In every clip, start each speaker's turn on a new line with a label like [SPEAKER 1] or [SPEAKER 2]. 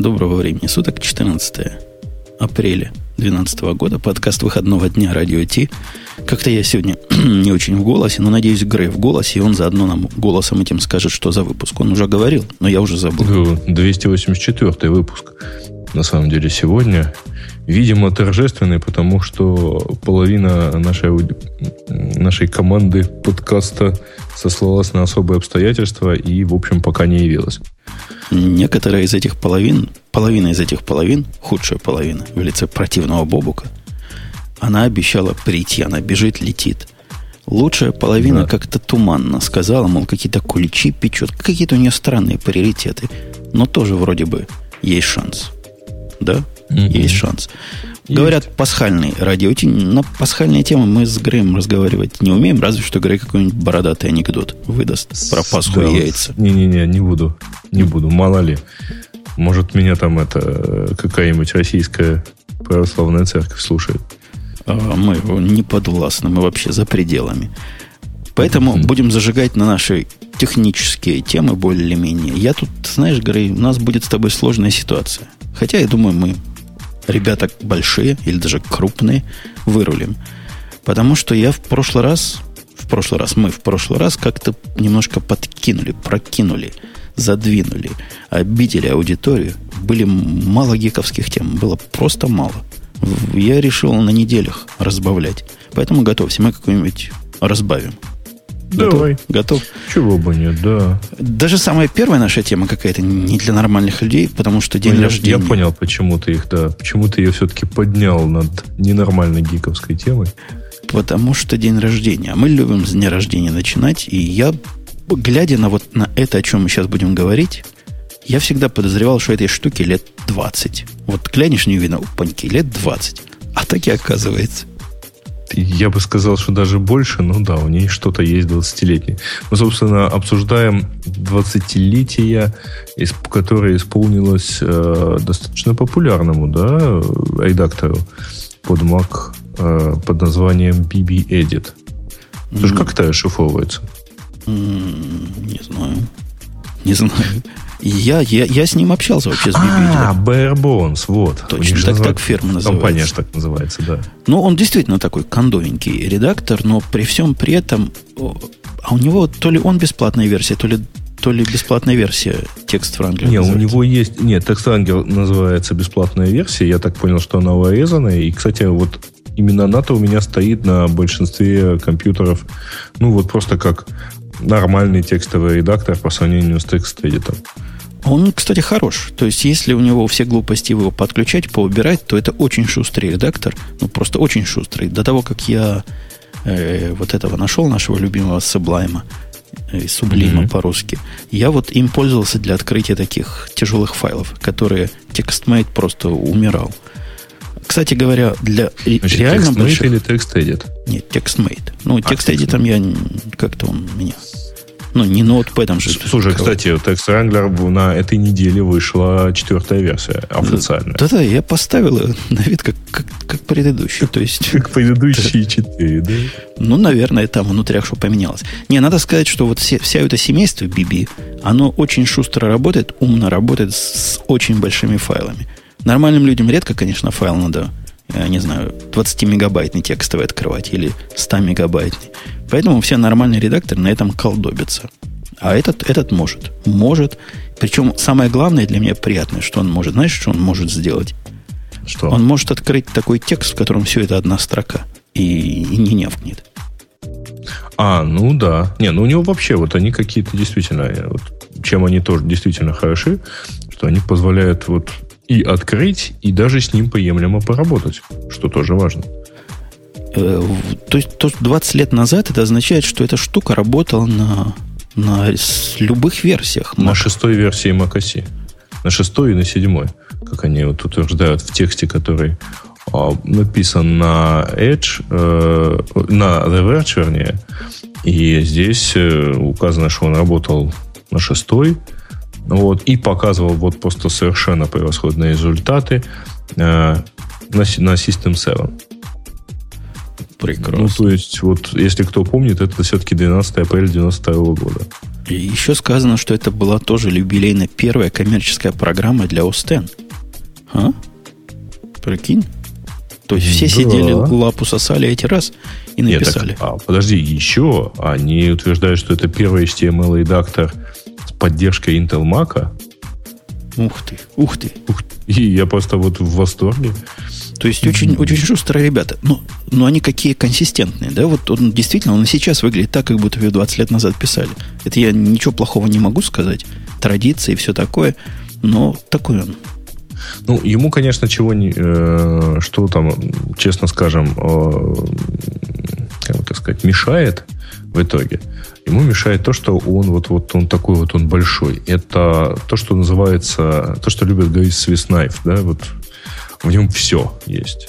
[SPEAKER 1] Доброго времени суток, 14 апреля 2012 года, подкаст выходного дня Радио Ти. Как-то я сегодня не очень в голосе, но надеюсь, Грей в голосе, и он заодно нам голосом этим скажет, что за выпуск. Он уже говорил, но я уже забыл.
[SPEAKER 2] 284 выпуск, на самом деле, сегодня. Видимо, торжественный, потому что половина нашей, нашей команды подкаста сослалась на особые обстоятельства и, в общем, пока не явилась.
[SPEAKER 1] Некоторые из этих половин, половина из этих половин, худшая половина в лице противного Бобука, она обещала прийти, она бежит, летит. Лучшая половина да. как-то туманно сказала, мол, какие-то куличи печет, какие-то у нее странные приоритеты. Но тоже вроде бы есть шанс. Да? mm Есть шанс. Говорят, пасхальный радио. На пасхальные темы мы с Греем разговаривать не умеем, разве что Грей какой-нибудь бородатый анекдот выдаст про Пасху и яйца.
[SPEAKER 2] Не-не-не, не буду. Не буду, мало ли. Может, меня там это какая-нибудь российская православная церковь слушает.
[SPEAKER 1] А мы не подвластны, мы вообще за пределами. Поэтому mm-hmm. будем зажигать на наши технические темы более-менее. Я тут, знаешь, Грей, у нас будет с тобой сложная ситуация. Хотя, я думаю, мы ребята большие или даже крупные вырулим. Потому что я в прошлый раз, в прошлый раз, мы в прошлый раз как-то немножко подкинули, прокинули, задвинули, обидели аудиторию. Были мало гиковских тем, было просто мало. Я решил на неделях разбавлять. Поэтому готовься, мы какую-нибудь разбавим.
[SPEAKER 2] Давай.
[SPEAKER 1] Готов?
[SPEAKER 2] Чего бы нет, да.
[SPEAKER 1] Даже самая первая наша тема какая-то не для нормальных людей, потому что день
[SPEAKER 2] ну,
[SPEAKER 1] рождения.
[SPEAKER 2] Я понял, почему ты их, да. Почему ты ее все-таки поднял над ненормальной гиковской темой.
[SPEAKER 1] Потому что день рождения. Мы любим с дня рождения начинать. И я, глядя на вот на это, о чем мы сейчас будем говорить, я всегда подозревал, что этой штуке лет 20. Вот глянешь, не видно, опаньки, лет 20. А так и оказывается.
[SPEAKER 2] Я бы сказал, что даже больше, ну да, у ней что-то есть 20-летнее. Мы, собственно, обсуждаем 20-летие, которое исполнилось э, достаточно популярному, да, редактору под Mac э, под названием BB Edit. Mm. Как это расшифровывается?
[SPEAKER 1] Mm, не знаю. Не знаю. Я, я, я с ним общался вообще с BB.
[SPEAKER 2] А, Bare Bones, вот.
[SPEAKER 1] Точно, так, так фирма называется.
[SPEAKER 2] Компания же так называется, да.
[SPEAKER 1] Ну, он действительно такой кондовенький редактор, но при всем при этом... А у него то ли он бесплатная версия, то ли то ли бесплатная версия текст Wrangler
[SPEAKER 2] Нет, у него есть... Нет, текст Wrangler называется бесплатная версия. Я так понял, что она урезанная. И, кстати, вот именно она-то у меня стоит на большинстве компьютеров. Ну, вот просто как нормальный текстовый редактор по сравнению с текст-эдитом.
[SPEAKER 1] Он, кстати, хорош. То есть, если у него все глупости его подключать, поубирать, то это очень шустрый редактор. Ну, просто очень шустрый. До того, как я э, вот этого нашел, нашего любимого Sublime, э, Сублима mm-hmm. по-русски, я вот им пользовался для открытия таких тяжелых файлов, которые TextMate просто умирал. Кстати говоря, для
[SPEAKER 2] Значит,
[SPEAKER 1] реально
[SPEAKER 2] больших... или TextEdit?
[SPEAKER 1] Нет, TextMate. Ну, а, TextEdit я как-то он меня ну, не ноутпэдом же.
[SPEAKER 2] Слушай, кстати, Text Wrangler на этой неделе вышла четвертая версия официальная.
[SPEAKER 1] Да-да, я поставил ее на вид как, как, как предыдущий. То есть,
[SPEAKER 2] как предыдущие четыре, да?
[SPEAKER 1] Ну, наверное, там внутрях что поменялось. Не, надо сказать, что вот все, вся это семейство BB, оно очень шустро работает, умно работает с очень большими файлами. Нормальным людям редко, конечно, файл надо я не знаю, 20-мегабайтный текстовый открывать или 100-мегабайтный. Поэтому все нормальные редакторы на этом колдобятся. А этот, этот может. Может. Причем самое главное для меня приятное, что он может. Знаешь, что он может сделать?
[SPEAKER 2] Что?
[SPEAKER 1] Он может открыть такой текст, в котором все это одна строка. И, и не нявкнет.
[SPEAKER 2] А, ну да. Не, ну у него вообще вот они какие-то действительно... Вот, чем они тоже действительно хороши, что они позволяют вот и открыть, и даже с ним приемлемо поработать, что тоже важно.
[SPEAKER 1] Э, то есть то, 20 лет назад это означает, что эта штука работала на, на любых версиях.
[SPEAKER 2] Mac. На шестой версии macOS. На шестой и на седьмой. Как они вот утверждают в тексте, который а, написан на Edge, э, на The Verge, вернее. И здесь э, указано, что он работал на шестой, вот, и показывал вот просто совершенно превосходные результаты э, на, на System 7.
[SPEAKER 1] Прекрасно.
[SPEAKER 2] Ну, то есть, вот, если кто помнит, это все-таки 12 апреля 92 года.
[SPEAKER 1] И еще сказано, что это была тоже юбилейная первая коммерческая программа для Остен. А? Прикинь? То есть все да. сидели, лапу сосали эти раз и написали. Нет,
[SPEAKER 2] так, а, подожди, еще они утверждают, что это первый HTML-редактор с поддержкой Intel Mac.
[SPEAKER 1] Ух ты, ух ты. Ух,
[SPEAKER 2] и я просто вот в восторге.
[SPEAKER 1] То есть очень, очень шустрые ребята. Но, но они какие консистентные, да? Вот он действительно, он и сейчас выглядит так, как будто его 20 лет назад писали. Это я ничего плохого не могу сказать. Традиции и все такое. Но такой он.
[SPEAKER 2] Ну, ему, конечно, чего не... Э, что там, честно скажем, э, как бы так сказать, мешает в итоге. Ему мешает то, что он вот, вот он такой вот, он большой. Это то, что называется, то, что любят говорить Swiss Knife, да, вот в нем все есть.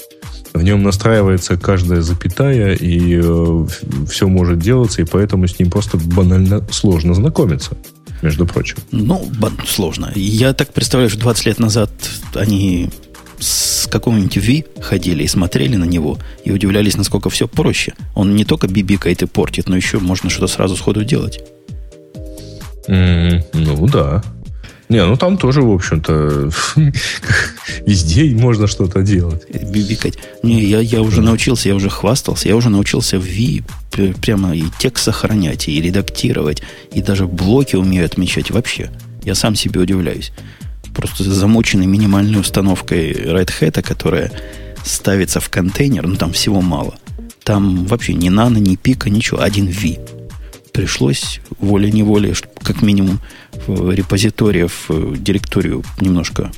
[SPEAKER 2] В нем настраивается каждая запятая, и э, все может делаться, и поэтому с ним просто банально сложно знакомиться, между прочим.
[SPEAKER 1] Ну, сложно. Я так представляю, что 20 лет назад они с какого-нибудь V ходили и смотрели на него и удивлялись, насколько все проще. Он не только бибикает и портит, но еще можно что-то сразу сходу делать.
[SPEAKER 2] Mm, ну да. Не, ну там тоже, в общем-то, везде можно что-то делать.
[SPEAKER 1] Бибикать. Не, я, я уже научился, я уже хвастался, я уже научился в V прямо и текст сохранять, и редактировать, и даже блоки умею отмечать вообще. Я сам себе удивляюсь. Просто замученный минимальной установкой Red Hat, которая ставится в контейнер, ну там всего мало. Там вообще ни нано, ни пика, ничего, один V пришлось волей-неволей, как минимум, в репозиториев директорию немножко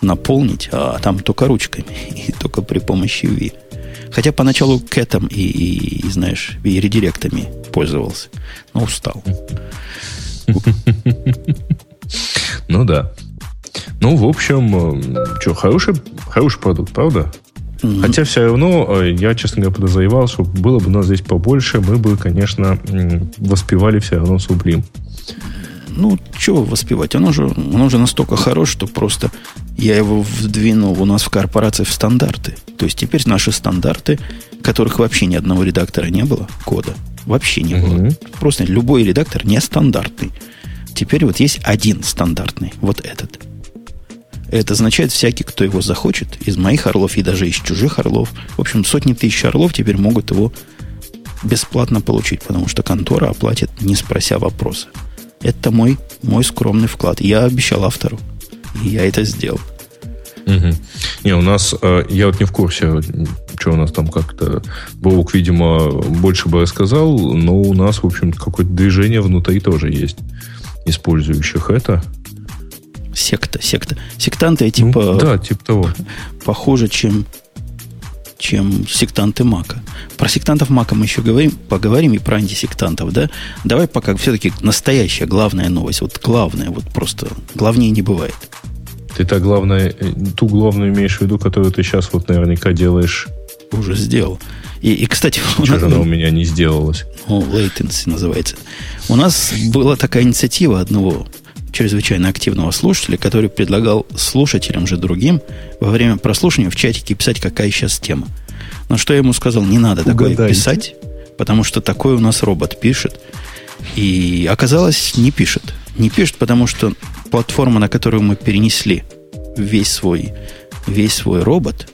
[SPEAKER 1] наполнить, а там только ручками и только при помощи V. Хотя поначалу кэтом и, и, и, знаешь, и редиректами пользовался, но устал.
[SPEAKER 2] Ну да. Ну, в общем, э, что, хороший, хороший продукт, правда? Mm-hmm. Хотя все равно, э, я, честно говоря, подозревал, что было бы у нас здесь побольше, мы бы, конечно, воспевали все равно Sublime.
[SPEAKER 1] Ну, чего воспевать? Он уже, он уже настолько хорош, что просто я его вдвинул у нас в корпорации в стандарты. То есть теперь наши стандарты, которых вообще ни одного редактора не было, кода, вообще не mm-hmm. было. Просто любой редактор нестандартный. Теперь вот есть один стандартный, вот этот – это означает, всякий, кто его захочет, из моих орлов и даже из чужих орлов, в общем, сотни тысяч орлов теперь могут его бесплатно получить, потому что контора оплатит, не спрося вопроса. Это мой, мой скромный вклад. Я обещал автору, и я это сделал.
[SPEAKER 2] Угу. Не, у нас, э, я вот не в курсе, что у нас там как-то, Бобук, видимо, больше бы рассказал, но у нас, в общем, какое-то движение внутри тоже есть, использующих это.
[SPEAKER 1] Секта, секта. Сектанты типа...
[SPEAKER 2] Ну, да, типа того.
[SPEAKER 1] Похуже, чем, чем сектанты Мака. Про сектантов Мака мы еще говорим, поговорим и про антисектантов, да? Давай пока все-таки настоящая главная новость. Вот главная, вот просто главнее не бывает.
[SPEAKER 2] Ты та главная, э, ту главную имеешь в виду, которую ты сейчас вот наверняка делаешь?
[SPEAKER 1] Уже сделал. И, и кстати...
[SPEAKER 2] Что же она у меня не сделалась?
[SPEAKER 1] О, latency называется. У нас была такая инициатива одного чрезвычайно активного слушателя, который предлагал слушателям же другим во время прослушивания в чатике писать, какая сейчас тема. Но что я ему сказал, не надо Угадайте. такое писать, потому что такой у нас робот пишет. И оказалось, не пишет. Не пишет, потому что платформа, на которую мы перенесли весь свой, весь свой робот,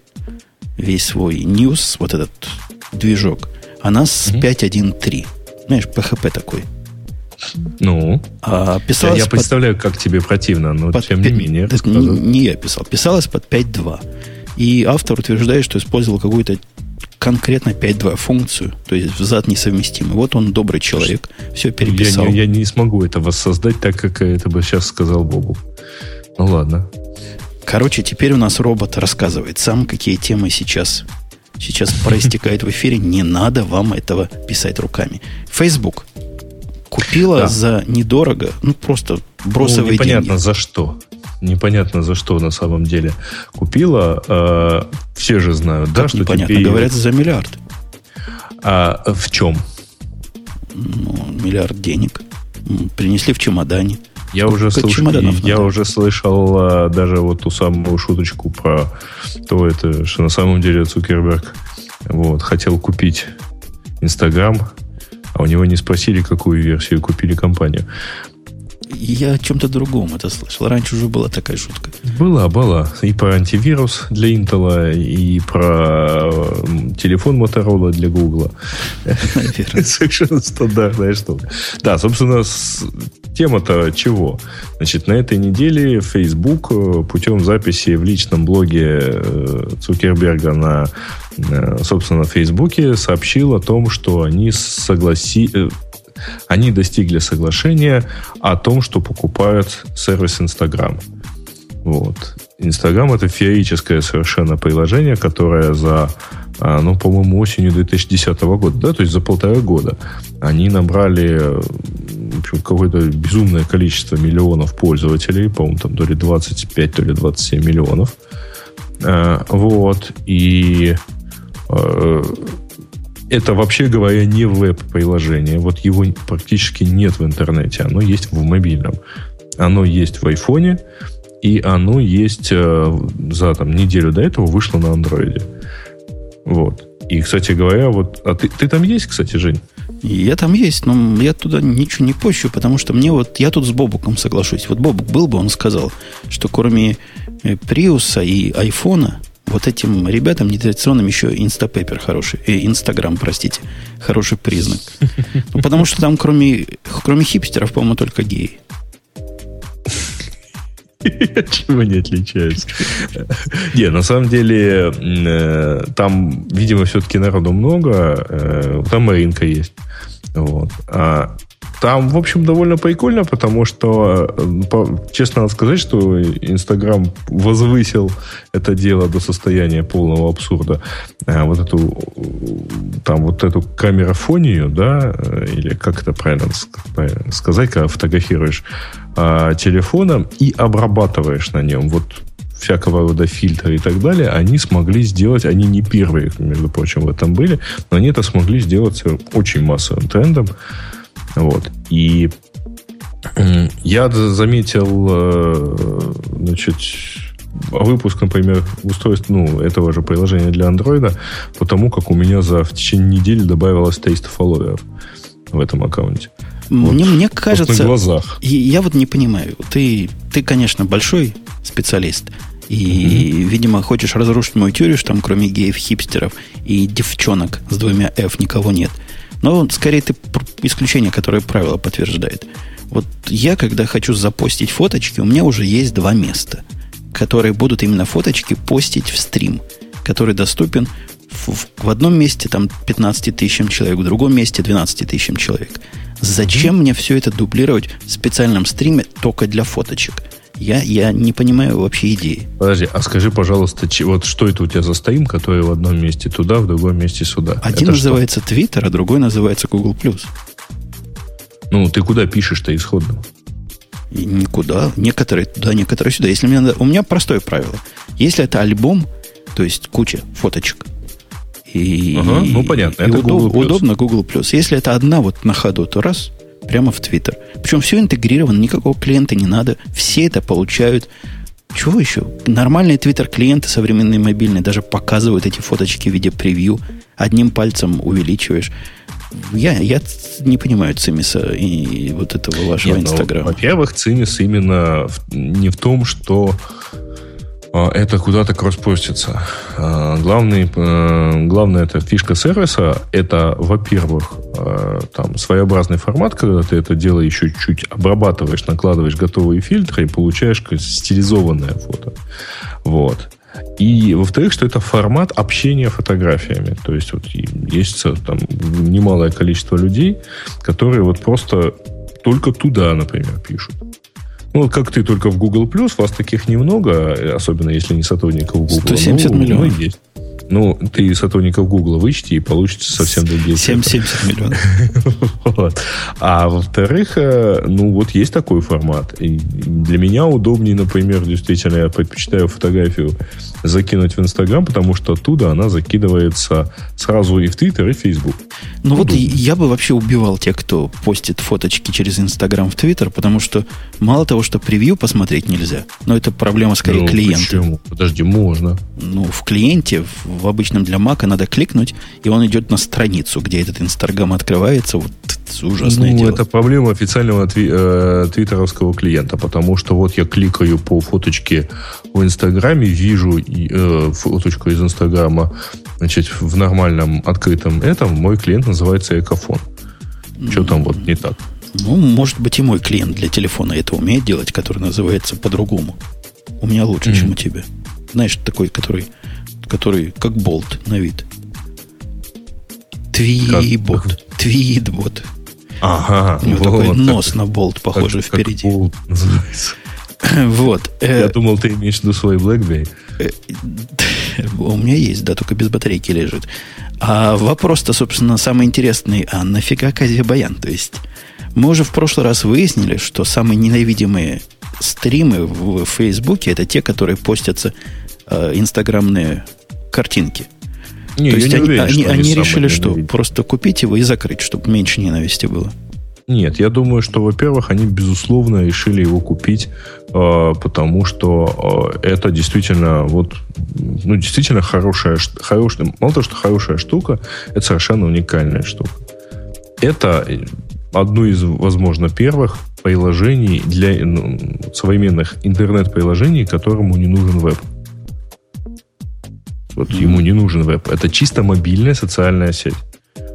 [SPEAKER 1] весь свой news, вот этот движок, она с mm-hmm. 5.1.3. Знаешь, PHP такой –
[SPEAKER 2] ну, а писалось я, я представляю, под, как тебе противно, но под тем 5, не менее.
[SPEAKER 1] Так, не, не я писал, писалось под 5.2. И автор утверждает, что использовал какую-то конкретно 5.2 функцию, то есть взад несовместимый. Вот он добрый человек, все переписал.
[SPEAKER 2] Я не, я не смогу это воссоздать так, как это бы сейчас сказал Богу. Ну ладно.
[SPEAKER 1] Короче, теперь у нас робот рассказывает сам, какие темы сейчас, сейчас проистекают в эфире. Не надо вам этого писать руками. Facebook Купила да. за недорого, ну просто бросовые ну,
[SPEAKER 2] непонятно
[SPEAKER 1] деньги.
[SPEAKER 2] за что. Непонятно за что на самом деле. Купила, э, все же знают, как да,
[SPEAKER 1] что непонятно, тебе... говорят за миллиард.
[SPEAKER 2] А в чем?
[SPEAKER 1] Ну, миллиард денег. Принесли в чемодане.
[SPEAKER 2] Я уже, слышал, я уже слышал а, даже вот ту самую шуточку про то, это, что на самом деле Цукерберг вот, хотел купить Инстаграм, а у него не спросили, какую версию купили компанию.
[SPEAKER 1] Я о чем-то другом это слышал. Раньше уже была такая шутка.
[SPEAKER 2] Была, была. И про антивирус для Intel, и про телефон Motorola для Google. Совершенно стандартная штука. Да, собственно, тема-то чего? Значит, на этой неделе Facebook э, путем записи в личном блоге э, Цукерберга на, э, собственно, Фейсбуке сообщил о том, что они согласи они достигли соглашения о том, что покупают сервис Инстаграм. Вот. Инстаграм это феерическое совершенно приложение, которое за, а, ну, по-моему, осенью 2010 года, да, то есть за полтора года, они набрали какое-то безумное количество миллионов пользователей, по-моему, там то ли 25, то ли 27 миллионов. А, вот. И а, это, вообще говоря, не веб-приложение. Вот его практически нет в интернете. Оно есть в мобильном. Оно есть в айфоне, и оно есть э, за там, неделю до этого вышло на андроиде. Вот. И, кстати говоря, вот... А ты, ты там есть, кстати, Жень?
[SPEAKER 1] Я там есть, но я туда ничего не пощу, потому что мне вот... Я тут с Бобуком соглашусь. Вот Бобук был бы, он сказал, что кроме э, Приуса и айфона вот этим ребятам нетрадиционным еще инстапепер хороший, э, Инстаграм, простите, хороший признак. Ну, потому что там кроме, кроме хипстеров, по-моему, только геи.
[SPEAKER 2] Чего не отличаются? Не, на самом деле, э, там, видимо, все-таки народу много. Э, там Маринка есть. Вот. А там, в общем, довольно прикольно, потому что, э, честно надо сказать, что Инстаграм возвысил это дело до состояния полного абсурда. А вот эту, там, вот эту камерафонию, да, э, или как это правильно сказать, когда фотографируешь телефоном и обрабатываешь на нем. Вот всякого рода фильтры и так далее, они смогли сделать, они не первые, между прочим, в этом были, но они это смогли сделать очень массовым трендом. Вот. И я заметил, э, значит, выпуск, например, устройств, ну, этого же приложения для андроида, потому как у меня за в течение недели добавилось 300 фолловеров в этом аккаунте.
[SPEAKER 1] Мне, вот, мне кажется, на глазах. Я, я вот не понимаю. Ты, ты, конечно, большой специалист. И, mm-hmm. видимо, хочешь разрушить мою теорию, что там кроме геев, хипстеров и девчонок с двумя F никого нет. Но скорее ты исключение, которое правило подтверждает. Вот я, когда хочу запостить фоточки, у меня уже есть два места, которые будут именно фоточки постить в стрим, который доступен в, в, в одном месте там 15 тысячам человек, в другом месте 12 тысячам человек. Зачем mm-hmm. мне все это дублировать в специальном стриме только для фоточек? Я, я не понимаю вообще идеи.
[SPEAKER 2] Подожди, а скажи, пожалуйста, вот что это у тебя за стрим, который в одном месте туда, в другом месте сюда?
[SPEAKER 1] Один
[SPEAKER 2] это
[SPEAKER 1] называется что? Twitter, а другой называется Google+.
[SPEAKER 2] Ну, ты куда пишешь-то исходно?
[SPEAKER 1] И никуда. Некоторые туда, некоторые сюда. Если мне надо... У меня простое правило. Если это альбом, то есть куча фоточек,
[SPEAKER 2] и, ага, ну понятно,
[SPEAKER 1] и это удоб, Google+. удобно Google+. Если это одна вот на ходу, то раз, прямо в Twitter. Причем все интегрировано, никакого клиента не надо. Все это получают. Чего еще? Нормальные Twitter-клиенты, современные мобильные, даже показывают эти фоточки в виде превью. Одним пальцем увеличиваешь. Я, я не понимаю цимиса и вот этого вашего ну, Инстаграма.
[SPEAKER 2] Ну, во-первых, цимис именно в, не в том, что это куда-то кросспостится. А, главный, э, главная эта фишка сервиса, это, во-первых, э, там своеобразный формат, когда ты это дело еще чуть обрабатываешь, накладываешь готовые фильтры и получаешь стилизованное фото. Вот. И, во-вторых, что это формат общения фотографиями. То есть вот есть там немалое количество людей, которые вот просто только туда, например, пишут. Ну, как ты только в Google+, вас таких немного, особенно если не сотрудников Google.
[SPEAKER 1] 170 ну, миллионов. Ну, есть.
[SPEAKER 2] Ну, ты сотрудников Google вычти, и получится совсем другие
[SPEAKER 1] 770 миллионов.
[SPEAKER 2] вот. А во-вторых, э, ну, вот есть такой формат. И для меня удобнее, например, действительно, я предпочитаю фотографию закинуть в Инстаграм, потому что оттуда она закидывается сразу и в Твиттер, и в Фейсбук.
[SPEAKER 1] Ну вот я бы вообще убивал тех, кто постит фоточки через Инстаграм в Твиттер, потому что мало того, что превью посмотреть нельзя, но это проблема скорее ну, клиента. Почему?
[SPEAKER 2] Подожди, можно.
[SPEAKER 1] Ну, в клиенте, в в обычном для Мака надо кликнуть, и он идет на страницу, где этот Инстаграм открывается. Вот ужасное
[SPEAKER 2] ну,
[SPEAKER 1] дело.
[SPEAKER 2] это проблема официального тви- э, твиттеровского клиента, потому что вот я кликаю по фоточке в Инстаграме, вижу э, фоточку из Инстаграма, значит, в нормальном открытом этом мой клиент называется Экофон. Что там вот не так?
[SPEAKER 1] Ну, может быть, и мой клиент для телефона это умеет делать, который называется по-другому. У меня лучше, mm-hmm. чем у тебя. Знаешь, такой, который, который как болт на вид. Твибот. Твидбот.
[SPEAKER 2] Ага.
[SPEAKER 1] У него вот, такой нос на болт, похоже, как, впереди. Как болт
[SPEAKER 2] называется.
[SPEAKER 1] Вот.
[SPEAKER 2] Э, Я думал, ты имеешь в виду свой BlackBerry. Э,
[SPEAKER 1] у меня есть, да, только без батарейки лежит. А вопрос-то, собственно, самый интересный. А нафига Казибаян? То есть, мы уже в прошлый раз выяснили, что самые ненавидимые стримы в Фейсбуке это те, которые постятся э, инстаграмные картинки. Не, То есть они, уверен, они, они, они решили, что просто купить его и закрыть, чтобы меньше ненависти было.
[SPEAKER 2] Нет, я думаю, что, во-первых, они, безусловно, решили его купить, э, потому что э, это действительно вот, ну, действительно хорошая, хорошая, мало того, что хорошая штука, это совершенно уникальная штука. Это одно из, возможно, первых приложений для ну, современных интернет-приложений, которому не нужен веб. Вот mm-hmm. ему не нужен веб. Это чисто мобильная социальная сеть.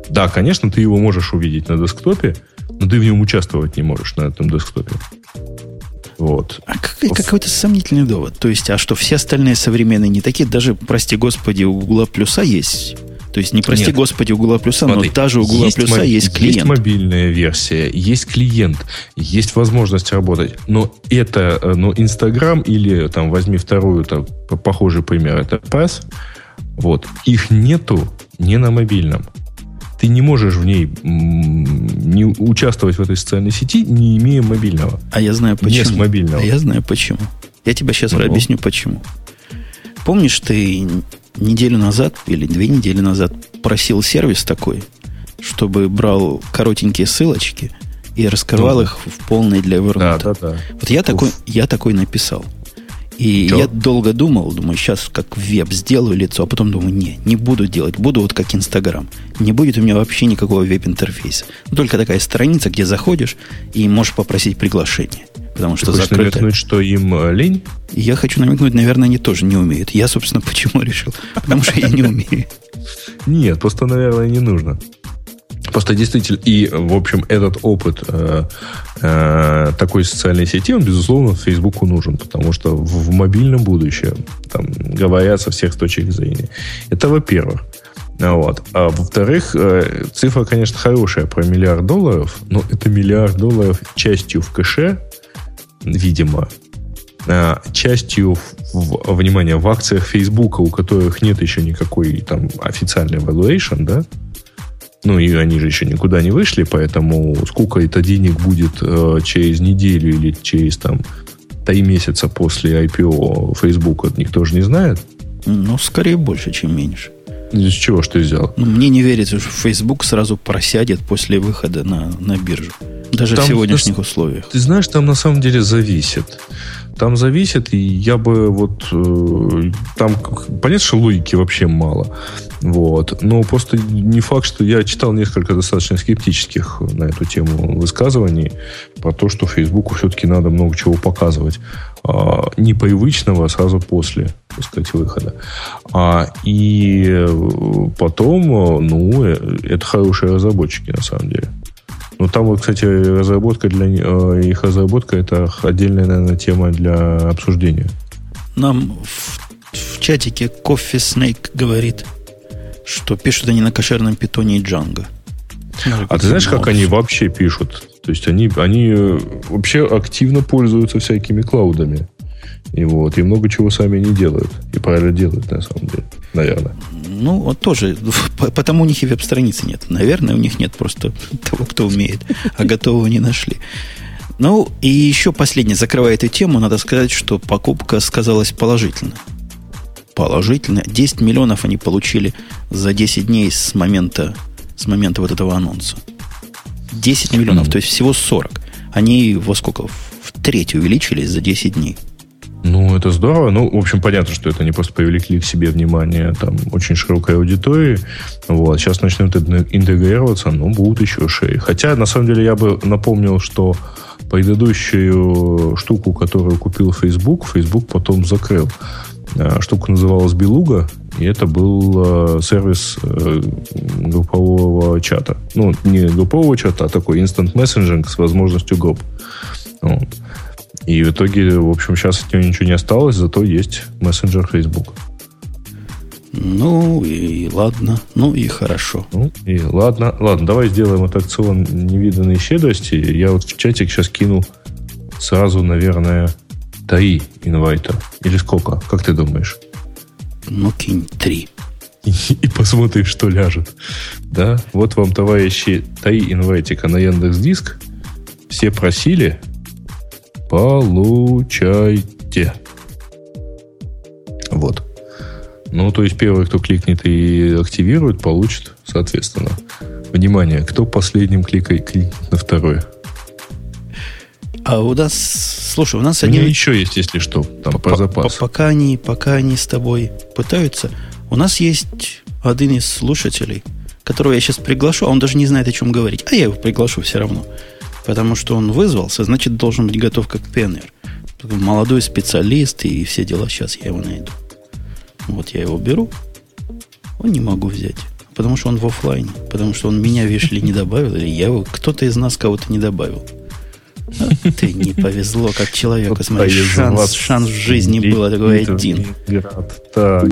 [SPEAKER 2] Да, конечно, ты его можешь увидеть на десктопе, но ты в нем участвовать не можешь на этом десктопе. Вот.
[SPEAKER 1] А какой, какой-то сомнительный довод. То есть, а что все остальные современные не такие? Даже, прости господи, у Гугла Плюса есть то есть не прости Нет. господи у Google Плюса, но даже у Google Плюса моб... есть клиент.
[SPEAKER 2] Есть мобильная версия, есть клиент, есть возможность работать. Но это, э, но Инстаграм или там возьми вторую, там, похожий пример, это Press, вот, их нету не на мобильном. Ты не можешь в ней не участвовать в этой социальной сети, не имея мобильного.
[SPEAKER 1] А я знаю почему.
[SPEAKER 2] Не с мобильного. А
[SPEAKER 1] я знаю почему. Я тебе сейчас ну, объясню почему. Помнишь, ты неделю назад или две недели назад просил сервис такой, чтобы брал коротенькие ссылочки и раскрывал ну, их в полной для Evernote. Да, да, да. Вот я такой, я такой написал. И Че? я долго думал, думаю, сейчас как веб сделаю лицо, а потом думаю, не, не буду делать, буду вот как Инстаграм. Не будет у меня вообще никакого веб-интерфейса. Только такая страница, где заходишь и можешь попросить приглашение. Потому что
[SPEAKER 2] Ты закрыто. намекнуть, что им э, лень?
[SPEAKER 1] Я хочу намекнуть, наверное, они тоже не умеют. Я, собственно, почему решил? Потому что я не умею.
[SPEAKER 2] Нет, просто, наверное, не нужно. Просто действительно, и, в общем, этот опыт э, э, такой социальной сети, он, безусловно, Фейсбуку нужен, потому что в, в мобильном будущем, там, говорят со всех точек зрения. Это во-первых. Вот. А во-вторых, э, цифра, конечно, хорошая про миллиард долларов, но это миллиард долларов частью в кэше, видимо, а, частью, в, внимание, в акциях Фейсбука, у которых нет еще никакой там официальной valuation, да, ну и они же еще никуда не вышли, поэтому сколько это денег будет э, через неделю или через там три месяца после IPO Facebook, никто же не знает.
[SPEAKER 1] Ну, скорее больше, чем меньше.
[SPEAKER 2] Из чего что ты взял?
[SPEAKER 1] Ну, мне не верится, что Facebook сразу просядет после выхода на, на биржу. Даже там, в сегодняшних условиях.
[SPEAKER 2] Ты знаешь, там на самом деле зависит. Там зависит, и я бы вот... Э, там, понятно, что логики вообще мало. Вот. Но просто не факт, что я читал несколько достаточно скептических на эту тему высказываний про то, что Фейсбуку все-таки надо много чего показывать. А, непривычного сразу после, так сказать, выхода. А, и потом, ну, э, это хорошие разработчики на самом деле. Ну, там вот, кстати, разработка для э, их разработка это отдельная, наверное, тема для обсуждения.
[SPEAKER 1] Нам в, в чатике Coffee Snake говорит, что пишут они на кошерном питоне и Django.
[SPEAKER 2] А ты знаешь, как они вообще пишут? То есть они, они э, вообще активно пользуются всякими клаудами. И вот, и много чего сами не делают. И правильно делают, на самом деле. Наверное.
[SPEAKER 1] Ну, вот тоже. Потому у них и веб-страницы нет. Наверное, у них нет просто того, кто умеет. А готового не нашли. Ну, и еще последнее, закрывая эту тему, надо сказать, что покупка сказалась положительно. Положительно. 10 миллионов они получили за 10 дней с момента, с момента вот этого анонса. 10 миллионов, то есть всего 40. Они во сколько? В треть увеличились за 10 дней.
[SPEAKER 2] Ну, это здорово. Ну, в общем, понятно, что это не просто привлекли к себе внимание там очень широкой аудитории. Вот. Сейчас начнут интегрироваться, но будут еще шеи. Хотя, на самом деле, я бы напомнил, что предыдущую штуку, которую купил Facebook, Facebook потом закрыл. Э, штука называлась Белуга, и это был э, сервис э, группового чата. Ну, не группового чата, а такой instant messaging с возможностью групп. Вот. И в итоге, в общем, сейчас от него ничего не осталось, зато есть мессенджер Facebook.
[SPEAKER 1] Ну и ладно, ну и хорошо.
[SPEAKER 2] Ну и ладно, ладно, давай сделаем аттракцион невиданной щедрости. Я вот в чатик сейчас кину сразу, наверное, три инвайта. Или сколько? Как ты думаешь?
[SPEAKER 1] Ну, кинь три.
[SPEAKER 2] И, и посмотрим, что ляжет. Да? Вот вам, товарищи, три инвайтика на Яндекс Диск. Все просили, Получайте. Вот. Ну, то есть первый, кто кликнет и активирует, получит, соответственно. Внимание, кто последним кликает, кликнет на второе.
[SPEAKER 1] А у нас, слушай, у нас
[SPEAKER 2] у один... еще есть, если что, там по, запас.
[SPEAKER 1] Пока они, пока они с тобой пытаются, у нас есть один из слушателей, которого я сейчас приглашу, а он даже не знает, о чем говорить. А я его приглашу все равно. Потому что он вызвался, значит, должен быть готов как пионер. Молодой специалист и все дела. Сейчас я его найду. Вот я его беру. Он не могу взять. Потому что он в офлайне. Потому что он меня, видишь ли, не добавил. Или я его, кто-то из нас кого-то не добавил. Ты не повезло, как человеку. Смотри, шанс, шанс в жизни был такой один.
[SPEAKER 2] Так.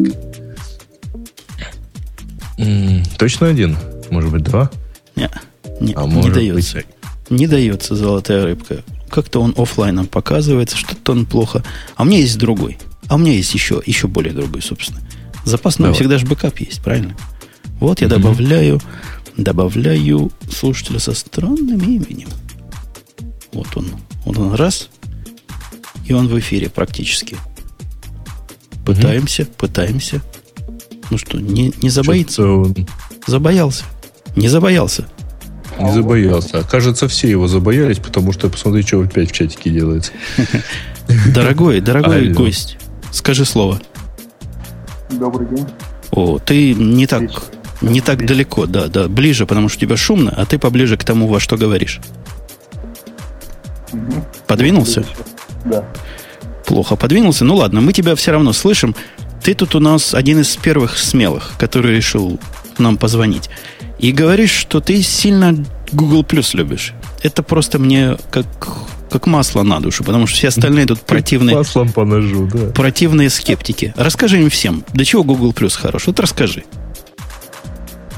[SPEAKER 2] Точно один? Может быть, два?
[SPEAKER 1] Не, не, а не дается. Быть не дается золотая рыбка. Как-то он офлайном показывается, что-то он плохо. А у меня есть другой. А у меня есть еще, еще более другой, собственно. Запасной Давай. всегда же бэкап есть, правильно? Вот я добавляю, добавляю слушателя со странным именем. Вот он. Вот он раз. И он в эфире практически. Пытаемся, угу. пытаемся. Ну что, не, не забоится? Он... Забоялся. Не забоялся.
[SPEAKER 2] Не забоялся. Кажется, все его забоялись, потому что посмотри, что опять в чатике делается.
[SPEAKER 1] Дорогой, дорогой гость, скажи слово.
[SPEAKER 3] Добрый день.
[SPEAKER 1] О, ты не так, не так далеко, да, да, ближе, потому что у тебя шумно, а ты поближе к тому, во что говоришь. Подвинулся?
[SPEAKER 3] Да.
[SPEAKER 1] Плохо подвинулся. Ну ладно, мы тебя все равно слышим. Ты тут у нас один из первых смелых, который решил нам позвонить. И говоришь, что ты сильно Google Plus любишь. Это просто мне как, как масло на душу, потому что все остальные тут противные...
[SPEAKER 2] Маслом по ножу, да.
[SPEAKER 1] Противные скептики. Расскажи им всем, для чего Google Plus хорош. Вот расскажи.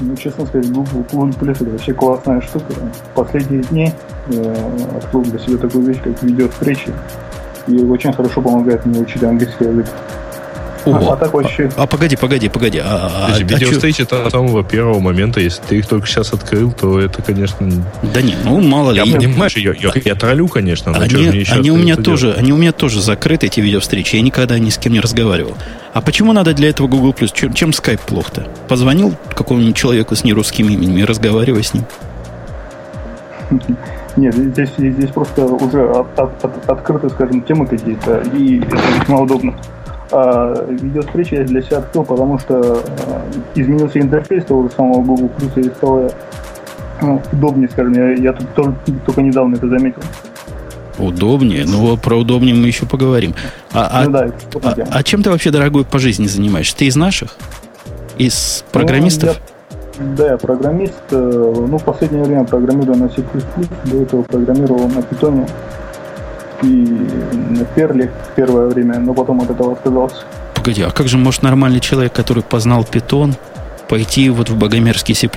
[SPEAKER 3] Ну, честно сказать, Google, Google Plus это вообще классная штука. В последние дни э, открыл для себя такую вещь, как видеовстречи. И очень хорошо помогает мне учить английский язык.
[SPEAKER 1] Ого. А, а так вообще... А, а погоди, погоди, погоди. А,
[SPEAKER 2] а, а видеостейч а это с самого первого момента. Если ты их только сейчас открыл, то это, конечно...
[SPEAKER 1] Да не, ну мало ли.
[SPEAKER 2] Я, понимаешь, я, я, я троллю, конечно, но
[SPEAKER 1] они, мне еще они у меня тоже, делать? Они у меня тоже закрыты, эти видеовстречи. Я никогда ни с кем не разговаривал. А почему надо для этого Google+. Чем, чем Skype плохо-то? Позвонил какому-нибудь человеку с нерусским именем и разговаривай с ним.
[SPEAKER 3] Нет, здесь, здесь просто уже от, от, от, открыты, скажем, темы какие-то, и это весьма удобно. А видеовстречи я для себя открыл, потому что э, изменился интерфейс того же самого Google Plus и стало ну, удобнее, скажем, я, я тут только, только недавно это заметил.
[SPEAKER 1] Удобнее? Ну, про удобнее мы еще поговорим. А, ну, а, да, а, а чем ты вообще, дорогой, по жизни занимаешься? Ты из наших? Из программистов?
[SPEAKER 3] Ну, я, да, я программист. Э, ну, в последнее время программирую на C++, до этого программировал на Python и на Перле первое время, но потом от этого отказался.
[SPEAKER 1] Погоди, а как же может нормальный человек, который познал питон, пойти вот в богомерзкий C++?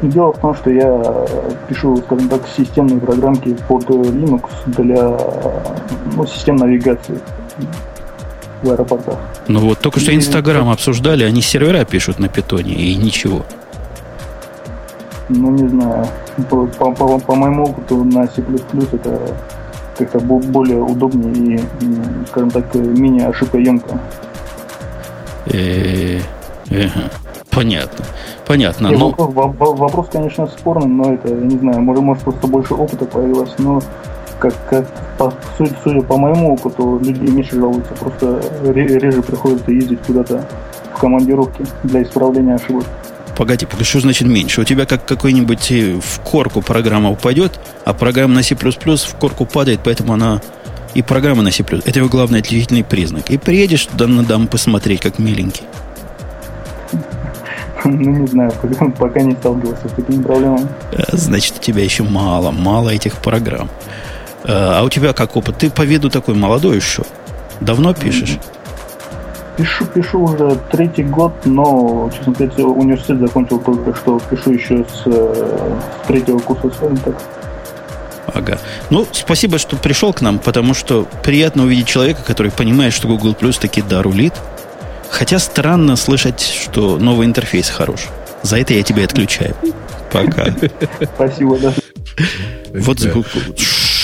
[SPEAKER 3] Дело в том, что я пишу, скажем так, системные программки под Linux для ну, систем навигации в аэропортах.
[SPEAKER 1] Ну вот, только что Инстаграм обсуждали, они сервера пишут на питоне и ничего.
[SPEAKER 3] Ну, не знаю. По, по, по, по моему опыту на C++ это как-то более удобнее и, скажем так, менее ошибкоемко.
[SPEAKER 1] Понятно. Понятно.
[SPEAKER 3] Но... Вопрос, вопрос, конечно, спорный, но это, я не знаю, может, может просто больше опыта появилось, но как, как по, судя, судя по моему опыту, людей меньше жалуются, просто реже приходится ездить куда-то в командировке для исправления ошибок.
[SPEAKER 1] Погоди, погоди, что значит меньше? У тебя как какой-нибудь э, в корку программа упадет, а программа на C++ в корку падает, поэтому она и программа на C++. Это его главный отличительный признак. И приедешь туда на дам посмотреть, как миленький.
[SPEAKER 3] Ну, не знаю, пока не сталкивался с такими проблемами.
[SPEAKER 1] Э, значит, у тебя еще мало, мало этих программ. Э, а у тебя как опыт? Ты по виду такой молодой еще. Давно пишешь?
[SPEAKER 3] Пишу, пишу уже третий год, но, честно сказать, университет закончил только что. Пишу еще с, э, с третьего курса, так.
[SPEAKER 1] Ага. Ну, спасибо, что пришел к нам, потому что приятно увидеть человека, который понимает, что Google Plus таки да рулит. Хотя странно слышать, что новый интерфейс хорош. За это я тебя отключаю. Пока.
[SPEAKER 3] Спасибо, да.
[SPEAKER 1] Вот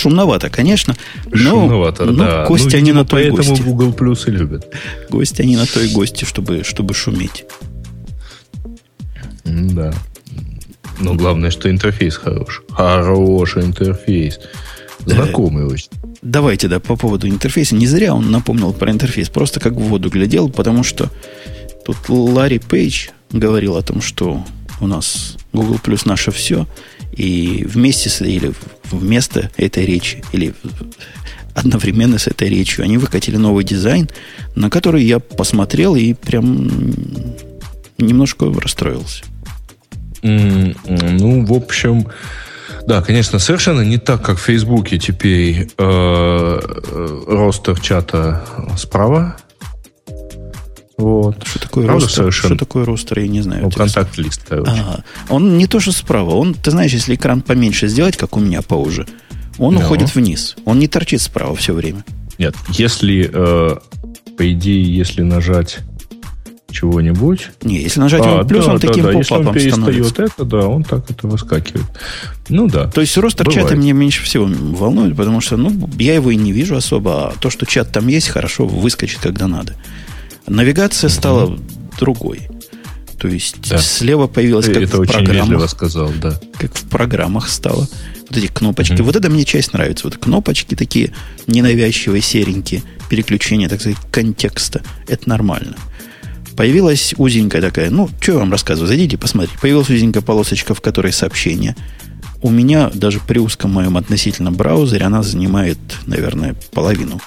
[SPEAKER 1] шумновато, конечно. Но,
[SPEAKER 2] шумновато, но да.
[SPEAKER 1] Гости ну, они на той
[SPEAKER 2] поэтому
[SPEAKER 1] гости.
[SPEAKER 2] Google Plus и любят.
[SPEAKER 1] Гости они на той гости, чтобы, чтобы шуметь.
[SPEAKER 2] Да. Но главное, что интерфейс хорош. Хороший интерфейс. Знакомый очень.
[SPEAKER 1] Давайте, да, по поводу интерфейса. Не зря он напомнил про интерфейс. Просто как в воду глядел, потому что тут Ларри Пейдж говорил о том, что у нас Google Plus наше все. И вместе с, или вместо этой речи, или одновременно с этой речью, они выкатили новый дизайн, на который я посмотрел и прям немножко расстроился.
[SPEAKER 2] Ну, в общем, да, конечно, совершенно не так, как в Фейсбуке теперь э, э, ростер чата справа.
[SPEAKER 1] Вот. Что такое Правда, ростер? Совершенно? Что такое ростер, я не знаю.
[SPEAKER 2] Ну, контакт-лист, короче.
[SPEAKER 1] Ага. Он не то, что справа. Он, ты знаешь, если экран поменьше сделать, как у меня поуже, он no. уходит вниз. Он не торчит справа все время.
[SPEAKER 2] Нет, если, э, по идее, если нажать чего-нибудь.
[SPEAKER 1] Не, если нажать а, его плюс, да, он да, таким да, поп-апом становится.
[SPEAKER 2] это, да, он так это выскакивает. Ну да.
[SPEAKER 1] То есть рост чата мне меньше всего волнует, потому что ну, я его и не вижу особо, а то, что чат там есть, хорошо выскочит, когда надо. Навигация угу. стала другой. То есть да. слева появилась как
[SPEAKER 2] это
[SPEAKER 1] в
[SPEAKER 2] очень программах. сказал, да.
[SPEAKER 1] Как в программах стало. Вот эти кнопочки. Угу. Вот это мне часть нравится. Вот кнопочки такие ненавязчивые, серенькие. Переключение, так сказать, контекста. Это нормально. Появилась узенькая такая, ну, что я вам рассказываю, зайдите, посмотрите. Появилась узенькая полосочка, в которой сообщение. У меня даже при узком моем относительно браузере она занимает, наверное, половину.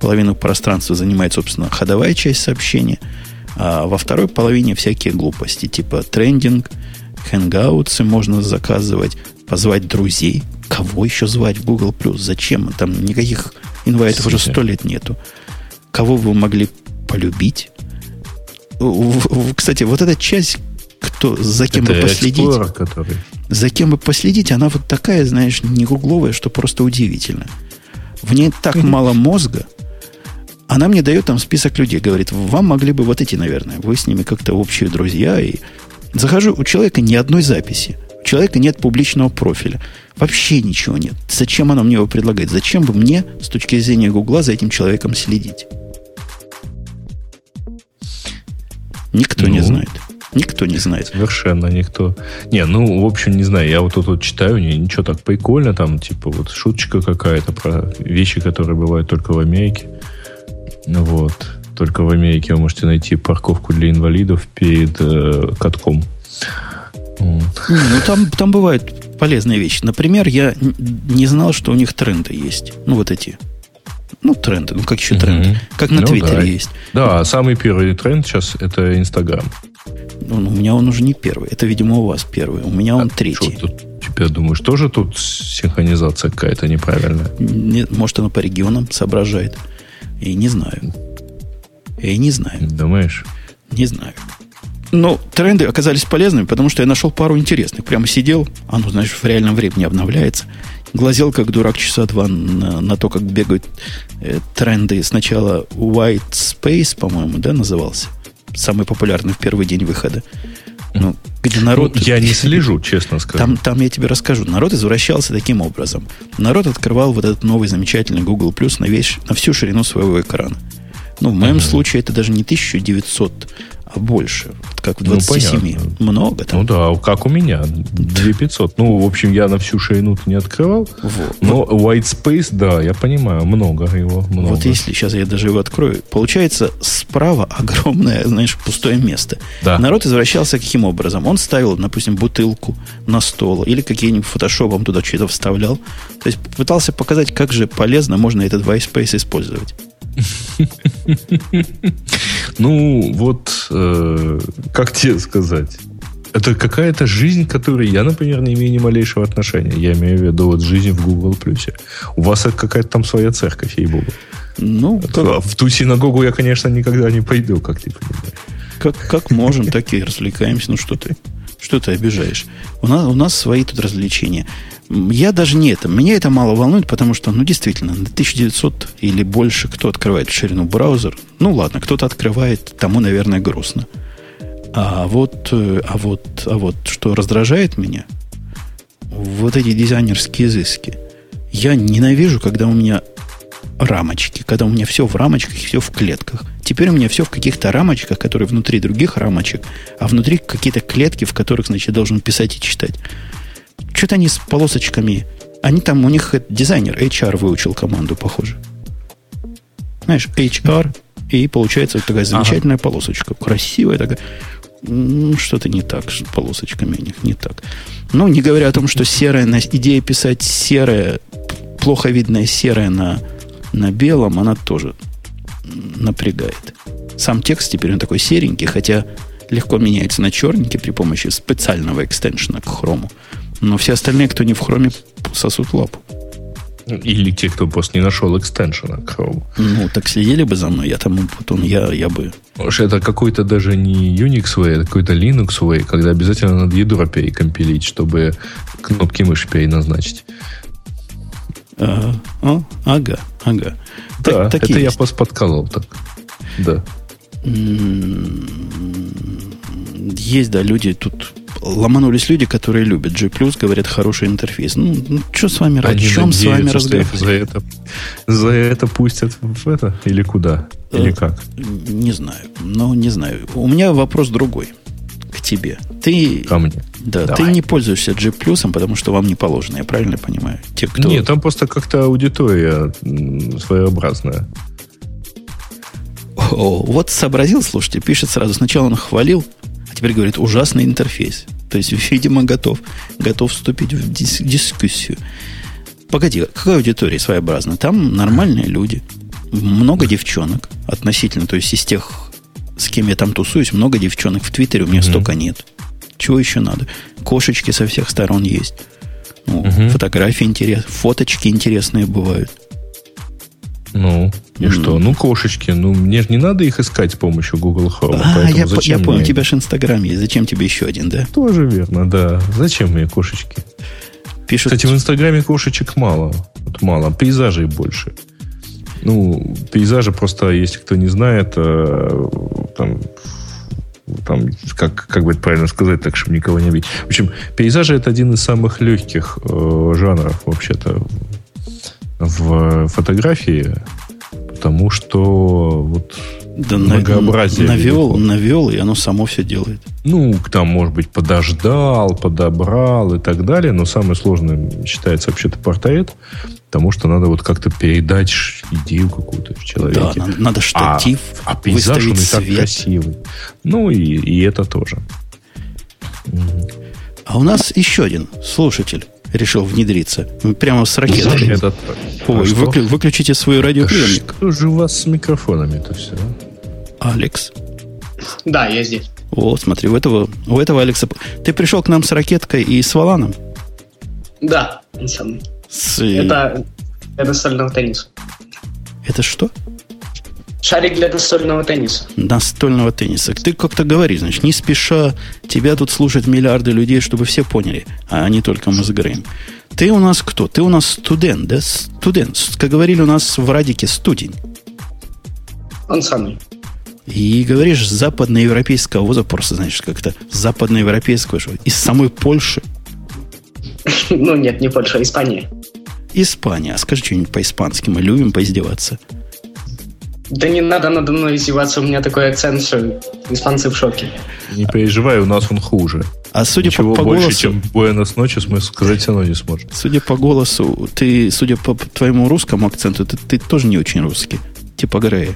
[SPEAKER 1] Половину пространства занимает, собственно, ходовая часть сообщения. А во второй половине всякие глупости, типа трендинг, хэнгаутсы можно заказывать, позвать друзей. Кого еще звать в Google+. Зачем? Там никаких инвайтов уже сто лет нету. Кого вы могли полюбить? Кстати, вот эта часть, кто, за кем Это бы последить, Explorer, который... за кем бы последить, она вот такая, знаешь, не гугловая, что просто удивительно. В ней так мало мозга, она мне дает там список людей, говорит, вам могли бы вот эти, наверное, вы с ними как-то общие друзья. И захожу, у человека ни одной записи, у человека нет публичного профиля, вообще ничего нет. Зачем она мне его предлагает? Зачем бы мне, с точки зрения Гугла, за этим человеком следить? Никто ну, не знает. Никто не знает.
[SPEAKER 2] Совершенно никто. Не, ну, в общем, не знаю. Я вот тут вот читаю, ничего так прикольно, там, типа, вот шуточка какая-то про вещи, которые бывают только в Америке. Ну вот. Только в Америке вы можете найти парковку для инвалидов перед э, катком.
[SPEAKER 1] Вот. Ну, там, там бывают полезные вещи. Например, я не знал, что у них тренды есть. Ну, вот эти ну, тренды. Ну, как еще тренды? Угу. Как на ну, Твиттере
[SPEAKER 2] да.
[SPEAKER 1] есть.
[SPEAKER 2] Да, самый первый тренд сейчас это Инстаграм.
[SPEAKER 1] Ну, у меня он уже не первый. Это, видимо, у вас первый. У меня он а третий.
[SPEAKER 2] Что тут, теперь думаешь, тоже тут синхронизация какая-то неправильная?
[SPEAKER 1] Нет, может, оно по регионам соображает. И не знаю. Я не знаю.
[SPEAKER 2] Думаешь?
[SPEAKER 1] Не знаю. Но тренды оказались полезными, потому что я нашел пару интересных. Прямо сидел, оно, знаешь, в реальном времени обновляется глазел как дурак часа два на, на то, как бегают э, тренды. Сначала White Space, по-моему, да, назывался. Самый популярный в первый день выхода. Ну, где народ...
[SPEAKER 2] Ну, я не слежу, честно скажу.
[SPEAKER 1] Там, там я тебе расскажу. Народ извращался таким образом. Народ открывал вот этот новый замечательный Google Plus на, весь, на всю ширину своего экрана. Ну, в моем uh-huh. случае это даже не 1900 а больше. Как в 27. Ну, Много там.
[SPEAKER 2] Ну да, как у меня. 2500. Ну, в общем, я на всю ширину не открывал. Вот. Но white space, да, я понимаю, много его. Много.
[SPEAKER 1] Вот если сейчас я даже его открою, получается справа огромное, знаешь, пустое место. Да. Народ извращался каким образом? Он ставил, допустим, бутылку на стол или каким-нибудь фотошопом туда что-то вставлял. То есть пытался показать, как же полезно можно этот white space использовать.
[SPEAKER 2] Ну, вот, э, как тебе сказать? Это какая-то жизнь, к которой я, например, не имею ни малейшего отношения. Я имею в виду вот жизнь в Google Плюсе. У вас какая-то там своя церковь, ей-богу. Ну, как... В ту синагогу я, конечно, никогда не пойду, как ты понимаешь.
[SPEAKER 1] Как, как можем, так и развлекаемся. Ну, что ты, что ты обижаешь? У нас, у нас свои тут развлечения. Я даже не это. Меня это мало волнует, потому что, ну, действительно, на 1900 или больше кто открывает в ширину браузер. Ну, ладно, кто-то открывает, тому, наверное, грустно. А вот, э, а вот, а вот, что раздражает меня, вот эти дизайнерские изыски. Я ненавижу, когда у меня рамочки, когда у меня все в рамочках, все в клетках. Теперь у меня все в каких-то рамочках, которые внутри других рамочек, а внутри какие-то клетки, в которых, значит, должен писать и читать. Что-то они с полосочками. Они там, у них дизайнер HR выучил команду, похоже. Знаешь, HR, и получается вот такая замечательная ага. полосочка. Красивая такая. Что-то не так с полосочками у них, не так. Ну, не говоря о том, что серая, идея писать серое, плохо видное серое на, на белом, она тоже напрягает. Сам текст теперь он такой серенький, хотя легко меняется на черненький при помощи специального экстеншена к хрому. Но все остальные, кто не в хроме, сосут лапу.
[SPEAKER 2] Или те, кто просто не нашел экстеншена Chrome.
[SPEAKER 1] Ну, так следили бы за мной, я там потом, я, я бы...
[SPEAKER 2] Может, это какой-то даже не Unix way, это какой-то Linux way, когда обязательно надо ядро перекомпилить, чтобы кнопки мыши переназначить.
[SPEAKER 1] А, а, ага, ага.
[SPEAKER 2] Да, так, это я подколол так. Да.
[SPEAKER 1] Есть, да, люди тут ломанулись люди, которые любят G+, говорят, хороший интерфейс. Ну, ну что с вами,
[SPEAKER 2] Они о чем с вами разговаривать? За это, за это пустят в это или куда? Или э, как?
[SPEAKER 1] Не знаю. Ну, не знаю. У меня вопрос другой к тебе. Ты,
[SPEAKER 2] Ко мне.
[SPEAKER 1] Да, Давай. ты не пользуешься G+, потому что вам не положено, я правильно понимаю?
[SPEAKER 2] Те, кто... Нет, там просто как-то аудитория своеобразная.
[SPEAKER 1] О, вот сообразил, слушайте, пишет сразу. Сначала он хвалил, теперь говорит, ужасный интерфейс. То есть, видимо, готов, готов вступить в дис- дискуссию. Погоди, какая аудитория своеобразная? Там нормальные люди, много девчонок относительно, то есть из тех, с кем я там тусуюсь, много девчонок. В Твиттере у меня mm-hmm. столько нет. Чего еще надо? Кошечки со всех сторон есть. Ну, mm-hmm. Фотографии интересные, фоточки интересные бывают.
[SPEAKER 2] Ну, и mm. что? Ну, кошечки. Ну, мне же не надо их искать с помощью Google Chrome.
[SPEAKER 1] А, я, я понял, у тебя же Инстаграм есть. Зачем тебе еще один, да?
[SPEAKER 2] Тоже верно, да. Зачем мне кошечки? Пишут... Кстати, в Инстаграме кошечек мало. Вот мало. Пейзажей больше. Ну, пейзажи просто, если кто не знает, э, там, там как, как бы это правильно сказать, так, чтобы никого не обидеть. В общем, пейзажи это один из самых легких э, жанров, вообще-то, в фотографии, потому что вот
[SPEAKER 1] да многообразие. Навел, навел, и оно само все делает.
[SPEAKER 2] Ну, там, может быть, подождал, подобрал и так далее, но самое сложное считается вообще-то портрет, потому что надо вот как-то передать идею какую-то в человеке. Да,
[SPEAKER 1] надо, надо штатив
[SPEAKER 2] а, а пейзаж он и так красивый. Ну, и, и это тоже.
[SPEAKER 1] А у нас еще один слушатель решил внедриться. Прямо с ракетой. Этот... Ой, а выклю... выключите свой радиоприемник.
[SPEAKER 2] Что же у вас с микрофонами-то все?
[SPEAKER 1] Алекс.
[SPEAKER 4] Да, я здесь.
[SPEAKER 1] О, смотри, у этого, у этого Алекса... Ты пришел к нам с ракеткой и с валаном?
[SPEAKER 4] Да, он самый. С... Это, это стального тенниса.
[SPEAKER 1] Это что?
[SPEAKER 4] Шарик для настольного тенниса.
[SPEAKER 1] Настольного тенниса. Ты как-то говоришь, значит, не спеша, тебя тут слушают миллиарды людей, чтобы все поняли, а не только мы с Греем. Ты у нас кто? Ты у нас студент, да? Студент. Как говорили у нас в Радике, студень.
[SPEAKER 4] Он самый.
[SPEAKER 1] И говоришь западноевропейского вуза, просто, значит, как-то западноевропейского, что из самой Польши.
[SPEAKER 4] Ну, нет, не Польша, а Испания.
[SPEAKER 1] Испания. А скажи что-нибудь по-испански, мы любим поиздеваться.
[SPEAKER 4] Да не надо надо мной издеваться, у меня такой акцент, что испанцы в шоке.
[SPEAKER 2] Не переживай, у нас он хуже.
[SPEAKER 1] А судя
[SPEAKER 2] Ничего
[SPEAKER 1] по, по
[SPEAKER 2] больше,
[SPEAKER 1] голосу...
[SPEAKER 2] чем Буэнос ночес мы сказать все равно не сможем.
[SPEAKER 1] Судя по голосу, ты, судя по твоему русскому акценту, ты, ты тоже не очень русский. Типа Грея.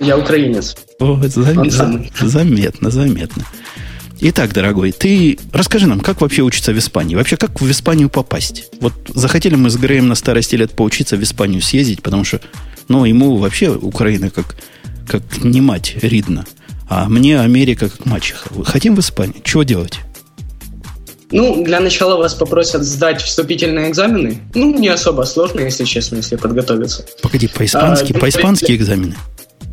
[SPEAKER 4] Я украинец.
[SPEAKER 1] О, зам... заметно, заметно. Итак, дорогой, ты расскажи нам, как вообще учиться в Испании? Вообще, как в Испанию попасть? Вот захотели мы с Греем на старости лет поучиться в Испанию съездить, потому что, ну, ему вообще Украина как, как не мать ридна, а мне Америка как мачеха. Хотим в Испанию? Чего делать?
[SPEAKER 4] Ну, для начала вас попросят сдать вступительные экзамены. Ну, не особо сложно, если честно, если подготовиться.
[SPEAKER 1] Погоди, по-испански, а, по-испански экзамены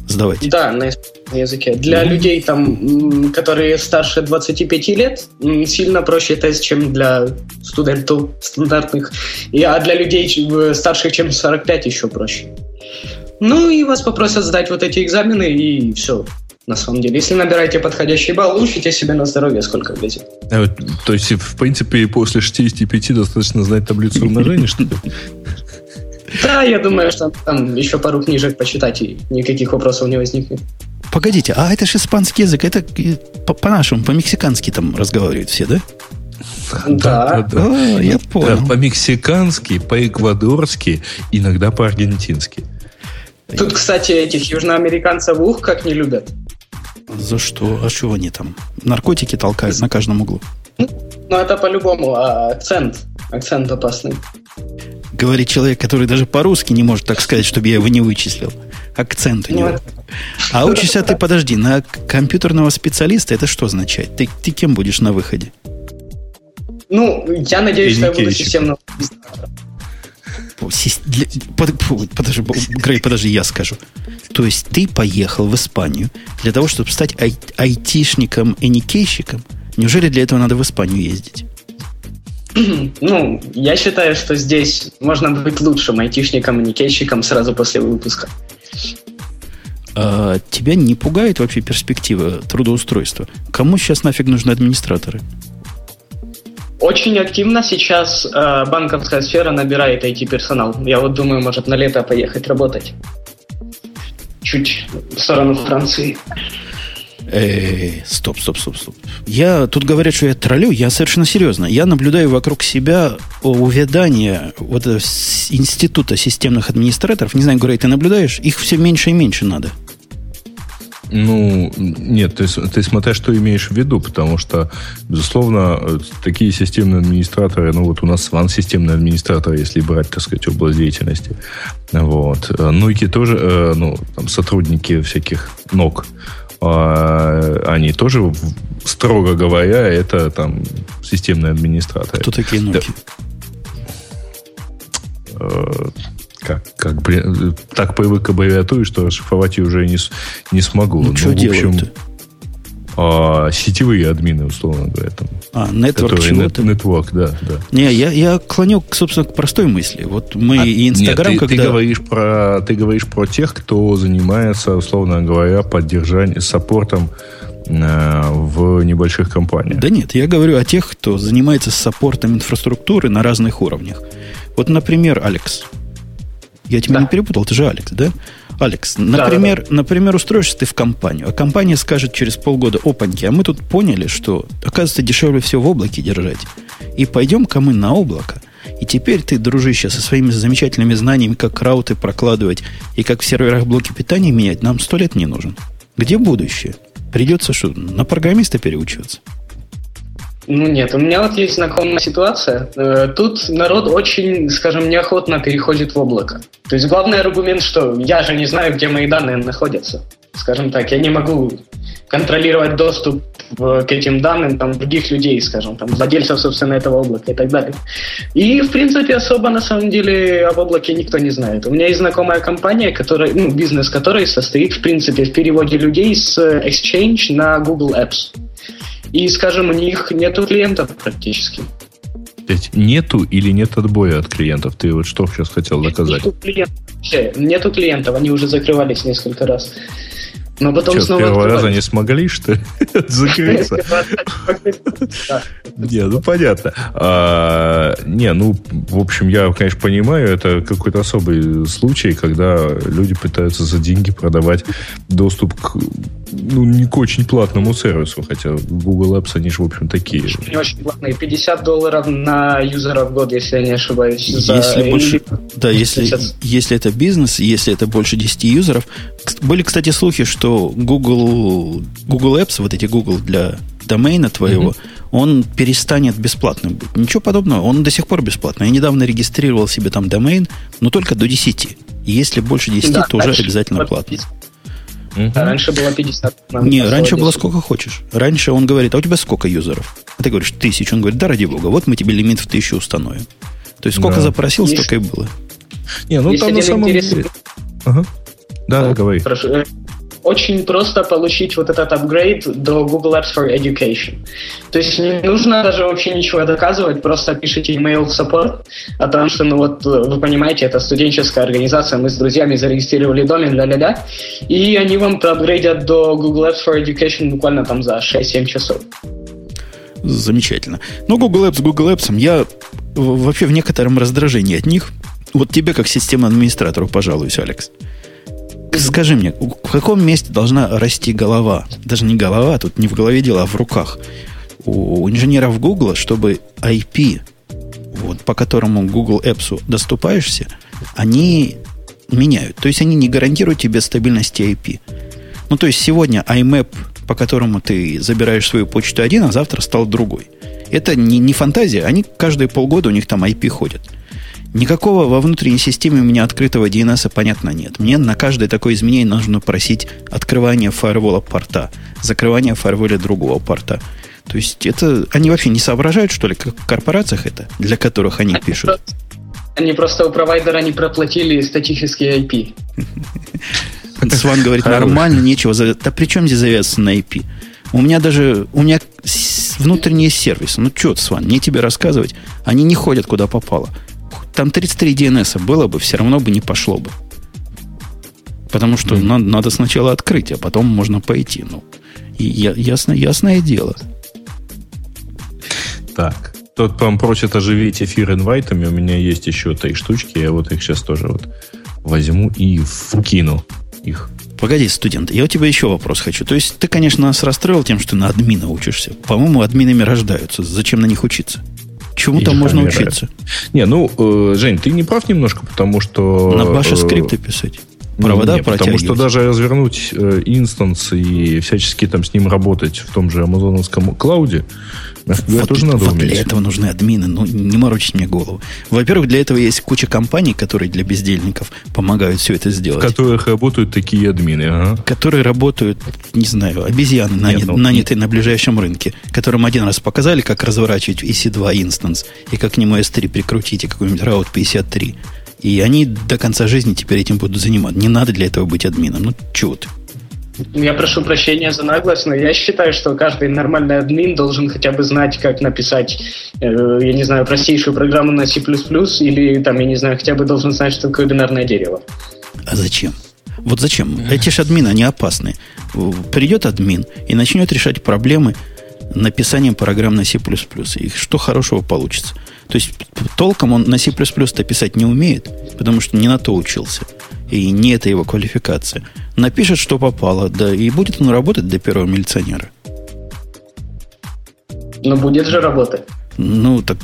[SPEAKER 1] сдавать?
[SPEAKER 4] Да, на языке. Для mm-hmm. людей, там, которые старше 25 лет, сильно проще тест, чем для студентов стандартных. И, а для людей старших, чем 45, еще проще. Ну и вас попросят сдать вот эти экзамены, и все на самом деле. Если набираете подходящий балл, учите себе на здоровье, сколько влезет.
[SPEAKER 2] А, то есть, в принципе, после 65 достаточно знать таблицу умножения, что ли?
[SPEAKER 4] Да, я думаю, что там еще пару книжек почитать, и никаких вопросов не возникнет.
[SPEAKER 1] Погодите, а это же испанский язык, это по-нашему, по-мексикански там разговаривают все, да?
[SPEAKER 4] Да.
[SPEAKER 1] да, да. О, я понял. Да,
[SPEAKER 2] по-мексикански, по-эквадорски, иногда по-аргентински.
[SPEAKER 4] Тут, кстати, этих южноамериканцев ух как не любят.
[SPEAKER 1] За что? А что они там? Наркотики толкают на каждом углу.
[SPEAKER 4] Ну, это по-любому а акцент. Акцент опасный.
[SPEAKER 1] Говорит человек, который даже по-русски не может так сказать, чтобы я его не вычислил. Акцент у него. Ну, а учишься ты, подожди, на компьютерного специалиста это что означает? Ты, ты кем будешь на выходе?
[SPEAKER 4] Ну, я надеюсь, что я буду системным
[SPEAKER 1] Подожди, Грей, подожди, я скажу. То есть ты поехал в Испанию для того, чтобы стать ай- айтишником и никейщиком? Неужели для этого надо в Испанию ездить?
[SPEAKER 4] Ну, я считаю, что здесь можно быть лучшим айтишником и никейщиком сразу после выпуска.
[SPEAKER 1] А тебя не пугает вообще перспектива трудоустройства? Кому сейчас нафиг нужны администраторы?
[SPEAKER 4] Очень активно сейчас э, банковская сфера набирает IT-персонал. Я вот думаю, может на лето поехать работать. Чуть в сторону Франции.
[SPEAKER 1] Эй, стоп, стоп, стоп, стоп. Я тут говорят, что я троллю, я совершенно серьезно. Я наблюдаю вокруг себя увядание вот института системных администраторов. Не знаю, Грей, ты наблюдаешь? Их все меньше и меньше надо.
[SPEAKER 2] Ну, нет, ты, ты смотря, что имеешь в виду, потому что, безусловно, такие системные администраторы, ну вот у нас ван системный администратор, если брать, так сказать, область деятельности. Вот. Ну, и тоже, э, ну, там, сотрудники всяких ног, а, они тоже, строго говоря, это там системные администраторы.
[SPEAKER 1] Кто такие ноги?
[SPEAKER 2] Да. Э, как, как блин, так привык к аббревиатуре, что расшифровать ее уже не, не смогу.
[SPEAKER 1] Ну, ну что делают
[SPEAKER 2] а, сетевые админы, условно говоря. Там,
[SPEAKER 1] а, network чего-то?
[SPEAKER 2] Network, да, да.
[SPEAKER 1] Не, я, я клоню, собственно, к простой мысли. Вот мы а, и Инстаграм,
[SPEAKER 2] нет,
[SPEAKER 1] ты, когда...
[SPEAKER 2] Ты говоришь, про, ты говоришь про тех, кто занимается, условно говоря, поддержанием, саппортом э, в небольших компаниях.
[SPEAKER 1] Да нет, я говорю о тех, кто занимается саппортом инфраструктуры на разных уровнях. Вот, например, Алекс. Я тебя да. не перепутал, ты же Алекс, да? Алекс, например, да, да. например, устроишься ты в компанию, а компания скажет через полгода, опаньки, а мы тут поняли, что, оказывается, дешевле всего в облаке держать. И пойдем-ка мы на облако. И теперь ты, дружище, со своими замечательными знаниями, как рауты прокладывать и как в серверах блоки питания менять, нам сто лет не нужен. Где будущее? Придется что, на программиста переучиваться?
[SPEAKER 4] Ну нет, у меня вот есть знакомая ситуация. Э, тут народ очень, скажем, неохотно переходит в облако. То есть главный аргумент, что я же не знаю, где мои данные находятся. Скажем так, я не могу контролировать доступ к этим данным там, других людей, скажем, там, владельцев, собственно, этого облака и так далее. И, в принципе, особо, на самом деле, об облаке никто не знает. У меня есть знакомая компания, которая, ну, бизнес которой состоит, в принципе, в переводе людей с Exchange на Google Apps. И, скажем, у них нету клиентов практически.
[SPEAKER 2] Нету или нет отбоя от клиентов? Ты вот что сейчас хотел доказать?
[SPEAKER 4] Нету клиентов. Нету клиентов, они уже закрывались несколько раз.
[SPEAKER 2] Но потом Что, снова первого раза не смогли, что ли, закрыться? Не, ну понятно. А, не, ну, в общем, я, конечно, понимаю, это какой-то особый случай, когда люди пытаются за деньги продавать доступ к ну, не к очень платному сервису, хотя Google Apps, они же, в общем, такие.
[SPEAKER 4] Не очень платные. 50 долларов на юзера в год, если я не ошибаюсь.
[SPEAKER 1] Если больше, да, если, если это бизнес, если это больше 10 юзеров. Были, кстати, слухи, что Google, Google Apps, вот эти Google для домена твоего, mm-hmm. он перестанет бесплатным быть. Ничего подобного, он до сих пор бесплатный. Я недавно регистрировал себе там домен, но только до 10. Если больше 10, да, то уже обязательно платно.
[SPEAKER 4] Угу. А раньше было 50.
[SPEAKER 1] Не, раньше было сколько хочешь. Раньше он говорит, а у тебя сколько юзеров? А ты говоришь, тысячу. Он говорит, да ради бога, вот мы тебе лимит в тысячу установим. То есть сколько да. запросил, Есть... столько и было.
[SPEAKER 2] Не, ну Есть там на самом деле... Ага. Да, да, говори.
[SPEAKER 4] Прошу. Очень просто получить вот этот апгрейд до Google Apps for Education. То есть не нужно даже вообще ничего доказывать, просто пишите email в support о том, что, ну вот, вы понимаете, это студенческая организация, мы с друзьями зарегистрировали домен, ля-ля-ля, и они вам проапгрейдят до Google Apps for Education буквально там за 6-7 часов.
[SPEAKER 1] Замечательно. Но Google Apps, Google Apps, я вообще в некотором раздражении от них. Вот тебе, как система администратору, пожалуюсь, Алекс. Скажи мне, в каком месте должна расти голова? Даже не голова, тут не в голове дело, а в руках. У инженеров Google, чтобы IP, вот, по которому Google Apps доступаешься, они меняют. То есть они не гарантируют тебе стабильности IP. Ну, то есть сегодня IMAP, по которому ты забираешь свою почту один, а завтра стал другой. Это не, не фантазия. Они каждые полгода у них там IP ходят. Никакого во внутренней системе у меня открытого DNS, понятно, нет. Мне на каждое такое изменение нужно просить открывание фаервола порта, закрывание фаервола другого порта. То есть это они вообще не соображают, что ли, как в корпорациях это, для которых они пишут?
[SPEAKER 4] Они просто у провайдера не проплатили статический IP.
[SPEAKER 1] Сван говорит, нормально, нечего. Да при чем здесь завязываться на IP? У меня даже, у меня внутренние сервисы. Ну, что, Сван, мне тебе рассказывать? Они не ходят куда попало. Там 33 DNS было бы, все равно бы не пошло бы. Потому что mm. надо, надо сначала открыть, а потом можно пойти. Ну, и я, ясно, ясное дело.
[SPEAKER 2] Так. Тот вам просит оживить эфир инвайтами. У меня есть еще три штучки. Я вот их сейчас тоже вот возьму и вкину их.
[SPEAKER 1] Погоди, студент, я у тебя еще вопрос хочу. То есть ты, конечно, нас расстроил тем, что на админа учишься. По-моему, админами рождаются. Зачем на них учиться? Чему там можно умирают. учиться?
[SPEAKER 2] Не, ну, э, Жень, ты не прав немножко, потому что...
[SPEAKER 1] На баше э, скрипты писать. Провода
[SPEAKER 2] не, Потому что даже развернуть э, инстанс и всячески там с ним работать в том же амазоновском клауде,
[SPEAKER 1] вот, тоже надо вот уметь. для этого нужны админы. Ну, не морочить мне голову. Во-первых, для этого есть куча компаний, которые для бездельников помогают все это сделать.
[SPEAKER 2] В которых работают такие админы. Ага.
[SPEAKER 1] Которые работают, не знаю, обезьяны, нанят, Нет, ну, нанятые на ближайшем рынке, которым один раз показали, как разворачивать EC2 инстанс и как к нему S3 прикрутить и какой-нибудь Route 53. И они до конца жизни теперь этим будут заниматься. Не надо для этого быть админом. Ну, чего ты?
[SPEAKER 4] Я прошу прощения за наглость, но я считаю, что каждый нормальный админ должен хотя бы знать, как написать, э, я не знаю, простейшую программу на C++ или, там, я не знаю, хотя бы должен знать, что такое бинарное дерево.
[SPEAKER 1] А зачем? Вот зачем? Эти же админы, они опасны. Придет админ и начнет решать проблемы написанием программ на C++. И что хорошего получится? То есть толком он на C++-то писать не умеет, потому что не на то учился. И не это его квалификация. Напишет, что попало, да, и будет он работать до первого милиционера.
[SPEAKER 4] Но будет же работать.
[SPEAKER 1] Ну, так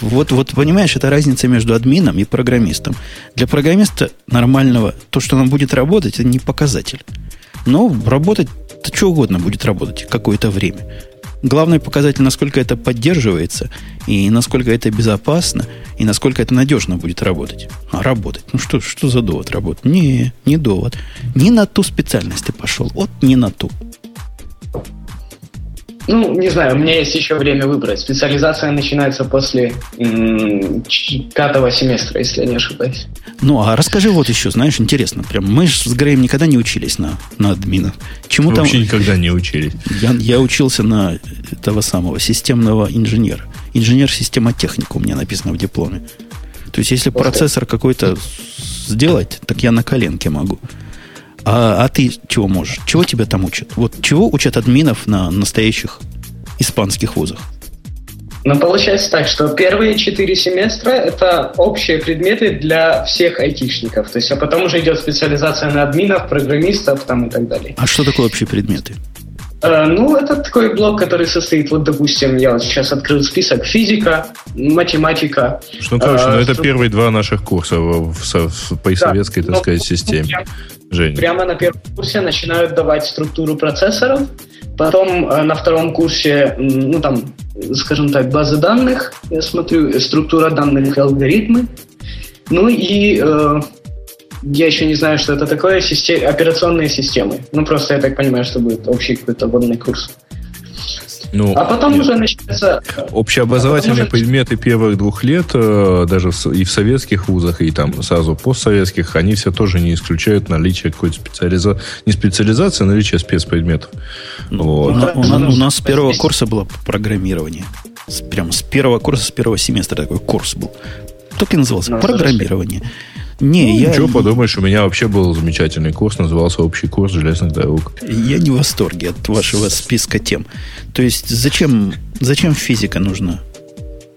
[SPEAKER 1] вот, вот понимаешь, это разница между админом и программистом. Для программиста нормального, то, что он будет работать, это не показатель. Но работать, то что угодно будет работать какое-то время. Главный показатель, насколько это поддерживается, и насколько это безопасно, и насколько это надежно будет работать. А работать? Ну что, что за довод работать? Не, не довод. Не на ту специальность ты пошел. Вот не на ту.
[SPEAKER 4] Ну, не знаю, у меня есть еще время выбрать. Специализация начинается после м- пятого семестра, если я не ошибаюсь.
[SPEAKER 1] Ну, а расскажи вот еще, знаешь, интересно. Прям мы с Греем никогда не учились на, на админов.
[SPEAKER 2] Чему Вообще там... никогда не учились.
[SPEAKER 1] Я, я учился на того самого системного инженера. Инженер-системотехника у меня написано в дипломе. То есть, если процессор какой-то сделать, так я на коленке могу. А, а ты чего можешь? Чего тебя там учат? Вот чего учат админов на настоящих испанских вузах?
[SPEAKER 4] Ну, получается так, что первые четыре семестра – это общие предметы для всех айтишников. То есть, а потом уже идет специализация на админов, программистов там и так далее.
[SPEAKER 1] А что такое общие предметы?
[SPEAKER 4] Э, ну, это такой блок, который состоит, вот, допустим, я вот сейчас открыл список физика, математика.
[SPEAKER 2] Ну, короче, ну, это первые два наших курса в, в, в, по советской, так сказать, системе.
[SPEAKER 4] Прямо, Женя. прямо на первом курсе начинают давать структуру процессоров, потом э, на втором курсе, ну, там, скажем так, базы данных, я смотрю, структура данных и алгоритмы, ну и э, я еще не знаю, что это такое, систем... операционные системы. Ну, просто я так понимаю, что будет общий какой-то водный курс. Ну, а потом нет. уже начинается...
[SPEAKER 2] Общеобразовательные а уже... предметы первых двух лет, э, даже и в советских вузах, и там сразу постсоветских, они все тоже не исключают наличие какой-то специализации, не специализации, а наличие спецпредметов.
[SPEAKER 1] Ну, вот. у, у, у нас с первого курса было программирование. Прям с первого курса, с первого семестра такой курс был. Так и назывался. Ну, программирование. Слушай,
[SPEAKER 2] не, ну, я... Ничего, подумаешь, у меня вообще был замечательный курс, назывался «Общий курс железных дорог».
[SPEAKER 1] Я не в восторге от вашего списка тем. То есть, зачем, зачем физика нужна?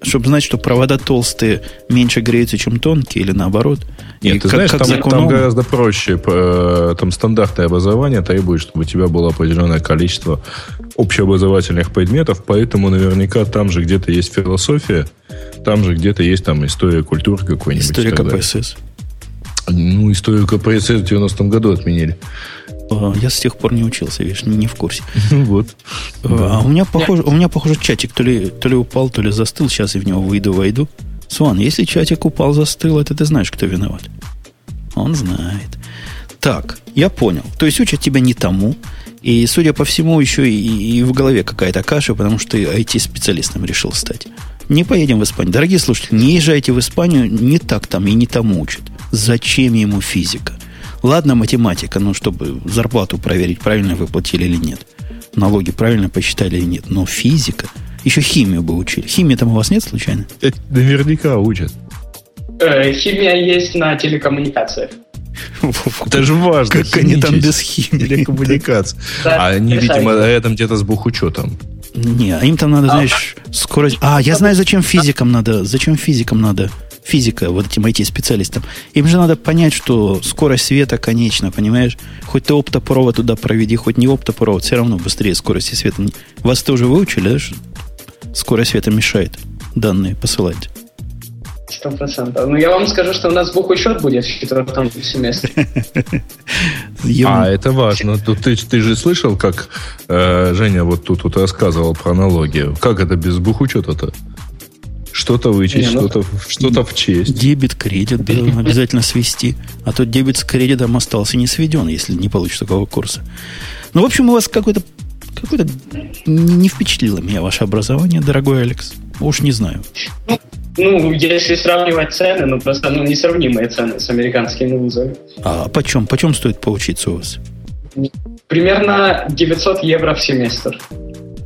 [SPEAKER 1] Чтобы знать, что провода толстые меньше греются, чем тонкие, или наоборот?
[SPEAKER 2] Нет, и ты как, знаешь, как там, там гораздо проще. Э, там стандартное образование требует, чтобы у тебя было определенное количество общеобразовательных предметов, поэтому наверняка там же где-то есть философия, там же где-то есть там история культуры какой-нибудь.
[SPEAKER 1] История КПСС.
[SPEAKER 2] Ну, историю КПСС в 90-м году отменили.
[SPEAKER 1] А, я с тех пор не учился, видишь, не в курсе.
[SPEAKER 2] Вот.
[SPEAKER 1] А у меня, похоже, у меня, похоже, чатик то ли, то ли упал, то ли застыл. Сейчас я в него выйду, войду. Сван, если чатик упал, застыл, это ты знаешь, кто виноват. Он знает. Так, я понял. То есть учат тебя не тому. И, судя по всему, еще и, и в голове какая-то каша, потому что ты IT-специалистом решил стать. Не поедем в Испанию. Дорогие слушатели, не езжайте в Испанию, не так там и не тому учат. Зачем ему физика? Ладно, математика, ну, чтобы зарплату проверить, правильно выплатили или нет. Налоги правильно посчитали или нет. Но физика... Еще химию бы учили. Химии там у вас нет случайно?
[SPEAKER 2] Это наверняка учат.
[SPEAKER 4] Э, химия есть на телекоммуникациях.
[SPEAKER 2] Это же важно.
[SPEAKER 1] Как они там без химии?
[SPEAKER 2] Телекоммуникации. А они, видимо, рядом где-то с бухучетом.
[SPEAKER 1] Не, а им там надо, а знаешь, скорость... А, я знаю, зачем физикам надо, зачем физикам надо физика, вот этим IT-специалистам, им же надо понять, что скорость света конечна, понимаешь? Хоть ты оптопровод туда проведи, хоть не оптопровод, все равно быстрее скорости света. Вас тоже выучили, да, что скорость света мешает данные посылать?
[SPEAKER 4] Сто процентов. Ну, я вам скажу, что у нас бухучет будет в четвертом семестре.
[SPEAKER 2] А, это важно. Ты, ты же слышал, как э, Женя вот тут вот рассказывал про аналогию. Как это без бухучета-то? Что-то вычесть, ну, что-то, что-то в честь.
[SPEAKER 1] Дебет, кредит обязательно свести. А то дебет с кредитом остался не сведен, если не получишь такого курса. Ну, в общем, у вас какой-то какой-то не впечатлило меня ваше образование, дорогой Алекс. Уж не знаю.
[SPEAKER 4] Ну, ну, если сравнивать цены, ну просто ну, несравнимые цены с американскими вузами.
[SPEAKER 1] А почем? Почем стоит поучиться у вас?
[SPEAKER 4] Примерно 900 евро в семестр.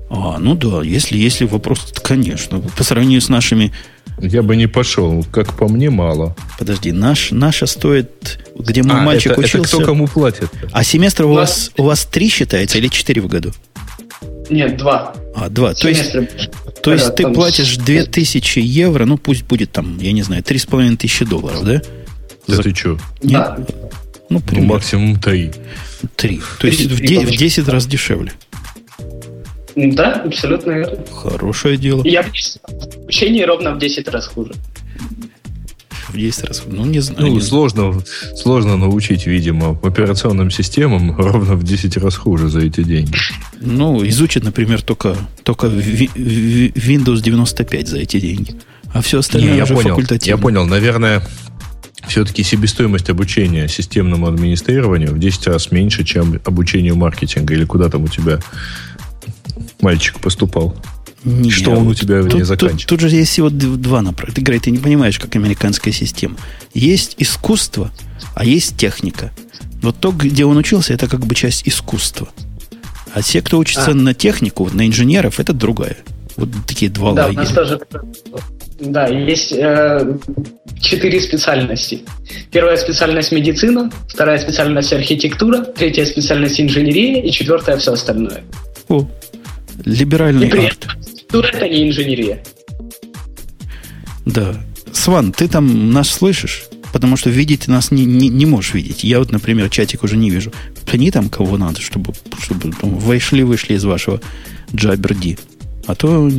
[SPEAKER 1] А, ну да, если, если вопрос, конечно. По сравнению с нашими...
[SPEAKER 2] Я бы не пошел, как по мне, мало.
[SPEAKER 1] Подожди, наш, наша стоит, где мой а, мальчик
[SPEAKER 2] это,
[SPEAKER 1] учился...
[SPEAKER 2] Это кто кому платит?
[SPEAKER 1] А семестр у, вас, у вас три считается или четыре в году?
[SPEAKER 4] Нет, два.
[SPEAKER 1] А, два. То есть, то есть ты платишь 2000 евро, ну пусть будет там, я не знаю, 3,5 тысячи долларов, да?
[SPEAKER 2] Да За... ты что?
[SPEAKER 1] Нет? Да.
[SPEAKER 2] Ну, ну, максимум 3.
[SPEAKER 1] 3. То есть в 10, в 10 раз дешевле.
[SPEAKER 4] Да, абсолютно верно.
[SPEAKER 1] Хорошее дело.
[SPEAKER 4] Я в учении ровно в 10 раз хуже.
[SPEAKER 1] В 10 раз Ну, не знаю.
[SPEAKER 2] Ну,
[SPEAKER 1] не
[SPEAKER 2] сложно,
[SPEAKER 1] знаю.
[SPEAKER 2] сложно научить, видимо, операционным системам ровно в 10 раз хуже за эти деньги.
[SPEAKER 1] Ну, изучит, например, только, только Windows 95 за эти деньги. А все остальное не, я уже
[SPEAKER 2] понял,
[SPEAKER 1] факультативно.
[SPEAKER 2] Я понял. Наверное, все-таки себестоимость обучения системному администрированию в 10 раз меньше, чем обучению маркетинга. Или куда там у тебя мальчик поступал? Не, что он у тебя тут, не заканчивает?
[SPEAKER 1] Тут, тут же есть всего два направления. Ты, говоришь, ты не понимаешь, как американская система. Есть искусство, а есть техника. Вот то, где он учился, это как бы часть искусства. А те, кто учится а. на технику, на инженеров, это другая. Вот такие два
[SPEAKER 4] да,
[SPEAKER 1] лагеря.
[SPEAKER 4] У нас тоже Да, есть э, четыре специальности. Первая специальность медицина, вторая специальность архитектура, третья специальность инженерия и четвертая все остальное.
[SPEAKER 1] О, либеральный и арт.
[SPEAKER 4] Архитектура это не инженерия.
[SPEAKER 1] Да. Сван, ты там нас слышишь? Потому что видеть ты нас не, не, не можешь видеть. Я вот, например, чатик уже не вижу. Пни там кого надо, чтобы, чтобы вышли, вышли из вашего Jabber А то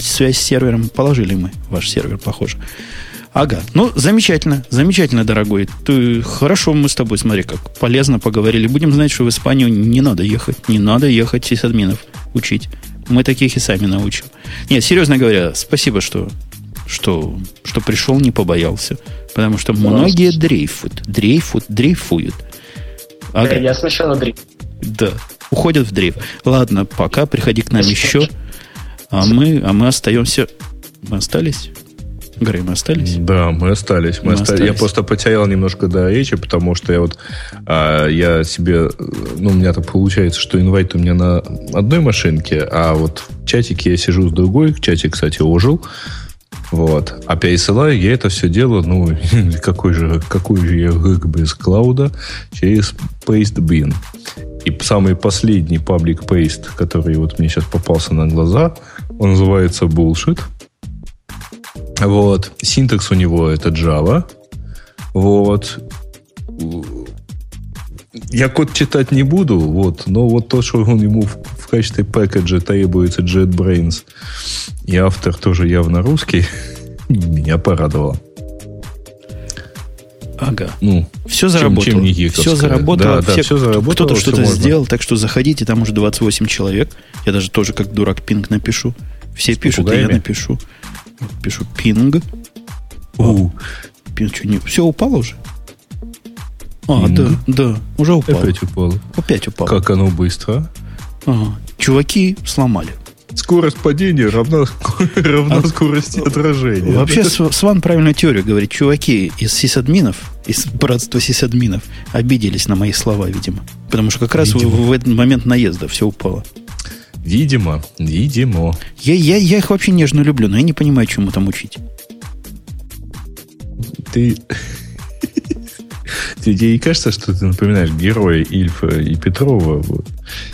[SPEAKER 1] связь с сервером положили мы. Ваш сервер, похоже. Ага. Ну, замечательно. Замечательно, дорогой. Ты, хорошо мы с тобой, смотри, как полезно поговорили. Будем знать, что в Испанию не надо ехать. Не надо ехать сисадминов учить. Мы таких и сами научим. Нет, серьезно говоря, спасибо, что, что, что пришел, не побоялся. Потому что многие дрейфуют. Дрейфуют, дрейфуют.
[SPEAKER 4] Ага. Да, я сначала дрейф.
[SPEAKER 1] Да, уходят в дрейф. Ладно, пока, приходи к нам еще. А мы, а мы остаемся... Мы остались? Грей, мы остались?
[SPEAKER 2] Да, мы остались. Мы, мы остались. остались. Я просто потерял немножко до речи, потому что я вот а, я себе, ну, у меня так получается, что инвайт у меня на одной машинке, а вот в чатике я сижу с другой. Чатик, кстати, ожил. Вот. А пересылаю я это все дело, ну, какой же, какой же я гэг без клауда, через Pastebin. И самый последний паблик Paste, который вот мне сейчас попался на глаза, он называется Bullshit. Вот. Синтекс у него это Java. Вот. Я код читать не буду, вот, но вот то, что он ему в, в качестве пэкэджа требуется JetBrains, и автор тоже явно русский, меня порадовало.
[SPEAKER 1] Ага. Ну, все заработало. Чем, чем все заработало. Да, все, да, все заработало. Кто-то что-то сделал, так что заходите, там уже 28 человек. Я даже тоже как дурак пинг напишу. Все пишут, а я напишу. Пишу пинг. О, пинг, что, не, все упало уже? А, да, да, уже упало.
[SPEAKER 2] Опять упало.
[SPEAKER 1] Опять упало.
[SPEAKER 2] Как оно быстро.
[SPEAKER 1] Ага. Чуваки сломали.
[SPEAKER 2] Скорость падения равна, равна а, скорости отражения.
[SPEAKER 1] Вообще, Сван правильную теорию говорит. Чуваки из сисадминов, из братства сисадминов обиделись на мои слова, видимо. Потому что как раз в, в этот момент наезда все упало.
[SPEAKER 2] Видимо, видимо.
[SPEAKER 1] Я, я, я их вообще нежно люблю, но я не понимаю, чему там учить.
[SPEAKER 2] Ты... Тебе не кажется, что ты напоминаешь героя Ильфа и Петрова? Вот.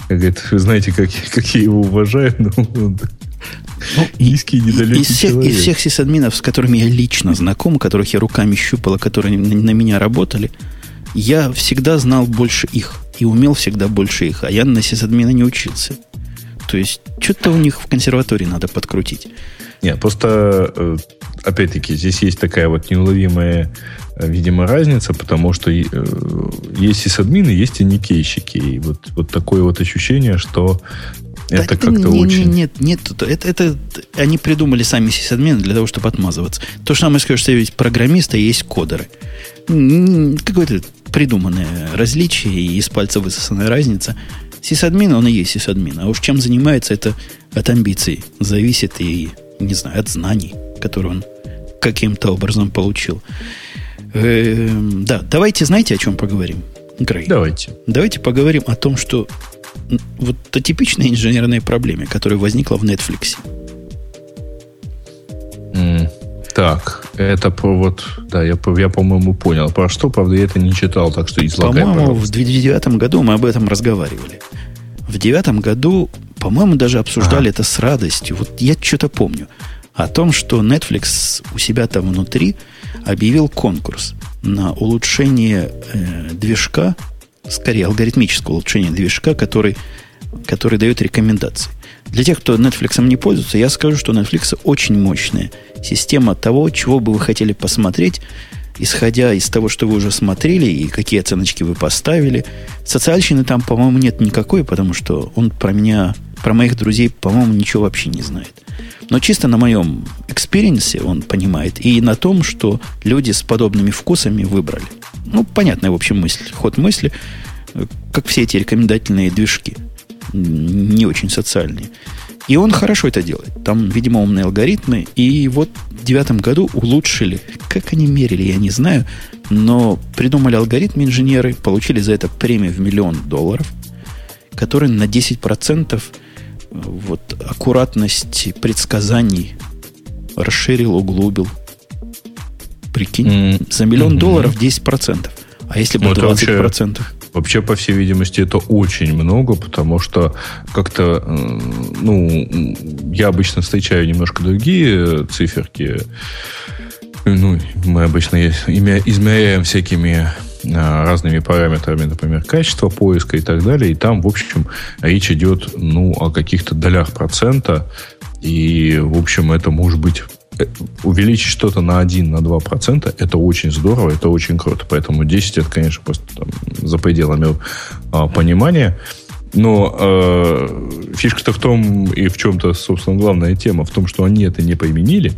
[SPEAKER 2] Это, вы знаете, как, как я его уважаю, но он
[SPEAKER 1] ну, низкий, недалекий из всех, человек. Из всех сисадминов, с которыми я лично знаком, которых я руками щупала, которые на, на меня работали, я всегда знал больше их и умел всегда больше их, а я на сисадмина не учился. То есть, что-то у них в консерватории надо подкрутить.
[SPEAKER 2] Нет, просто, э, опять-таки, здесь есть такая вот неуловимая, э, видимо, разница, потому что э, есть и садмины, есть и никейщики. И вот, вот такое вот ощущение, что это, это как-то
[SPEAKER 1] не,
[SPEAKER 2] очень...
[SPEAKER 1] Нет, нет, это, это они придумали сами сисадмины для того, чтобы отмазываться. То же самое скажешь, что есть программисты, а есть кодеры. Какое-то придуманное различие и из пальца высосанная разница – Сисадмин, он и есть сисадмин. А уж чем занимается, это от амбиций зависит и, не знаю, от знаний, которые он каким-то образом получил. Э, да, давайте, знаете, о чем поговорим,
[SPEAKER 2] Грей? Давайте.
[SPEAKER 1] Давайте поговорим о том, что вот о типичной инженерной проблеме, которая возникла в Netflix.
[SPEAKER 2] Mm. Так, это про вот, да, я, я по-моему, понял. Про что, правда, я это не читал, так что излагай,
[SPEAKER 1] По-моему, в 2009 году мы об этом разговаривали. В девятом году, по-моему, даже обсуждали ага. это с радостью. Вот я что-то помню. О том, что Netflix у себя там внутри объявил конкурс на улучшение э, движка, скорее алгоритмическое улучшение движка, который, который дает рекомендации. Для тех, кто Netflix не пользуется, я скажу, что Netflix очень мощная система того, чего бы вы хотели посмотреть, исходя из того, что вы уже смотрели и какие оценочки вы поставили. Социальщины там, по-моему, нет никакой, потому что он про меня, про моих друзей, по-моему, ничего вообще не знает. Но чисто на моем experience е он понимает. И на том, что люди с подобными вкусами выбрали. Ну, понятная, в общем, мысль, ход мысли, как все эти рекомендательные движки – не очень социальные. И он хорошо это делает. Там, видимо, умные алгоритмы. И вот в девятом году улучшили. Как они мерили, я не знаю. Но придумали алгоритм инженеры, получили за это премию в миллион долларов, который на 10% вот, аккуратности предсказаний расширил, углубил. Прикинь, mm. за миллион mm-hmm. долларов 10%. А если бы ну, 20%? Вообще,
[SPEAKER 2] вообще, по всей видимости, это очень много, потому что как-то, ну, я обычно встречаю немножко другие циферки. Ну, мы обычно измеряем всякими а, разными параметрами, например, качество поиска и так далее. И там, в общем, речь идет ну, о каких-то долях процента. И, в общем, это может быть увеличить что-то на 1, на 2 процента, это очень здорово, это очень круто. Поэтому 10 это, конечно, просто там, за пределами а, понимания. Но э, фишка-то в том, и в чем-то, собственно, главная тема, в том, что они это не поименили.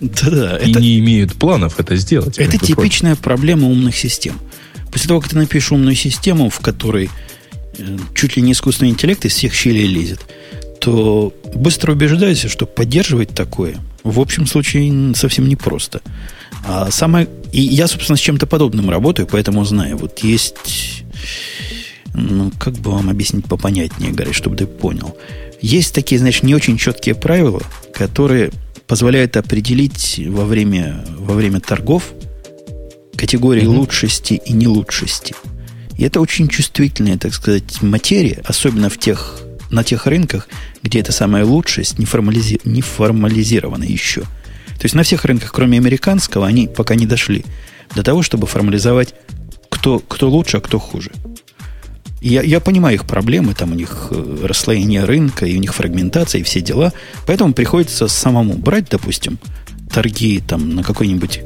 [SPEAKER 1] Да-да.
[SPEAKER 2] И это, не имеют планов это сделать.
[SPEAKER 1] Это типичная прочим. проблема умных систем. После того, как ты напишешь умную систему, в которой э, чуть ли не искусственный интеллект из всех щелей лезет, то быстро убеждайся, что поддерживать такое в общем случае совсем непросто. А самое... И я, собственно, с чем-то подобным работаю, поэтому знаю. Вот есть... Ну, как бы вам объяснить попонятнее, Гарри, чтобы ты понял. Есть такие, знаешь, не очень четкие правила, которые позволяет определить во время, во время торгов категории mm-hmm. лучшести и нелучшести. И это очень чувствительная, так сказать, материя, особенно в тех, на тех рынках, где эта самая лучшесть не, формализи, не формализирована еще. То есть на всех рынках, кроме американского, они пока не дошли до того, чтобы формализовать, кто, кто лучше, а кто хуже. Я, я понимаю их проблемы, там у них э, расслоение рынка, и у них фрагментация, и все дела. Поэтому приходится самому брать, допустим, торги там на какой-нибудь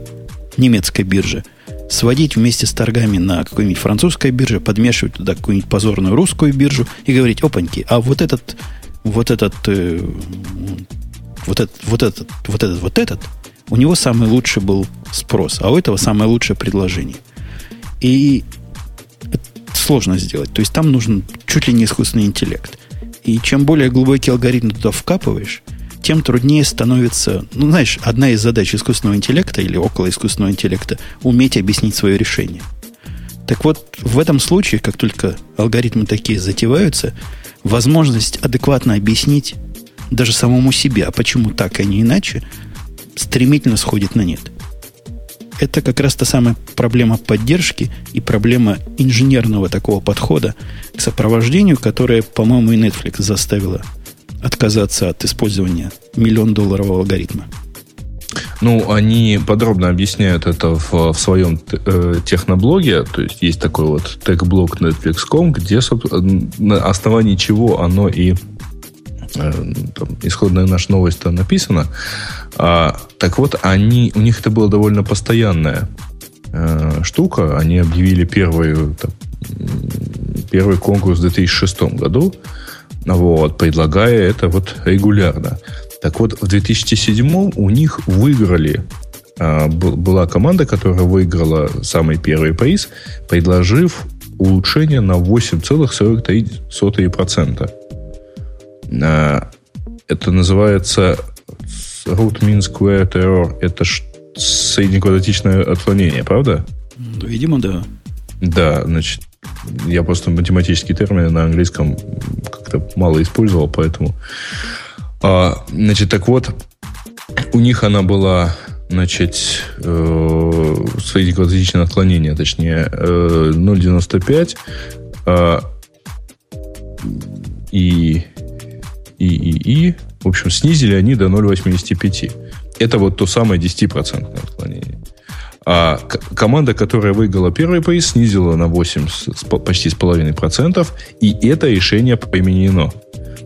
[SPEAKER 1] немецкой бирже, сводить вместе с торгами на какой-нибудь французской бирже, подмешивать туда какую-нибудь позорную русскую биржу и говорить, опаньки, а вот этот, вот этот, э, вот этот, вот этот, вот этот, вот этот, у него самый лучший был спрос, а у этого самое лучшее предложение. И сложно сделать. То есть там нужен чуть ли не искусственный интеллект. И чем более глубокий алгоритм туда вкапываешь, тем труднее становится, ну, знаешь, одна из задач искусственного интеллекта или около искусственного интеллекта уметь объяснить свое решение. Так вот, в этом случае, как только алгоритмы такие затеваются, возможность адекватно объяснить даже самому себе, а почему так, а не иначе, стремительно сходит на нет это как раз та самая проблема поддержки и проблема инженерного такого подхода к сопровождению, которая, по-моему, и Netflix заставила отказаться от использования миллион долларового алгоритма.
[SPEAKER 2] Ну, они подробно объясняют это в, в своем э, техноблоге. То есть есть такой вот тег-блог Netflix.com, где на основании чего оно и Э, там, исходная наша новость там написана. А, так вот, они, у них это была довольно постоянная э, штука. Они объявили первый, там, первый конкурс в 2006 году, вот, предлагая это вот регулярно. Так вот, в 2007 у них выиграли а, была команда, которая выиграла самый первый приз, предложив улучшение на 8,43%. Это называется root mean squared error. Это среднеквадратичное отклонение, правда?
[SPEAKER 1] Ну, видимо, да.
[SPEAKER 2] Да, значит, я просто математические термины на английском как-то мало использовал, поэтому... А, значит, так вот, у них она была, значит, э, среднеквадратичное отклонение, точнее, э, 0,95 э, и и, и, и. В общем, снизили они до 0,85. Это вот то самое 10% отклонение. А команда, которая выиграла первый приз, снизила на 8, почти с половиной процентов, и это решение применено.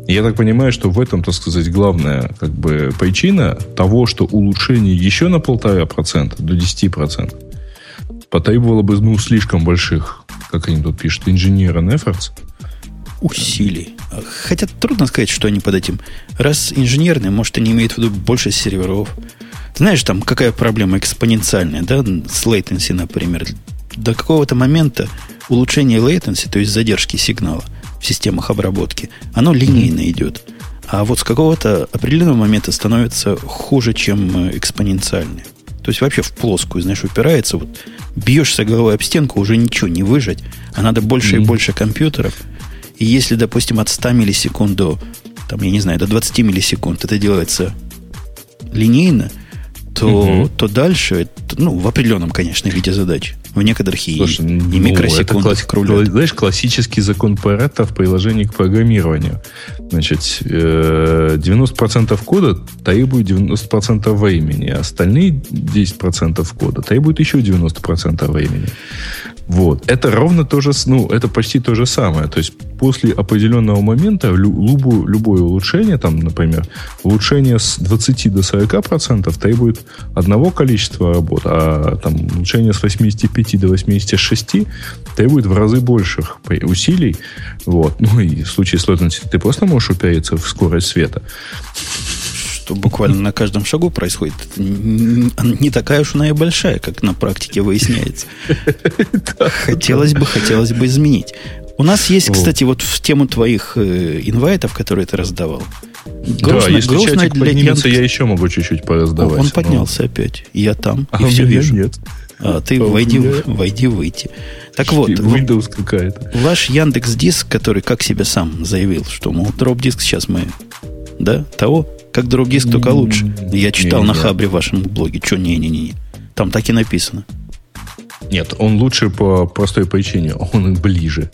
[SPEAKER 2] Я так понимаю, что в этом, так сказать, главная как бы, причина того, что улучшение еще на полтора процента до 10 процентов потребовало бы ну, слишком больших, как они тут пишут, engineering efforts –
[SPEAKER 1] усилий. Хотя трудно сказать, что они под этим. Раз инженерные, может, они имеют в виду больше серверов. Знаешь, там какая проблема экспоненциальная, да, с latency, например. До какого-то момента улучшение latency, то есть задержки сигнала в системах обработки, оно линейно идет. А вот с какого-то определенного момента становится хуже, чем э, экспоненциальное. То есть вообще в плоскую, знаешь, упирается. Вот бьешься головой об стенку, уже ничего не выжать. А надо больше mm-hmm. и больше компьютеров – и если, допустим, от 100 миллисекунд до, там, я не знаю, до 20 миллисекунд это делается линейно, то, угу. то дальше, ну, в определенном, конечно, виде задачи. В некоторых и, Слушай, и ну, микросекунды
[SPEAKER 2] класс, Знаешь, классический закон Паретта в приложении к программированию. Значит, 90% э, кода требует 90% времени, а остальные 10% кода требуют еще 90% времени. Вот. Это ровно то же, ну, это почти то же самое. То есть после определенного момента любое, любое улучшение, там, например, улучшение с 20 до 40 процентов требует одного количества работ, а там улучшение с 85 до 86 требует в разы больших усилий. Вот. Ну и в случае сложности ты просто можешь упереться в скорость света
[SPEAKER 1] что буквально на каждом шагу происходит, не такая уж она и большая, как на практике выясняется. Хотелось бы, хотелось бы изменить. У нас есть, кстати, вот в тему твоих э, инвайтов, которые ты раздавал.
[SPEAKER 2] Грустно, да, если грустно чатик поднимется, я еще могу чуть-чуть пораздавать.
[SPEAKER 1] Он поднялся опять. Я там, а и все вижу. нет. А, ты а войди, меня... войди, выйти. Так вот,
[SPEAKER 2] Windows какая-то.
[SPEAKER 1] Ваш Яндекс Диск, который как себе сам заявил, что, мол, дроп диск сейчас мы, да, того, как дроп-диск, только лучше. Я читал на Хабре в вашем блоге. Что, не-не-не. Там так и написано.
[SPEAKER 2] Нет, он лучше по простой причине. Он ближе.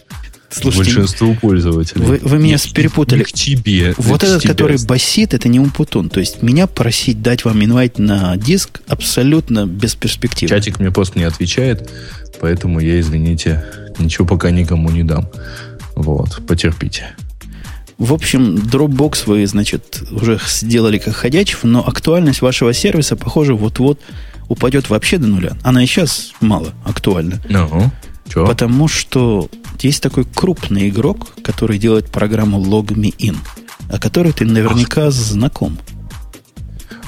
[SPEAKER 2] Слушайте, большинству пользователей.
[SPEAKER 1] Вы, вы меня
[SPEAKER 2] Нет,
[SPEAKER 1] перепутали.
[SPEAKER 2] Не к тебе.
[SPEAKER 1] Вот этот, тебе. который басит, это не умпутун. То есть меня просить дать вам инвайт на диск абсолютно бесперспективно.
[SPEAKER 2] Чатик мне просто не отвечает, поэтому я, извините, ничего пока никому не дам. Вот, потерпите.
[SPEAKER 1] В общем, Dropbox вы, значит, уже сделали как ходячих, но актуальность вашего сервиса, похоже, вот-вот упадет вообще до нуля. Она и сейчас мало актуальна.
[SPEAKER 2] Ну,
[SPEAKER 1] чё? Потому что есть такой крупный игрок, который делает программу LogMeIn, о которой ты наверняка Ах. знаком.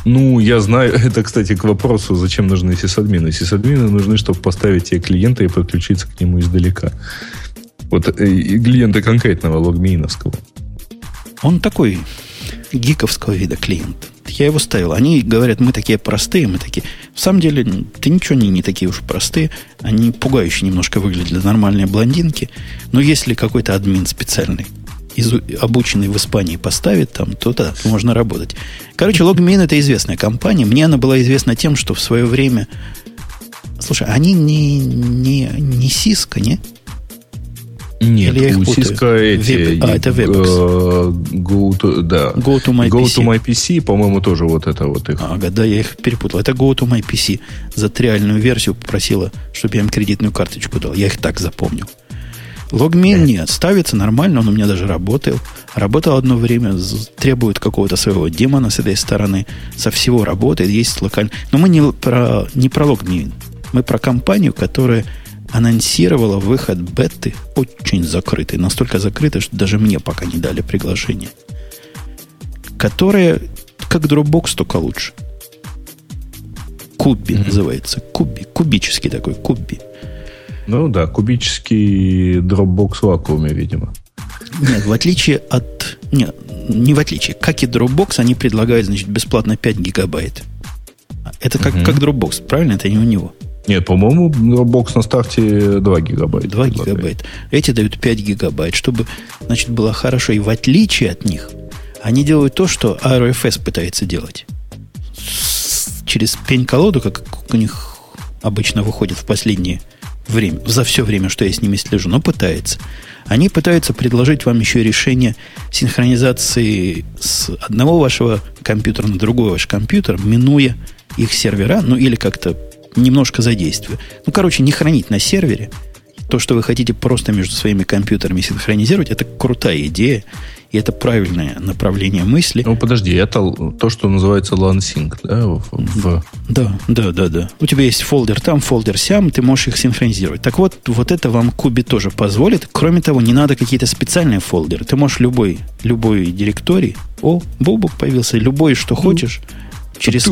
[SPEAKER 2] Ну, я знаю, это, кстати, к вопросу, зачем нужны сисадмины. Сисадмины нужны, чтобы поставить тебе клиента и подключиться к нему издалека. Вот э, и клиента конкретного логмеиновского.
[SPEAKER 1] Он такой гиковского вида клиент. Я его ставил. Они говорят, мы такие простые, мы такие... В самом деле, ты ничего не, не такие уж простые. Они пугающе немножко выглядят для нормальной блондинки. Но если какой-то админ специальный, из, обученный в Испании, поставит там, то да, можно работать. Короче, Logmein это известная компания. Мне она была известна тем, что в свое время... Слушай, они не, не, не Cisco, не?
[SPEAKER 2] Нет, Или у Cisco эти...
[SPEAKER 1] Web, а, это WebEx.
[SPEAKER 2] Go to, да.
[SPEAKER 1] Go to my
[SPEAKER 2] Go
[SPEAKER 1] PC.
[SPEAKER 2] to my PC, по-моему, тоже вот это вот их.
[SPEAKER 1] Ага, да, я их перепутал. Это Go to my PC. За триальную версию попросила, чтобы я им кредитную карточку дал. Я их так запомнил. Логмин нет, ставится нормально, он у меня даже работал. Работал одно время, требует какого-то своего демона с этой стороны. Со всего работает, есть локально. Но мы не про, не про логмин. Мы про компанию, которая анонсировала выход беты очень закрытой, настолько закрытой, что даже мне пока не дали приглашение, которая как Dropbox, только лучше. Куби mm-hmm. называется. Куби. Кубический такой, куби.
[SPEAKER 2] Ну да, кубический Dropbox в вакууме, видимо.
[SPEAKER 1] Нет, в отличие от... Нет, не в отличие. Как и Dropbox, они предлагают, значит, бесплатно 5 гигабайт. Это как, угу. как Dropbox, правильно? Это не у него.
[SPEAKER 2] Нет, по-моему, Dropbox на старте 2 гигабайта.
[SPEAKER 1] 2 гигабайта. Эти дают 5 гигабайт, чтобы, значит, было хорошо. И в отличие от них, они делают то, что RFS пытается делать. Через пень-колоду, как у них обычно выходит в последнее время, за все время, что я с ними слежу, но пытается. Они пытаются предложить вам еще решение синхронизации с одного вашего компьютера на другой ваш компьютер, минуя их сервера, ну или как-то немножко задействую. Ну, короче, не хранить на сервере. То, что вы хотите просто между своими компьютерами синхронизировать, это крутая идея. И это правильное направление мысли.
[SPEAKER 2] Ну, подожди, это то, что называется lansing, да? В...
[SPEAKER 1] Да, да, да, да. У тебя есть фолдер там, фолдер сям, ты можешь их синхронизировать. Так вот, вот это вам Куби тоже позволит. Кроме того, не надо какие-то специальные фолдеры. Ты можешь любой, любой директорий, о, Бобук появился, любой, что ну, хочешь, через,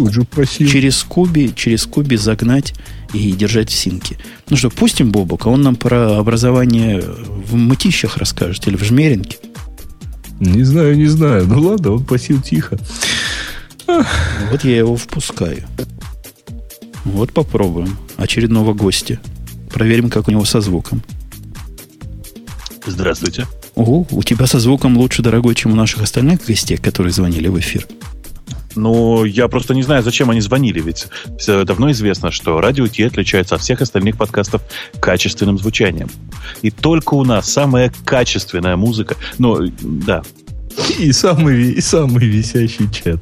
[SPEAKER 1] через Куби, через Куби загнать и держать в синке. Ну что, пустим Бобука, он нам про образование в мытищах расскажет или в жмеринке.
[SPEAKER 2] Не знаю, не знаю. Ну ладно, он просил тихо.
[SPEAKER 1] Вот я его впускаю. Вот попробуем. Очередного гостя. Проверим, как у него со звуком.
[SPEAKER 5] Здравствуйте.
[SPEAKER 1] Ого, у тебя со звуком лучше, дорогой, чем у наших остальных гостей, которые звонили в эфир.
[SPEAKER 5] Ну, я просто не знаю, зачем они звонили, ведь все давно известно, что радио Ти отличается от всех остальных подкастов качественным звучанием. И только у нас самая качественная музыка. Ну, да.
[SPEAKER 2] И самый, и самый висящий чат.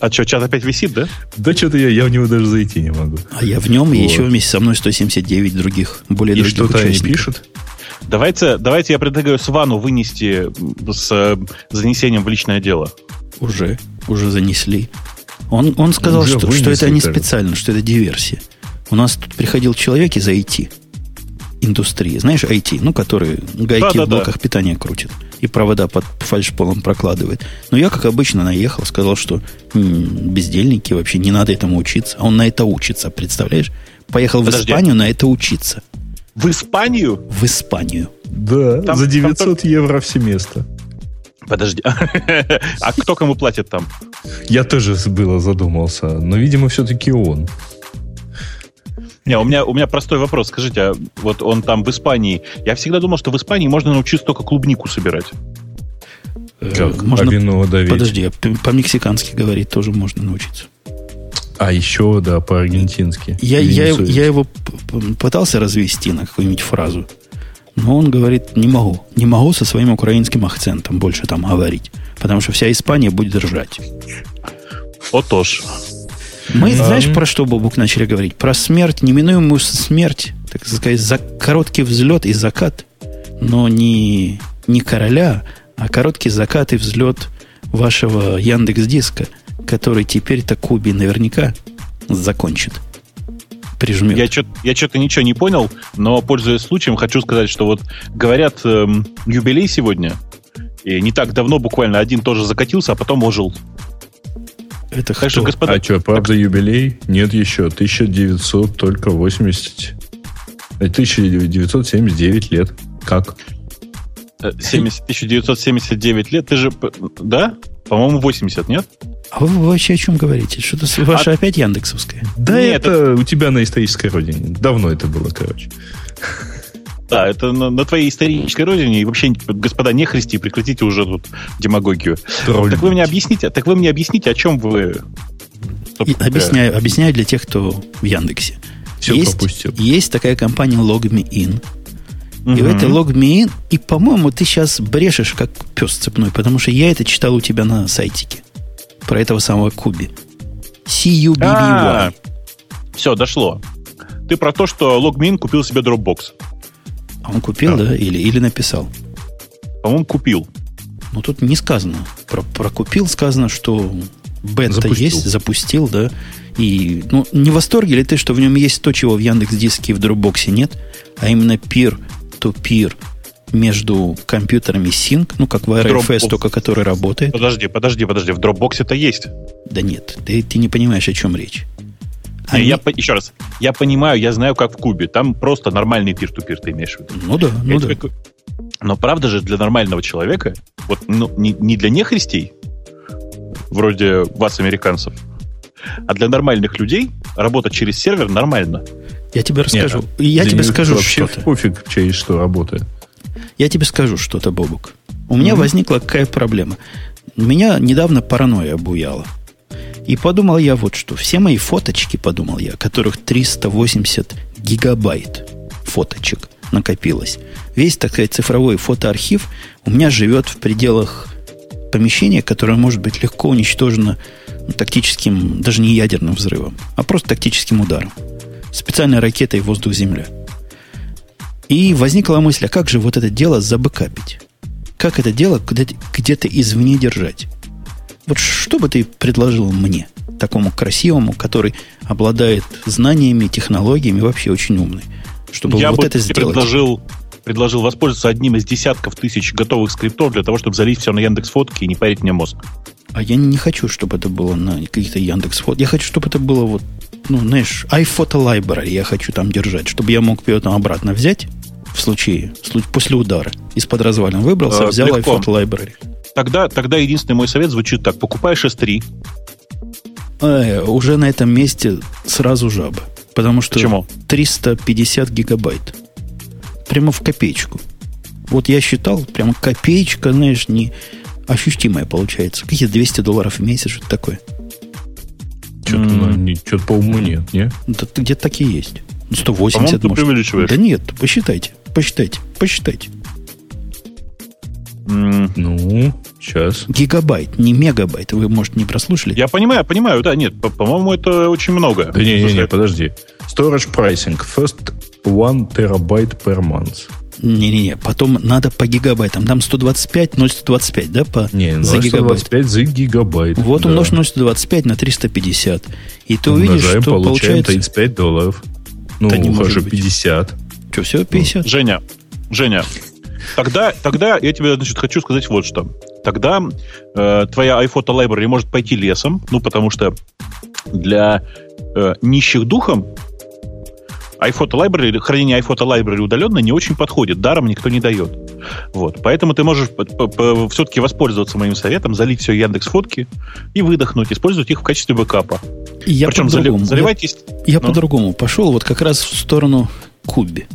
[SPEAKER 5] А что, чат опять висит, да?
[SPEAKER 2] Да что-то я, я в него даже зайти не могу.
[SPEAKER 1] А я в нем, вот. и еще вместе со мной 179 других, более и других
[SPEAKER 2] что-то они пишут?
[SPEAKER 5] Давайте, давайте я предлагаю Свану вынести с э, занесением в личное дело.
[SPEAKER 1] Уже, уже занесли. Он, он сказал, уже что, что это не специально, что это диверсия. У нас тут приходил человек из IT индустрии, знаешь, IT, ну, который гайки да, да, в блоках да. питания крутит и провода под фальшполом прокладывает. Но я, как обычно, наехал, сказал, что м, бездельники вообще не надо этому учиться. А он на это учится, представляешь? Поехал Подожди. в Испанию на это учиться.
[SPEAKER 5] В Испанию?
[SPEAKER 1] В Испанию.
[SPEAKER 2] Да, там, за 900 там, там... евро в семестр.
[SPEAKER 5] Подожди, а кто кому платит там?
[SPEAKER 2] Я тоже было задумался, но, видимо, все-таки он.
[SPEAKER 5] Не, у меня, у меня простой вопрос. Скажите, а вот он там в Испании. Я всегда думал, что в Испании можно научиться только клубнику собирать.
[SPEAKER 1] Э, как? Можно, а вино давить? Подожди, по-мексикански говорить тоже можно научиться.
[SPEAKER 2] А еще, да, по-аргентински.
[SPEAKER 1] Я, я, я его пытался развести на какую-нибудь фразу, но он говорит, не могу. Не могу со своим украинским акцентом больше там говорить, потому что вся Испания будет ржать.
[SPEAKER 5] Отож.
[SPEAKER 1] Мы, а, знаешь, про что, Бобук, начали говорить? Про смерть, неминуемую смерть, так сказать, за короткий взлет и закат, но не, не короля, а короткий закат и взлет вашего Яндекс Диска – который теперь Такуби наверняка закончит. Прижмет.
[SPEAKER 5] Я что-то я что ничего не понял, но, пользуясь случаем, хочу сказать, что вот говорят, эм, юбилей сегодня, и не так давно буквально один тоже закатился, а потом ожил.
[SPEAKER 2] Это так что, господа... А что, правда так... юбилей? Нет еще. 1900 только 80... 1979 лет. Как?
[SPEAKER 5] 70, 1979 лет. Ты же... Да? По-моему, 80, нет?
[SPEAKER 1] А вы вообще о чем говорите? Что-то ваше а... опять Яндексовское?
[SPEAKER 2] Да, Нет, это, это у тебя на исторической родине. Давно это было, короче.
[SPEAKER 5] Да, это на, на твоей исторической родине. И вообще, господа, не христи, прекратите уже тут демагогию. Тролль. Так вы мне объясните, так вы мне объясните, о чем вы...
[SPEAKER 1] Объясняю, объясняю для тех, кто в Яндексе.
[SPEAKER 2] Все есть, пропустил.
[SPEAKER 1] Есть такая компания LogMeIn. Угу. И в этой LogMeIn, и, по-моему, ты сейчас брешешь, как пес цепной, потому что я это читал у тебя на сайтике про этого самого Куби. C-U-B-B-Y. А,
[SPEAKER 5] все, дошло. Ты про то, что Logmin купил себе Dropbox.
[SPEAKER 1] А он купил, да? да? Или, или написал?
[SPEAKER 5] По-моему, купил.
[SPEAKER 1] Ну, тут не сказано. Про, про купил сказано, что бета есть, запустил, да. И, ну, не в восторге ли ты, что в нем есть то, чего в Яндекс Диске и в Dropbox нет, а именно peer-to-peer между компьютерами Sync, ну, как в RFS, Dropbox. только который работает.
[SPEAKER 5] Подожди, подожди, подожди, в Dropbox это есть.
[SPEAKER 1] Да нет, ты, ты не понимаешь, о чем речь.
[SPEAKER 5] Они... Я, еще раз, я понимаю, я знаю, как в Кубе. Там просто нормальный пир-ту-пир ты имеешь в виду.
[SPEAKER 1] Ну да, ну я да. Тебе...
[SPEAKER 5] Но правда же для нормального человека, вот ну, не, не для нехристей, вроде вас, американцев, а для нормальных людей работать через сервер нормально.
[SPEAKER 1] Я тебе расскажу. Нет, я тебе скажу
[SPEAKER 2] вообще что-то. пофиг, через что работает.
[SPEAKER 1] Я тебе скажу что-то, Бобук. У меня mm-hmm. возникла какая проблема. Меня недавно паранойя обуяла. И подумал я вот что. Все мои фоточки, подумал я, которых 380 гигабайт фоточек накопилось. Весь, так сказать, цифровой фотоархив у меня живет в пределах помещения, которое может быть легко уничтожено тактическим, даже не ядерным взрывом, а просто тактическим ударом. Специальной ракетой воздух-земля. И возникла мысль, а как же вот это дело забэкапить? Как это дело где-то извне держать? Вот что бы ты предложил мне, такому красивому, который обладает знаниями, технологиями, вообще очень умный, чтобы
[SPEAKER 5] Я
[SPEAKER 1] вот
[SPEAKER 5] бы
[SPEAKER 1] это сделать?
[SPEAKER 5] предложил предложил воспользоваться одним из десятков тысяч готовых скриптов для того, чтобы залить все на Яндекс Фотки и не парить мне мозг.
[SPEAKER 1] А я не хочу, чтобы это было на каких-то Яндекс Фот. Я хочу, чтобы это было вот, ну, знаешь, iPhoto Library я хочу там держать, чтобы я мог ее там обратно взять в случае, в случае после удара. Из-под развалин выбрался, а, взял легко. iPhoto Library.
[SPEAKER 5] Тогда, тогда единственный мой совет звучит так. Покупаешь S3.
[SPEAKER 1] Э, уже на этом месте сразу жаба. Потому что
[SPEAKER 5] Почему?
[SPEAKER 1] 350 гигабайт. Прямо в копеечку. Вот я считал, прямо копеечка, знаешь, не ощутимое получается. Какие 200 долларов в месяц, что-то такое.
[SPEAKER 2] Что-то,
[SPEAKER 5] М.
[SPEAKER 2] что-то по уму нет, не?
[SPEAKER 1] Да, где-то так и есть. Ну, 180
[SPEAKER 5] По-моему, ты
[SPEAKER 1] может.
[SPEAKER 5] преувеличиваешь.
[SPEAKER 1] Да нет, посчитайте, посчитайте, посчитайте.
[SPEAKER 5] М,
[SPEAKER 2] Ну, сейчас.
[SPEAKER 1] Гигабайт, не мегабайт. Вы, может, не прослушали?
[SPEAKER 5] Я понимаю, понимаю, да, нет, по- по-моему, это очень много.
[SPEAKER 2] Да не-не-не, подожди. Storage pricing. First one terabyte per month.
[SPEAKER 1] Не-не-не, потом надо по гигабайтам. Там 125, 0,125, да, по,
[SPEAKER 2] Не, ну,
[SPEAKER 1] за гигабайт.
[SPEAKER 2] 125 за гигабайт.
[SPEAKER 1] Вот
[SPEAKER 2] да.
[SPEAKER 1] умножь 0,125 на 350. И ты увидишь,
[SPEAKER 2] Умножаем,
[SPEAKER 1] что
[SPEAKER 2] получаем
[SPEAKER 1] получается...
[SPEAKER 2] 35 долларов. Ну,
[SPEAKER 1] Да не может
[SPEAKER 2] хорошо,
[SPEAKER 1] быть.
[SPEAKER 2] 50.
[SPEAKER 1] Что, все 50?
[SPEAKER 5] Женя, Женя, тогда, тогда я тебе, значит, хочу сказать вот что. Тогда э, твоя iPhoto Library может пойти лесом, ну, потому что для э, нищих духом iPhoto Library, хранение iPhoto Library удаленно не очень подходит, даром никто не дает. Вот. Поэтому ты можешь все-таки воспользоваться моим советом, залить все Яндекс фотки и выдохнуть, использовать их в качестве бэкапа.
[SPEAKER 1] Я
[SPEAKER 5] Причем заливайтесь...
[SPEAKER 1] Я, я
[SPEAKER 5] Ну.
[SPEAKER 1] по-другому пошел, вот как раз в сторону Куби.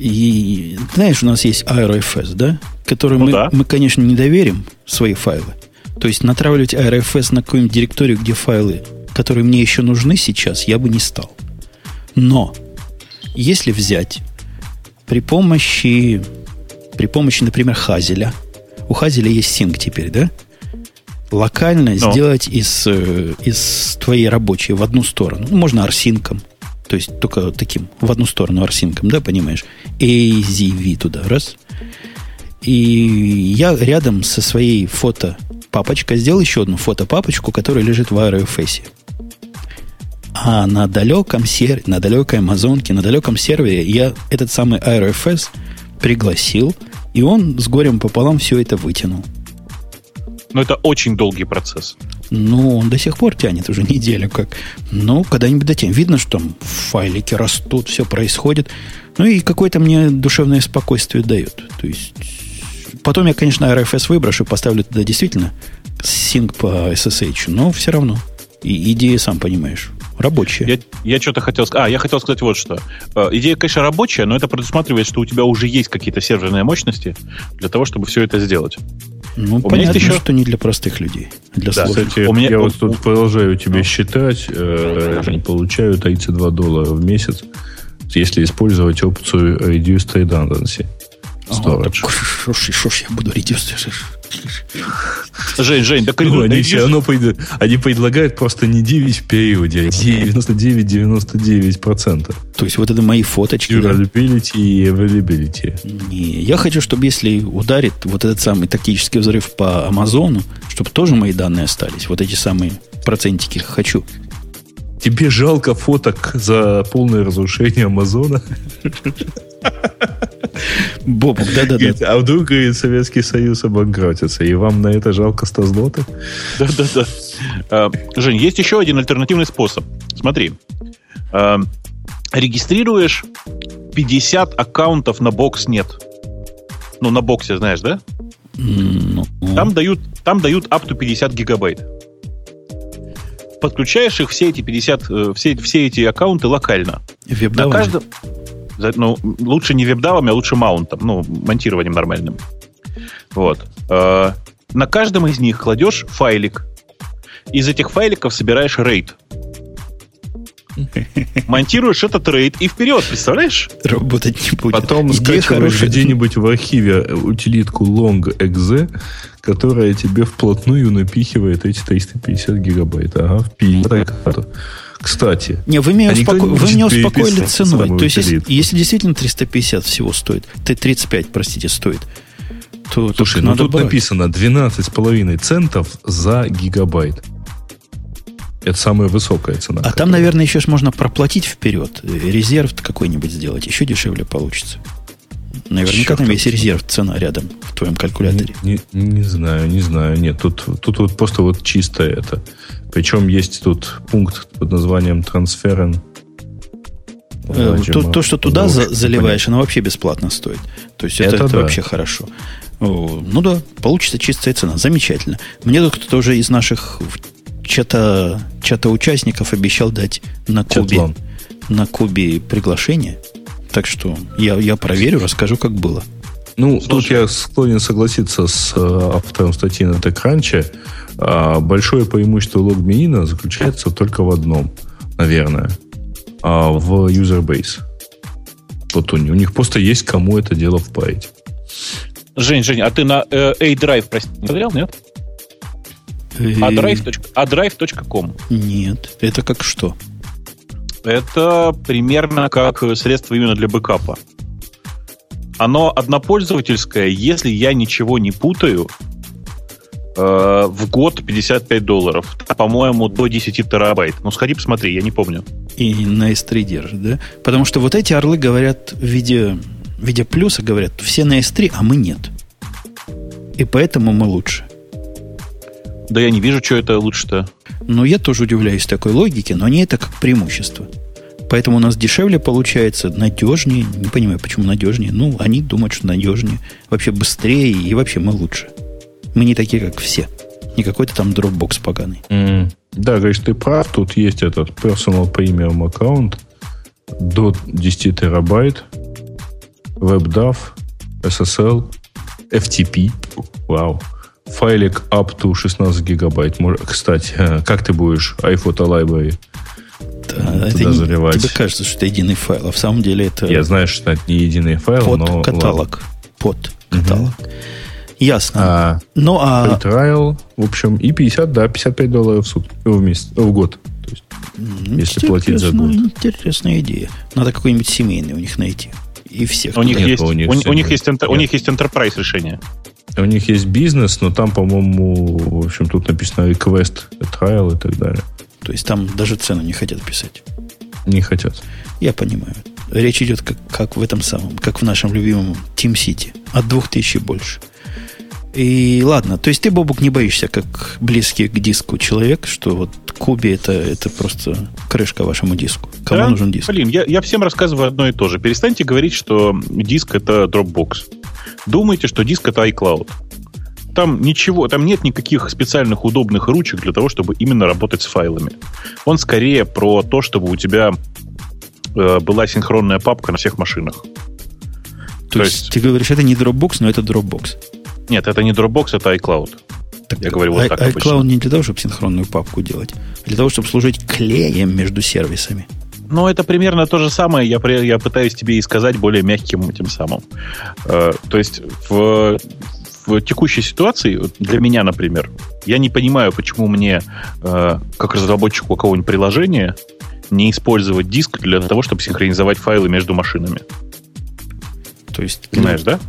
[SPEAKER 1] И знаешь, у нас есть AeroFS, да? Который
[SPEAKER 5] Ну
[SPEAKER 1] мы,
[SPEAKER 5] да.
[SPEAKER 1] мы, конечно, не доверим свои файлы. То есть натравливать AeroFS на какую-нибудь директорию, где файлы, которые мне еще нужны сейчас, я бы не стал. Но если взять при помощи, при помощи, например, Хазеля, у Хазеля есть синк теперь, да? Локально
[SPEAKER 5] Ну.
[SPEAKER 1] сделать из, э, из твоей рабочей в одну сторону. Ну, можно арсинком. То есть только таким, в одну сторону арсинком, да, понимаешь? AZV туда, раз. И я рядом со своей фото папочкой сделал еще одну фотопапочку, которая лежит в AeroFS. А на далеком сервере, на далекой Амазонке, на далеком сервере я этот самый AeroFS пригласил, и он с горем пополам все это вытянул.
[SPEAKER 5] Но это очень долгий процесс.
[SPEAKER 1] Ну, он до сих пор тянет уже неделю как. Ну, когда-нибудь дотянет. Видно, что там файлики растут, все происходит. Ну и какое-то мне душевное спокойствие дает. То есть, потом я, конечно, RFS выброшу, поставлю туда действительно синк по SSH, но все равно. И идея, сам понимаешь, рабочая.
[SPEAKER 5] Я, я что-то хотел сказать. А, я хотел сказать вот что. Э, Идея, конечно, рабочая, но это предусматривает, что у тебя уже есть какие-то серверные мощности для того, чтобы все это сделать.
[SPEAKER 1] Ну,
[SPEAKER 5] меня
[SPEAKER 1] понятно,
[SPEAKER 5] еще-
[SPEAKER 1] что не для простых людей, а для
[SPEAKER 5] Да,
[SPEAKER 1] сложных.
[SPEAKER 2] Кстати,
[SPEAKER 5] У меня-
[SPEAKER 2] я
[SPEAKER 5] у-
[SPEAKER 2] вот тут продолжаю тебе считать, э, получаю 32 доллара в месяц, если использовать опцию Reduced Redundancy.
[SPEAKER 1] Ага,
[SPEAKER 2] Storage.
[SPEAKER 1] так Что ж что ж я буду редюсить?
[SPEAKER 5] Жень, Жень, да
[SPEAKER 2] Ну, они все равно пред- они предлагают просто не 9 в периоде, а 99-99%.
[SPEAKER 1] То есть вот это мои фоточки. да?
[SPEAKER 2] Durability и availability.
[SPEAKER 1] Не, я хочу, чтобы если ударит вот этот самый тактический взрыв по Амазону, чтобы тоже мои данные остались. Вот эти самые процентики хочу.
[SPEAKER 2] Тебе жалко фоток за полное разрушение Амазона?
[SPEAKER 1] Бобук, да-да-да.
[SPEAKER 2] А вдруг, говорит, Советский Союз обанкротится, и вам на это жалко 100 злотых?
[SPEAKER 5] Да-да-да. А, Жень, есть еще один альтернативный способ. Смотри. А, Регистрируешь 50 аккаунтов на бокс нет. Ну, на боксе, знаешь, да?
[SPEAKER 1] Ну,
[SPEAKER 5] Там дают, там дают up to 50 гигабайт. Подключаешь их, все эти 50, э, все, все эти аккаунты локально. На каждом... Ну, лучше не веб-давами, а лучше маунтом, ну, монтированием нормальным. Вот. Э, На каждом из них кладешь файлик. Из этих файликов собираешь рейд. Монтируешь этот рейд и вперед, представляешь?
[SPEAKER 1] Работать не будет.
[SPEAKER 2] Потом скачиваешь где-нибудь в архиве утилитку long.exe, которая тебе вплотную напихивает эти 350 гигабайт. Ага, впили. Кстати,
[SPEAKER 1] Не, вы меня,
[SPEAKER 2] А
[SPEAKER 1] успоко-
[SPEAKER 2] не
[SPEAKER 1] вы меня успокоили ценой. То есть, если, если действительно 350 всего стоит, т- 35, простите, стоит, то
[SPEAKER 2] слушай, ну
[SPEAKER 1] надо
[SPEAKER 2] тут
[SPEAKER 1] брать.
[SPEAKER 2] написано 12,5 центов за гигабайт. Это самая высокая цена.
[SPEAKER 1] А там,
[SPEAKER 2] которая-
[SPEAKER 1] наверное, еще ж можно проплатить вперед. Резерв какой-нибудь сделать. Еще дешевле получится. Наверняка
[SPEAKER 2] Черт
[SPEAKER 1] там есть резерв, цена рядом в твоем калькуляторе.
[SPEAKER 2] Не, не- не знаю, не знаю. Нет, тут, тут вот просто вот чисто это. Причем есть тут пункт под названием трансферен.
[SPEAKER 1] Э, то, то, что туда за- заливаешь, оно вообще бесплатно стоит. То есть это,
[SPEAKER 2] Это
[SPEAKER 1] это
[SPEAKER 2] да.
[SPEAKER 1] вообще хорошо. Ну да, получится чистая цена. Замечательно. Мне тут кто-то уже из наших чата, чата участников обещал дать на Кубе, на Кубе приглашение. Так что я, я проверю, расскажу, как было.
[SPEAKER 2] Ну, Слушай. тут я склонен согласиться с э, автором статьи на TechCrunch. А, большое преимущество логмеина заключается только в одном, наверное, а, в user base. Вот у них, у них просто есть кому это дело впарить.
[SPEAKER 5] Жень, Жень, а ты на э, A-Drive, прости, не смотрел, нет? А drive.com?
[SPEAKER 1] Нет. Это как что?
[SPEAKER 5] Это примерно как средство именно для бэкапа. Оно однопользовательское, если я ничего не путаю, э, в год 55 долларов. По-моему, до 10 терабайт. Ну, сходи посмотри, я не помню.
[SPEAKER 1] И на S3 держит, да? Потому что вот эти орлы говорят в виде, в виде плюса, говорят, все на S3, а мы нет. И поэтому мы лучше.
[SPEAKER 5] Да я не вижу, что это лучше-то.
[SPEAKER 1] Ну, я тоже удивляюсь такой логике, но не это как преимущество. Поэтому у нас дешевле получается, надежнее. Не понимаю, почему надежнее. Ну, они думают, что надежнее. Вообще быстрее и вообще мы лучше. Мы не такие, как все. Не какой-то там Dropbox поганый.
[SPEAKER 2] Mm. Да, говоришь, ты прав. Тут есть этот personal premium аккаунт до 10 терабайт, WebDAV, SSL, FTP. Вау. Файлик up to 16 гигабайт. Кстати, как ты будешь iPhoto Library
[SPEAKER 1] да, это не, заливать? Тебе кажется, что это единый файл, а в самом деле это...
[SPEAKER 2] Я знаю, что это не единый файл,
[SPEAKER 1] под
[SPEAKER 2] но...
[SPEAKER 1] каталог. Под каталог. Угу. Ясно.
[SPEAKER 2] А, ну, а... Trial, в общем, и 50, да, 55 долларов в, суд, в, месяц, в год. То есть, если платить за год.
[SPEAKER 1] Интересная идея. Надо какой-нибудь семейный у них найти. И всех.
[SPEAKER 5] У них, есть, у, них, у, у них есть, у них есть enterprise решение.
[SPEAKER 2] У них есть бизнес, но там, по-моему, в общем, тут написано request, trial и так далее.
[SPEAKER 1] То есть там даже цену не хотят писать.
[SPEAKER 2] Не хотят.
[SPEAKER 1] Я понимаю. Речь идет как, как в этом самом, как в нашем любимом Team City. От двух тысяч и больше. И ладно, то есть ты, Бобук, не боишься, как близкий к диску человек, что вот Куби это, это просто крышка вашему диску. Кому да? нужен диск?
[SPEAKER 5] Блин, я, я всем рассказываю одно и то же. Перестаньте говорить, что диск это Dropbox. Думайте, что диск это iCloud. Там ничего, там нет никаких специальных удобных ручек для того, чтобы именно работать с файлами. Он скорее про то, чтобы у тебя э, была синхронная папка на всех машинах.
[SPEAKER 1] То, то есть, есть ты говоришь, это не Dropbox, но это Dropbox.
[SPEAKER 5] Нет, это не Dropbox, это iCloud.
[SPEAKER 1] Так, Я говорю вот I, так iCloud обычно. не для того, чтобы синхронную папку делать, а для того, чтобы служить клеем между сервисами.
[SPEAKER 5] Ну, это примерно то же самое. Я, я пытаюсь тебе и сказать более мягким этим самым. Э, то есть в, в текущей ситуации, для меня, например, я не понимаю, почему мне, э, как разработчику какого-нибудь приложения, не использовать диск для того, чтобы синхронизовать файлы между машинами.
[SPEAKER 1] То есть...
[SPEAKER 5] Понимаешь, да?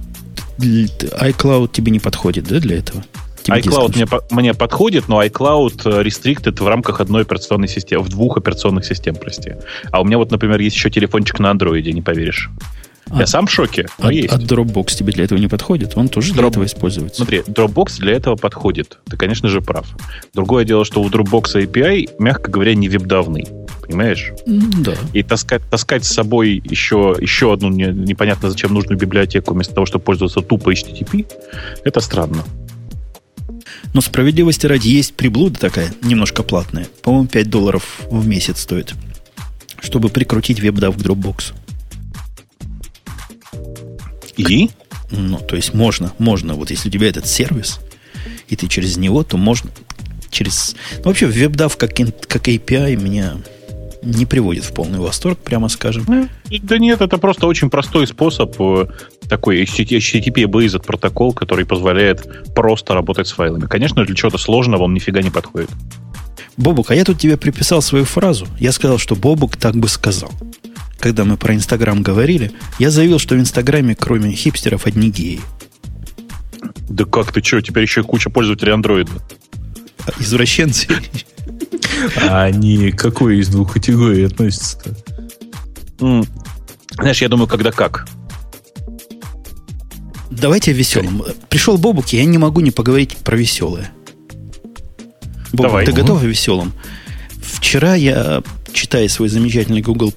[SPEAKER 1] iCloud тебе не подходит, да, для этого?
[SPEAKER 5] Тебе iCloud мне, мне подходит, но iCloud э, restricted в рамках одной операционной системы, в двух операционных систем, прости. А у меня вот, например, есть еще телефончик на андроиде, не поверишь. Я сам в шоке, но
[SPEAKER 1] а,
[SPEAKER 5] есть.
[SPEAKER 1] А Dropbox тебе для этого не подходит? Он тоже Drop... для этого используется.
[SPEAKER 5] Смотри, Dropbox для этого подходит. Ты, конечно же, прав. Другое дело, что у Dropbox API, мягко говоря, не веб-давный понимаешь?
[SPEAKER 1] Да.
[SPEAKER 5] И таскать, таскать с собой еще, еще одну не, непонятно зачем нужную библиотеку вместо того, чтобы пользоваться тупо HTTP, это странно.
[SPEAKER 1] Но справедливости ради есть приблуда такая, немножко платная. По-моему, 5 долларов в месяц стоит, чтобы прикрутить WebDAV к Dropbox.
[SPEAKER 5] И?
[SPEAKER 1] Ну, то есть можно, можно. Вот если у тебя этот сервис, и ты через него, то можно через... Ну, вообще, WebDAV как, как API меня не приводит в полный восторг, прямо скажем.
[SPEAKER 5] Да нет, это просто очень простой способ, э, такой HTTP-based протокол, который позволяет просто работать с файлами. Конечно, для чего-то сложного он нифига не подходит.
[SPEAKER 1] Бобук, а я тут тебе приписал свою фразу. Я сказал, что Бобук так бы сказал. Когда мы про Инстаграм говорили, я заявил, что в Инстаграме, кроме хипстеров, одни геи.
[SPEAKER 5] Да как ты что, теперь еще куча пользователей андроида.
[SPEAKER 1] Извращенцы.
[SPEAKER 2] А они к какой из двух категорий относятся-то?
[SPEAKER 5] Знаешь, я думаю, когда как.
[SPEAKER 1] Давайте веселым. Пришел Бобук, я не могу не поговорить про веселое. Бобук, Давай. ты готов веселым? Вчера я, читая свой замечательный Google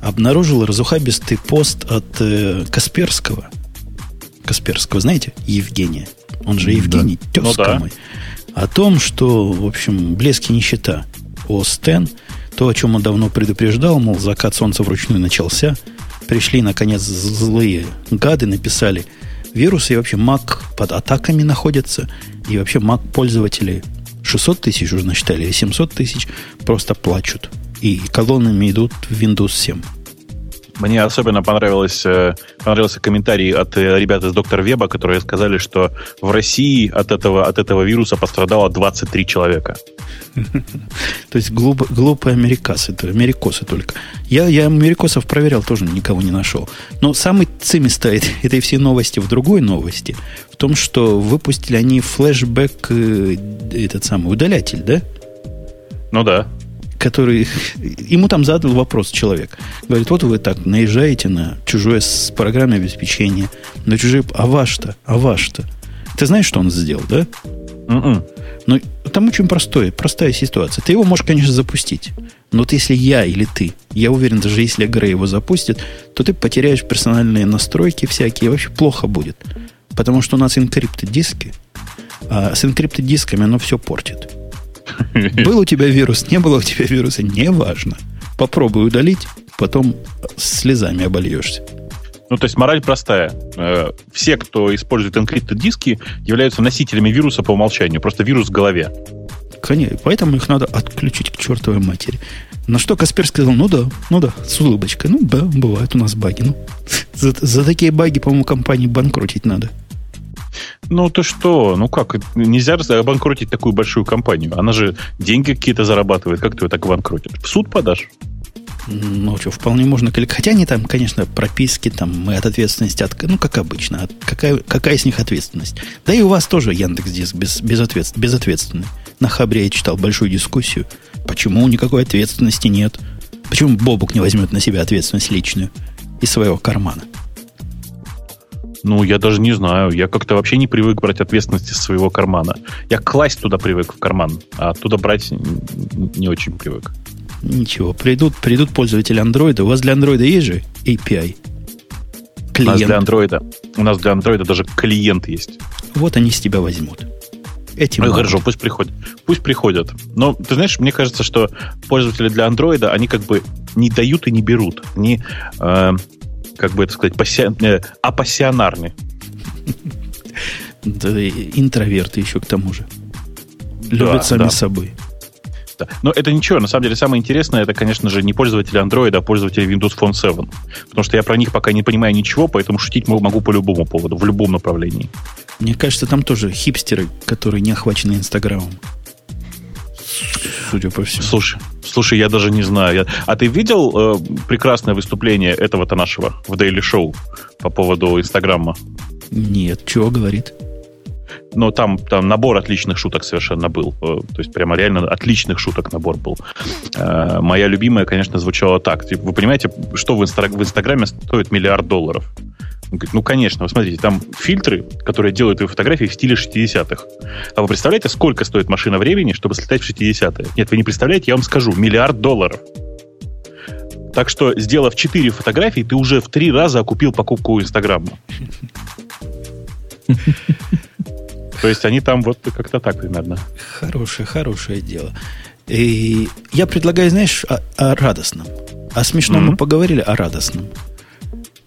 [SPEAKER 1] обнаружил разухабистый пост от э, Касперского. Касперского, знаете? Евгения. Он же Евгений, да. тезка ну, да. мой о том, что, в общем, блески нищета ОС X, то, о чем он давно предупреждал, мол, закат солнца вручную начался, пришли, наконец, злые гады, написали вирусы и вообще Mac под атаками находятся, и вообще Mac пользователи 600 тысяч уже насчитали, или 700 тысяч просто плачут. И колоннами идут в Windows 7.
[SPEAKER 5] Мне особенно понравилось, э, понравился комментарий от э, ребят из доктора Веба, которые сказали, что в России от этого, от этого вируса пострадало 23 человека.
[SPEAKER 1] То есть глуп, глупые америкосы, это америкосы только. Я, я америкосов проверял, тоже никого не нашел. Но самый цимис стоит этой всей новости в другой новости. В том, что выпустили они флешбэк, э, этот самый удалятель, да?
[SPEAKER 5] Ну да
[SPEAKER 1] который... Ему там задал вопрос человек. Говорит, вот вы так наезжаете на чужое с программой обеспечения, на чужие... А ваш-то? А ваш-то? Ты знаешь, что он сделал, да? Mm-mm. Ну, там очень простое, простая ситуация. Ты его можешь, конечно, запустить. Но вот если я или ты, я уверен, даже если Грей его запустит, то ты потеряешь персональные настройки всякие, и вообще плохо будет. Потому что у нас инкрипты диски, а с инкрипты дисками оно все портит. Был у тебя вирус, не было у тебя вируса, неважно. Попробуй удалить, потом слезами обольешься.
[SPEAKER 5] Ну, то есть мораль простая. Э, все, кто использует encripted диски, являются носителями вируса по умолчанию. Просто вирус в голове.
[SPEAKER 1] Конечно, поэтому их надо отключить к чертовой матери. На что Каспер сказал, ну да, ну да, с улыбочкой. Ну да, бывают у нас баги. Ну, за, за такие баги, по-моему, компании банкротить надо.
[SPEAKER 5] Ну ты что? Ну как? Нельзя обанкротить такую большую компанию. Она же деньги какие-то зарабатывает. Как ты ее так обанкротишь? В суд подашь?
[SPEAKER 1] Ну, что, вполне можно... Хотя они там, конечно, прописки, там, мы от ответственности... От, ну, как обычно. какая, какая из них ответственность? Да и у вас тоже Яндекс Диск без, безответств, безответственный. На Хабре я читал большую дискуссию. Почему никакой ответственности нет? Почему Бобук не возьмет на себя ответственность личную из своего кармана?
[SPEAKER 5] Ну, я даже не знаю. Я как-то вообще не привык брать ответственность из своего кармана. Я класть туда привык в карман, а оттуда брать не очень привык.
[SPEAKER 1] Ничего, придут, придут пользователи андроида. У вас для андроида есть же API?
[SPEAKER 5] Клиент. У нас для андроида, у нас для андроида даже клиент есть.
[SPEAKER 1] Вот они с тебя возьмут.
[SPEAKER 5] Этим ну, хорошо, пусть приходят. Пусть приходят. Но, ты знаешь, мне кажется, что пользователи для андроида, они как бы не дают и не берут. Они э, как бы это сказать, пасси... э, апассионарны.
[SPEAKER 1] Да, интроверты еще к тому же. Любят сами собой.
[SPEAKER 5] Да. Но это ничего. На самом деле, самое интересное, это, конечно же, не пользователи Android, а пользователи Windows Phone 7. Потому что я про них пока не понимаю ничего, поэтому шутить могу по любому поводу, в любом направлении.
[SPEAKER 1] Мне кажется, там тоже хипстеры, которые не охвачены Инстаграмом
[SPEAKER 5] судя по всему. Слушай, слушай, я даже не знаю. Я... А ты видел э, прекрасное выступление этого-то нашего в Daily Show по поводу Инстаграма?
[SPEAKER 1] Нет, чего говорит?
[SPEAKER 5] Но там, там набор отличных шуток совершенно был. Э, то есть прямо реально отличных шуток набор был. Э, моя любимая, конечно, звучала так. Вы понимаете, что в, инстаг... в Инстаграме стоит миллиард долларов? Он говорит, ну, конечно, вы смотрите, там фильтры, которые делают твои фотографии в стиле 60-х. А вы представляете, сколько стоит машина времени, чтобы слетать в 60-е? Нет, вы не представляете, я вам скажу, миллиард долларов. Так что, сделав 4 фотографии, ты уже в 3 раза окупил покупку Инстаграма. То есть они там вот как-то так примерно.
[SPEAKER 1] Хорошее, хорошее дело. И я предлагаю, знаешь, о, о радостном. О смешном mm-hmm. мы поговорили, о радостном.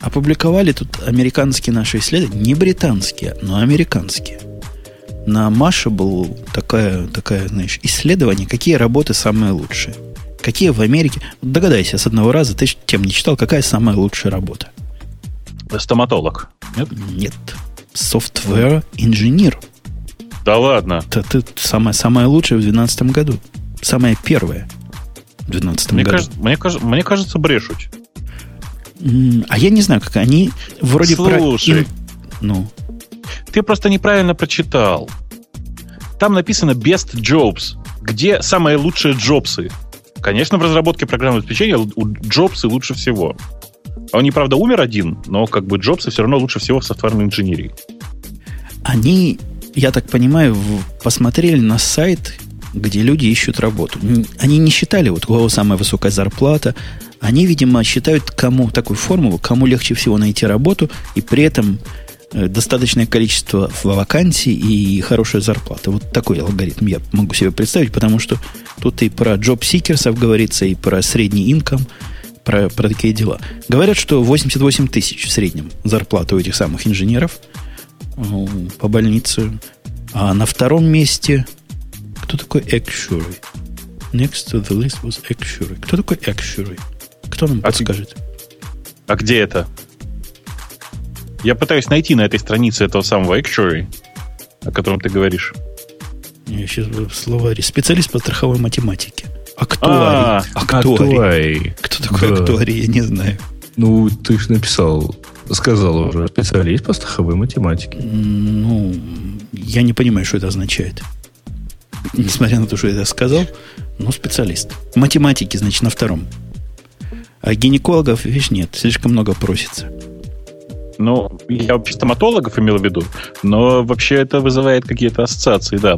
[SPEAKER 1] Опубликовали тут американские наши исследования, не британские, но американские. На Маше был такое, такое, знаешь, исследование, какие работы самые лучшие. Какие в Америке... Догадайся с одного раза, ты тем не читал, какая самая лучшая работа?
[SPEAKER 5] Стоматолог.
[SPEAKER 1] Нет? Нет. Software инженер.
[SPEAKER 5] Да ладно.
[SPEAKER 1] Это ты самая, самая лучшая в 2012 году. Самая первая в 2012
[SPEAKER 5] мне
[SPEAKER 1] году.
[SPEAKER 5] Кажется, мне, кажется, мне кажется, брешут.
[SPEAKER 1] А я не знаю, как они вроде
[SPEAKER 5] Слушай,
[SPEAKER 1] про... Ну.
[SPEAKER 5] Ты просто неправильно прочитал. Там написано Best Jobs. Где самые лучшие джобсы? Конечно, в разработке программного обеспечения у Джобсы лучше всего. Он, правда, умер один, но как бы Джобсы все равно лучше всего в софтварной инженерии.
[SPEAKER 1] Они, я так понимаю, посмотрели на сайт, где люди ищут работу. Они не считали, вот у кого самая высокая зарплата, они, видимо, считают кому такую формулу, кому легче всего найти работу, и при этом э, достаточное количество вакансий и хорошая зарплата. Вот такой алгоритм я могу себе представить, потому что тут и про джоб-сикерсов говорится, и про средний инком, про, про такие дела. Говорят, что 88 тысяч в среднем зарплата у этих самых инженеров. Ну, по больнице. А на втором месте кто такой Actuary? Next to the list was Actuary. Кто такой Actuary? Кто нам
[SPEAKER 5] А
[SPEAKER 1] подскажет?
[SPEAKER 5] А где это? Я пытаюсь найти на этой странице этого самого Actuary, о котором ты говоришь.
[SPEAKER 1] Я сейчас в словаре. Специалист по страховой математике.
[SPEAKER 5] А,
[SPEAKER 1] Актуарий. Актуарий.
[SPEAKER 2] Актуарий.
[SPEAKER 1] Кто такой
[SPEAKER 2] Да.
[SPEAKER 1] актуарий, я не знаю.
[SPEAKER 2] Ну, ты же написал, сказал уже, специалист по страховой математике.
[SPEAKER 1] Ну, я не понимаю, что это означает. Несмотря на то, что я это сказал, но специалист. Математики, значит, на втором. А гинекологов, видишь, нет, слишком много просится.
[SPEAKER 5] Ну, я вообще стоматологов имел в виду, но вообще это вызывает какие-то ассоциации, да.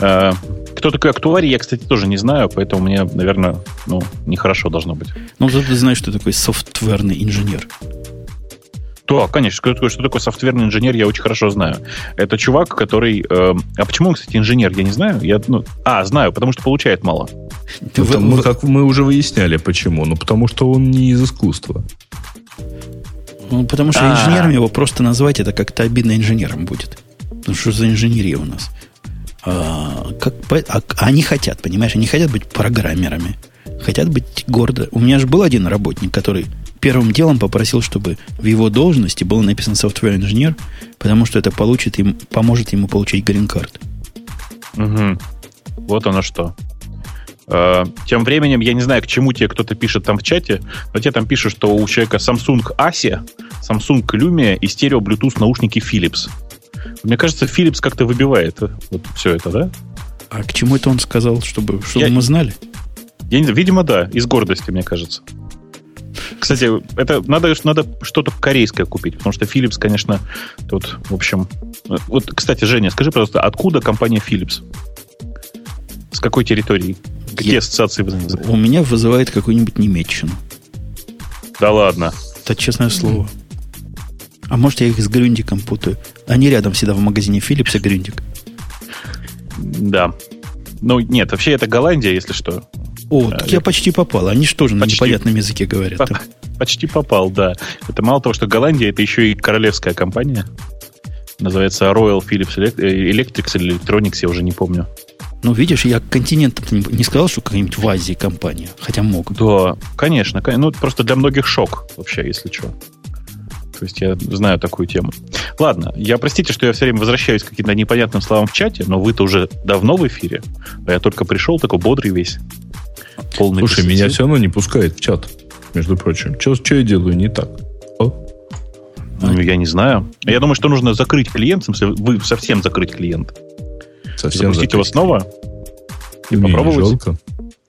[SPEAKER 5] А, кто такой актуарий, я, кстати, тоже не знаю, поэтому мне, наверное, ну, нехорошо должно быть.
[SPEAKER 1] Ну, зато ты знаешь, что такое софтверный инженер.
[SPEAKER 5] Да, конечно, что такое, что такое софтверный инженер, я очень хорошо знаю. Это чувак, который... э, а почему он, кстати, инженер, я не знаю. Я, ну, а, знаю, потому что получает мало.
[SPEAKER 1] Ты
[SPEAKER 2] Это
[SPEAKER 1] в-
[SPEAKER 2] мы,
[SPEAKER 1] в-
[SPEAKER 2] как мы уже выясняли, почему. Ну, потому что он не из искусства.
[SPEAKER 1] ну, потому что
[SPEAKER 5] А.
[SPEAKER 1] инженером его просто назвать, это как-то обидно инженером будет. Ну, что за инженерия у нас? А, как, а- они хотят, понимаешь, они хотят быть программерами. Хотят быть гордо. У меня же был один работник, который первым делом попросил, чтобы в его должности было написано software инженер, потому что это получит им, поможет ему получить грин-карт.
[SPEAKER 5] Мгм. Вот оно что. Э, Тем временем, я не знаю, к чему тебе кто-то пишет там в чате, но тебе там пишут, что у человека Samsung ASIA, Samsung Lumia и стерео Bluetooth наушники Philips. Мне кажется, Philips как-то выбивает э, вот все это, да?
[SPEAKER 1] А к чему это он сказал, чтобы, чтобы
[SPEAKER 5] Я-
[SPEAKER 1] мы знали?
[SPEAKER 5] Я не видимо, да, из гордости, мне кажется. Кстати, это надо, надо что-то корейское купить, потому что Philips, конечно, тут, в общем... э, Вот, кстати, Женя, скажи, пожалуйста, откуда компания Philips? С какой территории? Какие
[SPEAKER 1] Я-
[SPEAKER 5] ассоциации вы
[SPEAKER 1] У меня вызывает какую-нибудь немеччину.
[SPEAKER 5] Да ладно.
[SPEAKER 1] Это честное слово. А может, я их с Грюндиком путаю. Они рядом всегда в магазине Philips и Грюндик.
[SPEAKER 5] Да. Ну, нет, вообще это Голландия, если что.
[SPEAKER 1] О, так
[SPEAKER 5] я-
[SPEAKER 1] я почти попал. Они же тоже на непонятном языке говорят.
[SPEAKER 5] По- Почти попал, да. Это мало того, что Голландия, это еще и королевская компания. Называется Royal Philips э, Electrics или Electronics, я уже не помню.
[SPEAKER 1] Ну, видишь, я континент не, сказал, что какая-нибудь в Азии компания. Хотя мог.
[SPEAKER 5] Да, конечно. кон- Ну, просто для многих шок вообще, если что. То есть я знаю такую тему. Ладно, я простите, что я все время возвращаюсь к каким-то непонятным словам в чате, но вы-то уже давно в эфире, а я только пришел такой бодрый весь. Полный
[SPEAKER 2] Слушай,
[SPEAKER 5] красоты.
[SPEAKER 2] меня все равно не пускает в чат, между прочим. Что я делаю не так?
[SPEAKER 5] Ну, я не знаю. Я думаю, что нужно закрыть клиент, в смысле, вы совсем закрыть клиент.
[SPEAKER 2] Совсем
[SPEAKER 5] Запустить его
[SPEAKER 2] закрыть.
[SPEAKER 5] снова и
[SPEAKER 2] Мне не
[SPEAKER 5] попробовать.
[SPEAKER 2] жалко.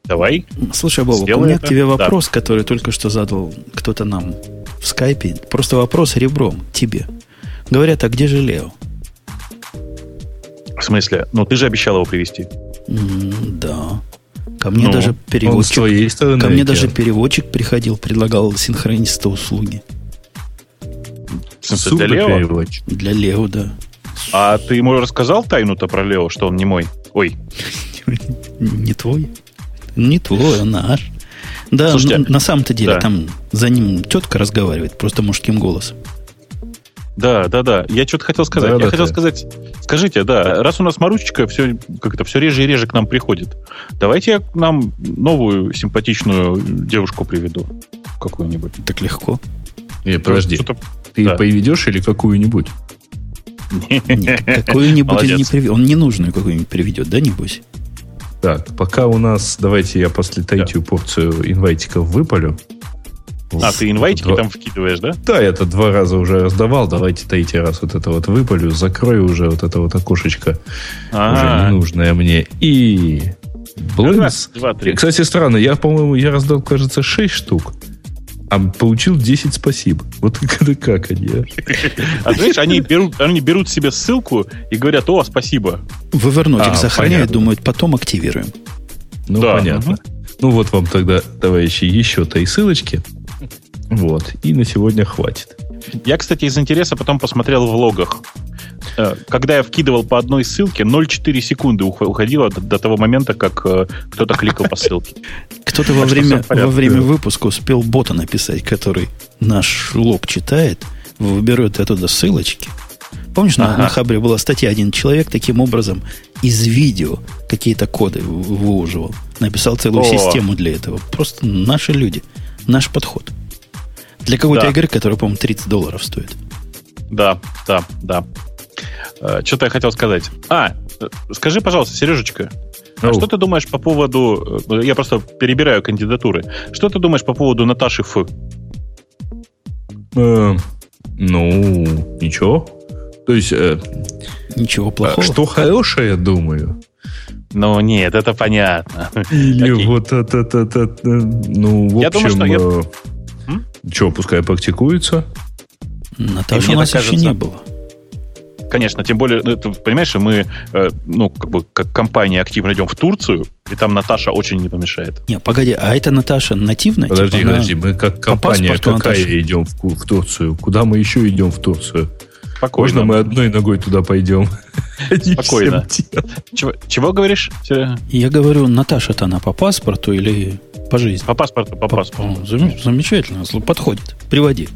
[SPEAKER 5] Давай.
[SPEAKER 1] Слушай, Бобок, у меня
[SPEAKER 5] это.
[SPEAKER 1] к тебе
[SPEAKER 5] Да.
[SPEAKER 1] вопрос, который только что задал кто-то нам в скайпе. Просто вопрос ребром тебе. Говорят, а где же Лео?
[SPEAKER 5] В смысле? Ну, ты же обещал его привести.
[SPEAKER 1] Да. Ко мне
[SPEAKER 5] Ну,
[SPEAKER 1] даже
[SPEAKER 2] Он с
[SPEAKER 1] переводчик... Ко мне даже переводчик приходил, предлагал синхрониста услуги.
[SPEAKER 2] Супер
[SPEAKER 5] для Лео?
[SPEAKER 2] переводчик.
[SPEAKER 1] Для Лео, да.
[SPEAKER 5] А ты ему рассказал тайну-то про Лео, что он не мой? Ой,
[SPEAKER 1] Не твой? Не твой, а наш. Да,
[SPEAKER 5] Слушайте,
[SPEAKER 1] на самом-то деле,
[SPEAKER 5] да.
[SPEAKER 1] там за ним тетка разговаривает, просто мужским голосом.
[SPEAKER 5] да, да, да. Я что-то хотел сказать.
[SPEAKER 2] Да,
[SPEAKER 5] я
[SPEAKER 2] да,
[SPEAKER 5] хотел
[SPEAKER 2] ты.
[SPEAKER 5] сказать, скажите, да, раз у нас Маручечка все как-то все реже и реже к нам приходит, давайте я к нам новую симпатичную девушку приведу. Какую-нибудь.
[SPEAKER 1] Так легко.
[SPEAKER 2] Не, подожди, ты
[SPEAKER 5] да.
[SPEAKER 2] поведешь или какую-нибудь?
[SPEAKER 1] Какую-нибудь он не, приведет. он ненужную какую-нибудь приведет, да, небось?
[SPEAKER 2] Так, пока у нас, давайте я после третью порцию инвайтиков выпалю.
[SPEAKER 5] А, ты инвайтики
[SPEAKER 2] Два-
[SPEAKER 5] там вкидываешь, да?
[SPEAKER 2] Да, я это два раза уже раздавал. Давайте третий раз вот это вот выпалю. Закрою уже вот это вот окошечко, уже
[SPEAKER 5] А,
[SPEAKER 2] ненужное мне. И... Блинс.
[SPEAKER 5] раз, два, три.
[SPEAKER 2] Кстати, странно, я, по-моему, я раздал, кажется, 6 штук, а получил 10 спасибо. Вот это как они, а?
[SPEAKER 5] А знаешь, они берут, они берут себе ссылку и говорят, о, спасибо.
[SPEAKER 1] Вывернотик
[SPEAKER 2] А,
[SPEAKER 1] сохраняют,
[SPEAKER 2] понятно.
[SPEAKER 1] думают, потом активируем.
[SPEAKER 2] Ну,
[SPEAKER 5] Да,
[SPEAKER 2] понятно.
[SPEAKER 5] мгм.
[SPEAKER 2] Ну, вот вам тогда, товарищи, еще три ссылочки. Вот. И на сегодня хватит.
[SPEAKER 5] Я, кстати, из интереса потом посмотрел в логах. Э, Когда я вкидывал по одной ссылке, 0,4 секунды ух- уходило до, того момента, как э, кто-то кликал по ссылке.
[SPEAKER 1] Кто-то во время, во время выпуска успел бота написать, который наш лог читает, выберет оттуда ссылочки. Помнишь, ага. на, на Хабре была статья, один человек таким образом из видео какие-то коды выуживал. Написал целую О. систему для этого. Просто наши люди. Наш подход. Для какой-то да. игры, которая, по-моему, 30 долларов стоит.
[SPEAKER 5] Да, да, да. Э, что-то я хотел сказать. А, э, скажи, пожалуйста, Сережечка, oh. что ты думаешь по поводу... Э, я просто перебираю кандидатуры. Что ты думаешь по поводу Наташи Ф?
[SPEAKER 2] Э, ну, ничего. То есть... Э,
[SPEAKER 1] ничего плохого.
[SPEAKER 2] Что хорошее, думаю.
[SPEAKER 5] Ну, нет, это понятно.
[SPEAKER 2] Или Окей. вот это, это, это, ну, в общем... Я думаю, что я... Что, пускай практикуется?
[SPEAKER 1] Наташа у нас еще не было.
[SPEAKER 5] Конечно, тем более, ну, ты понимаешь, мы, э, ну, как бы, как компания активно идем в Турцию, и там Наташа очень не помешает.
[SPEAKER 1] Не, погоди, а это Наташа нативная?
[SPEAKER 2] Подожди, типа, подожди, мы как компания какая Наташи? идем в, в Турцию? Куда мы еще идем в Турцию? Спокойно. Можно мы одной ногой туда пойдем?
[SPEAKER 5] Спокойно. Чего, чего говоришь?
[SPEAKER 1] Я говорю, Наташа-то она по паспорту или по жизни?
[SPEAKER 5] По паспорту, по, по паспорту.
[SPEAKER 1] Замечательно, подходит. Приводи.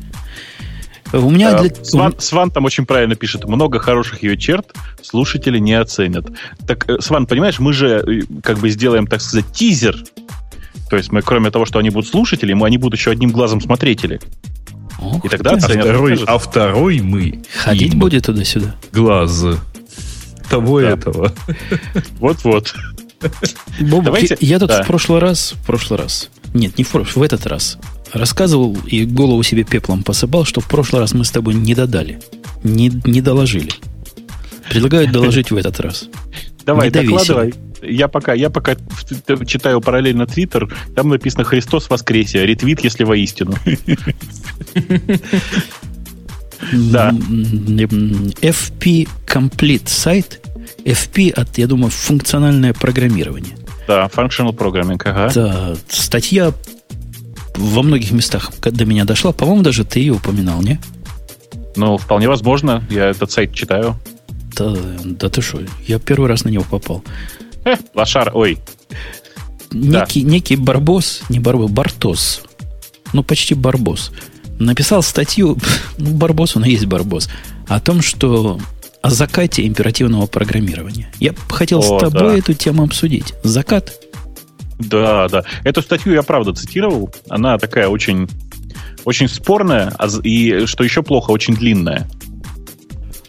[SPEAKER 1] У меня
[SPEAKER 5] э, для... Сван, Сван там очень правильно пишет. Много хороших ее черт слушатели не оценят. Так, э, Сван, понимаешь, мы же э, как бы сделаем, так сказать, тизер. То есть мы, кроме того, что они будут слушатели, мы они будут еще одним глазом смотрители.
[SPEAKER 2] Ох И тогда ты. оценят. А второй, а второй мы.
[SPEAKER 1] Ходить будет туда-сюда.
[SPEAKER 2] Глаз того да. этого.
[SPEAKER 5] Вот-вот.
[SPEAKER 1] Давайте. Я, я тут да. в прошлый раз, в прошлый раз, нет, не в прошлый, в этот раз рассказывал и голову себе пеплом посыпал, что в прошлый раз мы с тобой не додали, не, не доложили. Предлагаю доложить в этот раз.
[SPEAKER 5] Давай, докладывай. Я пока, я пока читаю параллельно Твиттер, там написано «Христос воскресе», ретвит, если воистину.
[SPEAKER 1] Да. FP Complete сайт. FP от, я думаю, функциональное программирование.
[SPEAKER 5] Да, functional programming, ага.
[SPEAKER 1] Да, статья во многих местах до меня дошла. По-моему, даже ты ее упоминал, не?
[SPEAKER 5] Ну, вполне возможно. Я этот сайт читаю.
[SPEAKER 1] Да, да ты что, я первый раз на него попал.
[SPEAKER 5] Э, лошар, ой.
[SPEAKER 1] Некий, да. некий Барбос, не Барбос, Бартос, ну почти Барбос, написал статью, ну Барбос, он и есть Барбос, о том, что о закате императивного программирования. Я хотел о, с тобой да. эту тему обсудить. Закат
[SPEAKER 5] да, да. Эту статью я правда цитировал. Она такая очень, очень спорная, а и, что еще плохо, очень длинная.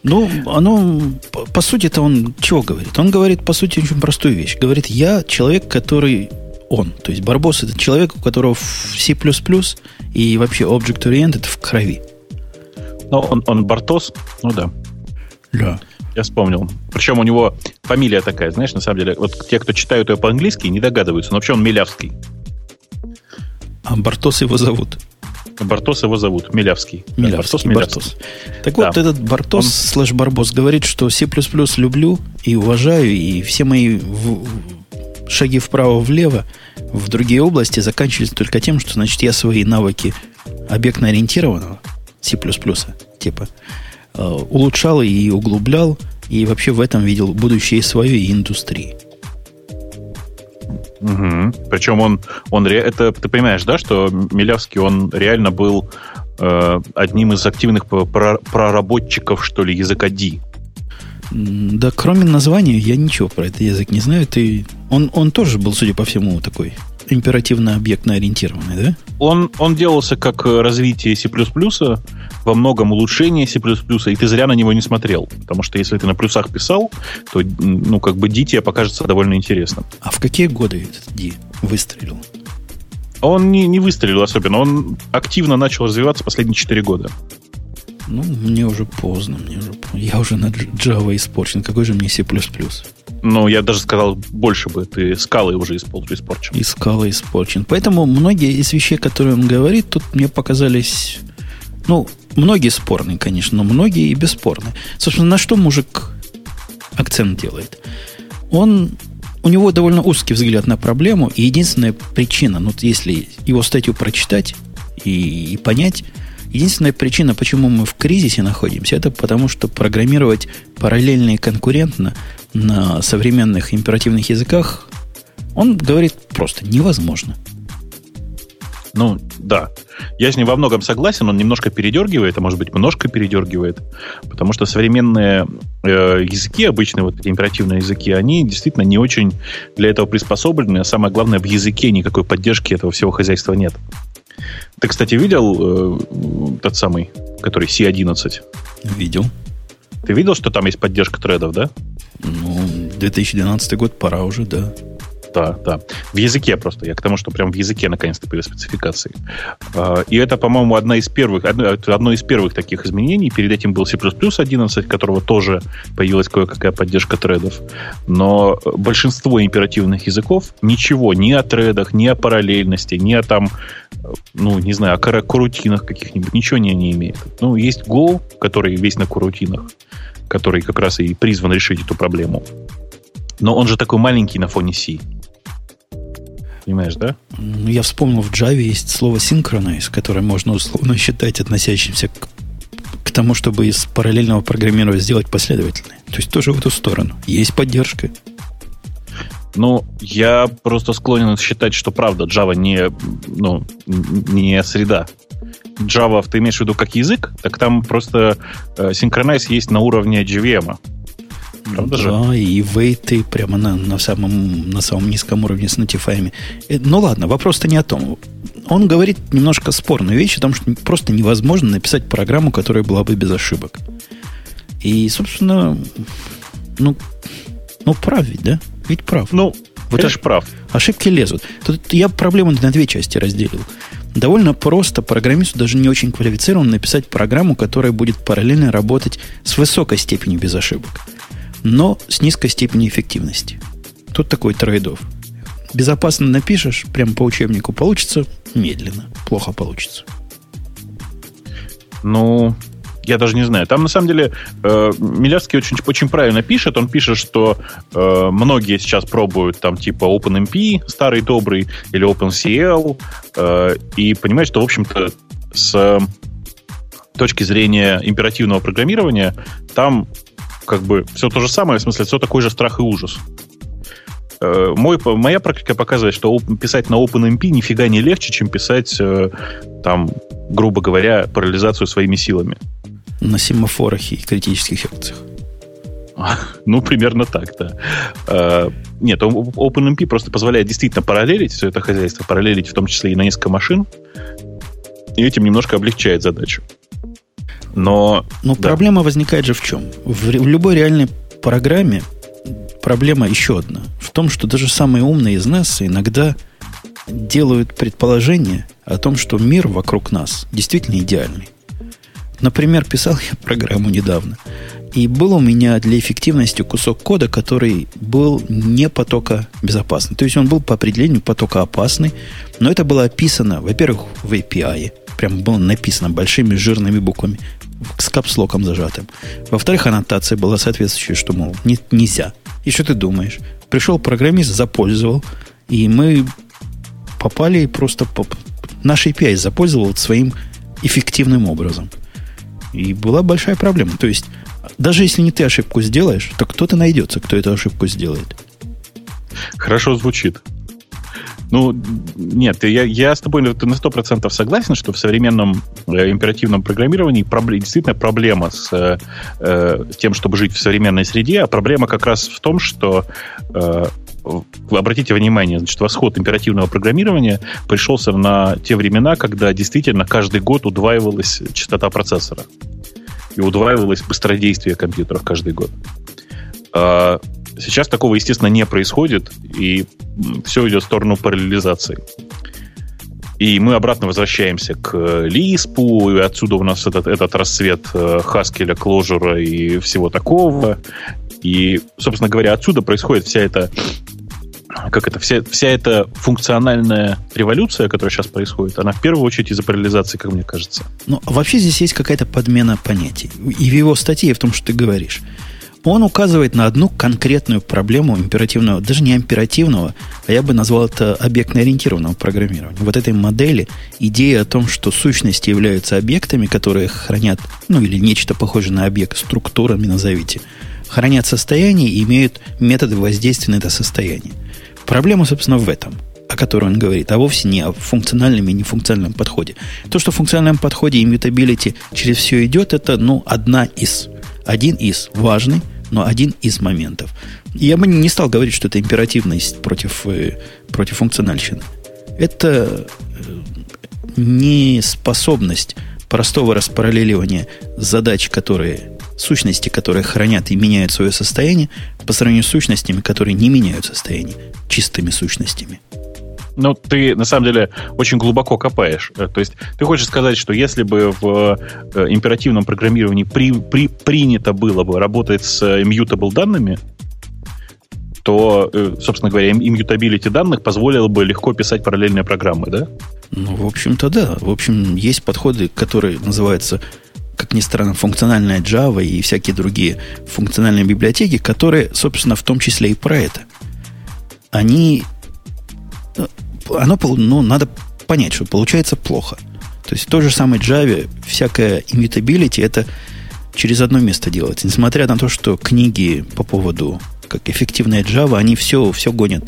[SPEAKER 1] Ну, оно, по, по сути это он чего говорит? Он говорит, по сути, очень простую вещь. Говорит, я человек, который он. То есть Барбос это человек, у которого C++ и вообще Object-Oriented в крови.
[SPEAKER 5] Ну, он, он Бартос, ну да.
[SPEAKER 1] Да.
[SPEAKER 5] Я вспомнил. Причем у него фамилия такая, знаешь, на самом деле, вот те, кто читают ее по-английски, не догадываются, но вообще он Милявский.
[SPEAKER 1] А Бартос его зовут?
[SPEAKER 5] Бартос его зовут, Милявский.
[SPEAKER 1] Милявский, да, Бартос, Бартос. Так да. вот, этот Бартос он... слэш Барбос говорит, что C++ люблю и уважаю, и все мои в... шаги вправо-влево в другие области заканчиваются только тем, что, значит, я свои навыки объектно-ориентированного C++, типа, улучшал и углублял, и вообще в этом видел будущее своей индустрии.
[SPEAKER 5] Угу. Причем он, он это ты понимаешь, да, что Милявский он реально был э, одним из активных проработчиков, что ли, языка D.
[SPEAKER 1] Да, кроме названия, я ничего про этот язык не знаю. Ты, он, он тоже был, судя по всему, такой императивно-объектно ориентированный, да?
[SPEAKER 5] Он, он делался как развитие C++, во многом улучшение C++, и ты зря на него не смотрел. Потому что если ты на плюсах писал, то, ну, как бы D тебе покажется довольно интересным.
[SPEAKER 1] А в какие годы этот D выстрелил?
[SPEAKER 5] Он не, не выстрелил особенно. Он активно начал развиваться последние 4 года.
[SPEAKER 1] Ну, мне уже поздно, мне уже Я уже на Java испорчен. Какой же мне C++?
[SPEAKER 5] Ну, я даже сказал больше бы. Ты скалы уже испорчен.
[SPEAKER 1] И скалы испорчен. Поэтому многие из вещей, которые он говорит, тут мне показались... Ну, многие спорные, конечно, но многие и бесспорные. Собственно, на что мужик акцент делает? Он у него довольно узкий взгляд на проблему, и единственная причина, ну, если его статью прочитать и, и понять, Единственная причина, почему мы в кризисе находимся, это потому, что программировать параллельно и конкурентно на современных императивных языках, он говорит просто невозможно.
[SPEAKER 5] Ну, да. я с ним во многом согласен, он немножко передергивает, а может быть, немножко передергивает, потому что современные э, языки, обычные вот императивные языки, они действительно не очень для этого приспособлены, а самое главное, в языке никакой поддержки этого всего хозяйства нет. Ты, кстати, видел э, тот самый, который C11?
[SPEAKER 1] Видел.
[SPEAKER 5] Ты видел, что там есть поддержка тредов, да?
[SPEAKER 1] Ну, 2012 год, пора уже, да
[SPEAKER 5] да, да. В языке просто. Я к тому, что прям в языке наконец-то были спецификации. А, и это, по-моему, одна из первых, одно, одно из первых таких изменений. Перед этим был C++ 11, которого тоже появилась кое-какая поддержка тредов. Но большинство императивных языков ничего ни о тредах, ни о параллельности, ни о там, ну, не знаю, о корутинах каких-нибудь, ничего не, не имеет. Ну, есть Go, который весь на корутинах, который как раз и призван решить эту проблему. Но он же такой маленький на фоне C. Понимаешь, да?
[SPEAKER 1] Ну, я вспомнил, в Java есть слово synchronize, которое можно условно считать относящимся к, к тому, чтобы из параллельного программирования сделать последовательное. То есть тоже в эту сторону. Есть поддержка.
[SPEAKER 5] Ну, я просто склонен считать, что правда, Java не, ну, не среда. Java, ты имеешь в виду как язык, так там просто э, Synchronize есть на уровне JVM.
[SPEAKER 1] Правда да, же? и вейты прямо на, на, самом, на самом низком уровне с нотифаями. Э, ну ладно, вопрос-то не о том. Он говорит немножко спорную вещь о том, что просто невозможно написать программу, которая была бы без ошибок. И, собственно, ну, ну прав ведь, да? Ведь прав.
[SPEAKER 5] Ну, вот конечно, прав.
[SPEAKER 1] Ошибки лезут. Тут я проблему на две части разделил. Довольно просто программисту, даже не очень квалифицированно, написать программу, которая будет параллельно работать с высокой степенью без ошибок но с низкой степенью эффективности. Тут такой трейдов. Безопасно напишешь, прямо по учебнику получится медленно. Плохо получится.
[SPEAKER 5] Ну, я даже не знаю. Там, на самом деле, э, Милявский очень, очень правильно пишет. Он пишет, что э, многие сейчас пробуют там типа OpenMP, старый добрый, или OpenCL, э, и понимают, что, в общем-то, с точки зрения императивного программирования, там как бы все то же самое, в смысле, все такой же страх и ужас. Э, мой, моя практика показывает, что писать на OpenMP нифига не легче, чем писать, э, там, грубо говоря, парализацию своими силами.
[SPEAKER 1] На семафорах и критических секциях.
[SPEAKER 5] Ну, примерно так, да. Э, нет, OpenMP просто позволяет действительно параллелить все это хозяйство, параллелить в том числе и на несколько машин, и этим немножко облегчает задачу. Но,
[SPEAKER 1] Но да. проблема возникает же в чем? В, в любой реальной программе проблема еще одна. В том, что даже самые умные из нас иногда делают предположение о том, что мир вокруг нас действительно идеальный. Например, писал я программу недавно, и был у меня для эффективности кусок кода, который был не потока безопасный. То есть он был по определению потока опасный, но это было описано, во-первых, в API, прям было написано большими жирными буквами с капслоком зажатым. Во-вторых, аннотация была соответствующая, что, мол, не, нельзя. И что ты думаешь? Пришел программист, запользовал, и мы попали просто... По... Наш API запользовал своим эффективным образом. И была большая проблема. То есть, даже если не ты ошибку сделаешь, то кто-то найдется, кто эту ошибку сделает.
[SPEAKER 5] Хорошо звучит. Ну, нет, я, я с тобой на 100% согласен, что в современном э, императивном программировании проблем, действительно проблема с э, э, тем, чтобы жить в современной среде, а проблема как раз в том, что э, обратите внимание, значит, восход императивного программирования пришелся на те времена, когда действительно каждый год удваивалась частота процессора и удваивалось быстродействие компьютеров каждый год. А Сейчас такого, естественно, не происходит, и все идет в сторону параллелизации. И мы обратно возвращаемся к Лиспу, и отсюда у нас этот, этот расцвет э, Хаскеля, Кложера и всего такого. И, собственно говоря, отсюда происходит вся эта как это, вся, вся эта функциональная революция, которая сейчас происходит, она в первую очередь из-за параллелизации, как мне кажется.
[SPEAKER 1] Ну, вообще здесь есть какая-то подмена понятий. И в его статье, и в том, что ты говоришь он указывает на одну конкретную проблему императивного, даже не императивного, а я бы назвал это объектно-ориентированного программирования. Вот этой модели, идея о том, что сущности являются объектами, которые хранят, ну или нечто похожее на объект, структурами назовите, хранят состояние и имеют методы воздействия на это состояние. Проблема, собственно, в этом. о которой он говорит, а вовсе не о функциональном и нефункциональном подходе. То, что в функциональном подходе immutability через все идет, это, ну, одна из. Один из. Важный, но один из моментов. Я бы не стал говорить, что это императивность против, э, против функциональщины. Это э, не способность простого распараллеливания задач, которые сущности, которые хранят и меняют свое состояние, по сравнению с сущностями, которые не меняют состояние, чистыми сущностями.
[SPEAKER 5] Ну, ты на самом деле очень глубоко копаешь. Э, то есть ты хочешь сказать, что если бы в э, императивном программировании при, при, принято было бы работать с immutable данными, то, э, собственно говоря, иммютабилити данных позволило бы легко писать параллельные программы, да?
[SPEAKER 1] Ну, в общем-то, да. В общем, есть подходы, которые называются, как ни странно, функциональная Java и всякие другие функциональные библиотеки, которые, собственно, в том числе и про это. Они... Э, оно, ну, надо понять, что получается плохо. То есть в той же самой Java всякая immutability это через одно место делается. Несмотря на то, что книги по поводу как эффективная Java, они все, все гонят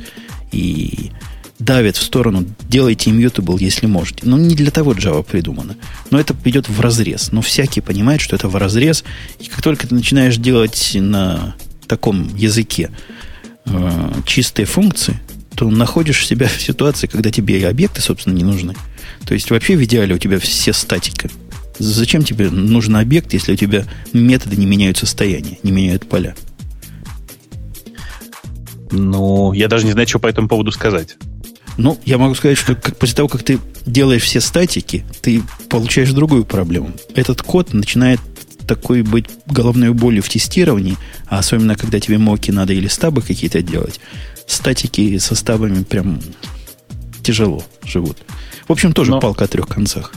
[SPEAKER 1] и давят в сторону, делайте immutable, если можете. Но не для того Java придумано. Но это идет в разрез. Но всякий понимает, что это в разрез. И как только ты начинаешь делать на таком языке э, чистые функции, то находишь себя в ситуации, когда тебе и объекты, собственно, не нужны. То есть вообще в идеале у тебя все статика. Зачем тебе нужен объект, если у тебя методы не меняют состояние, не меняют поля?
[SPEAKER 5] Ну, я даже не знаю, что по этому поводу сказать.
[SPEAKER 1] Ну, я могу сказать, что как, после того, как ты делаешь все статики, ты получаешь другую проблему. Этот код начинает такой быть головной болью в тестировании, а особенно, когда тебе моки надо или стабы какие-то делать, статики со стабами прям тяжело живут. В общем, тоже Но... палка о трех концах.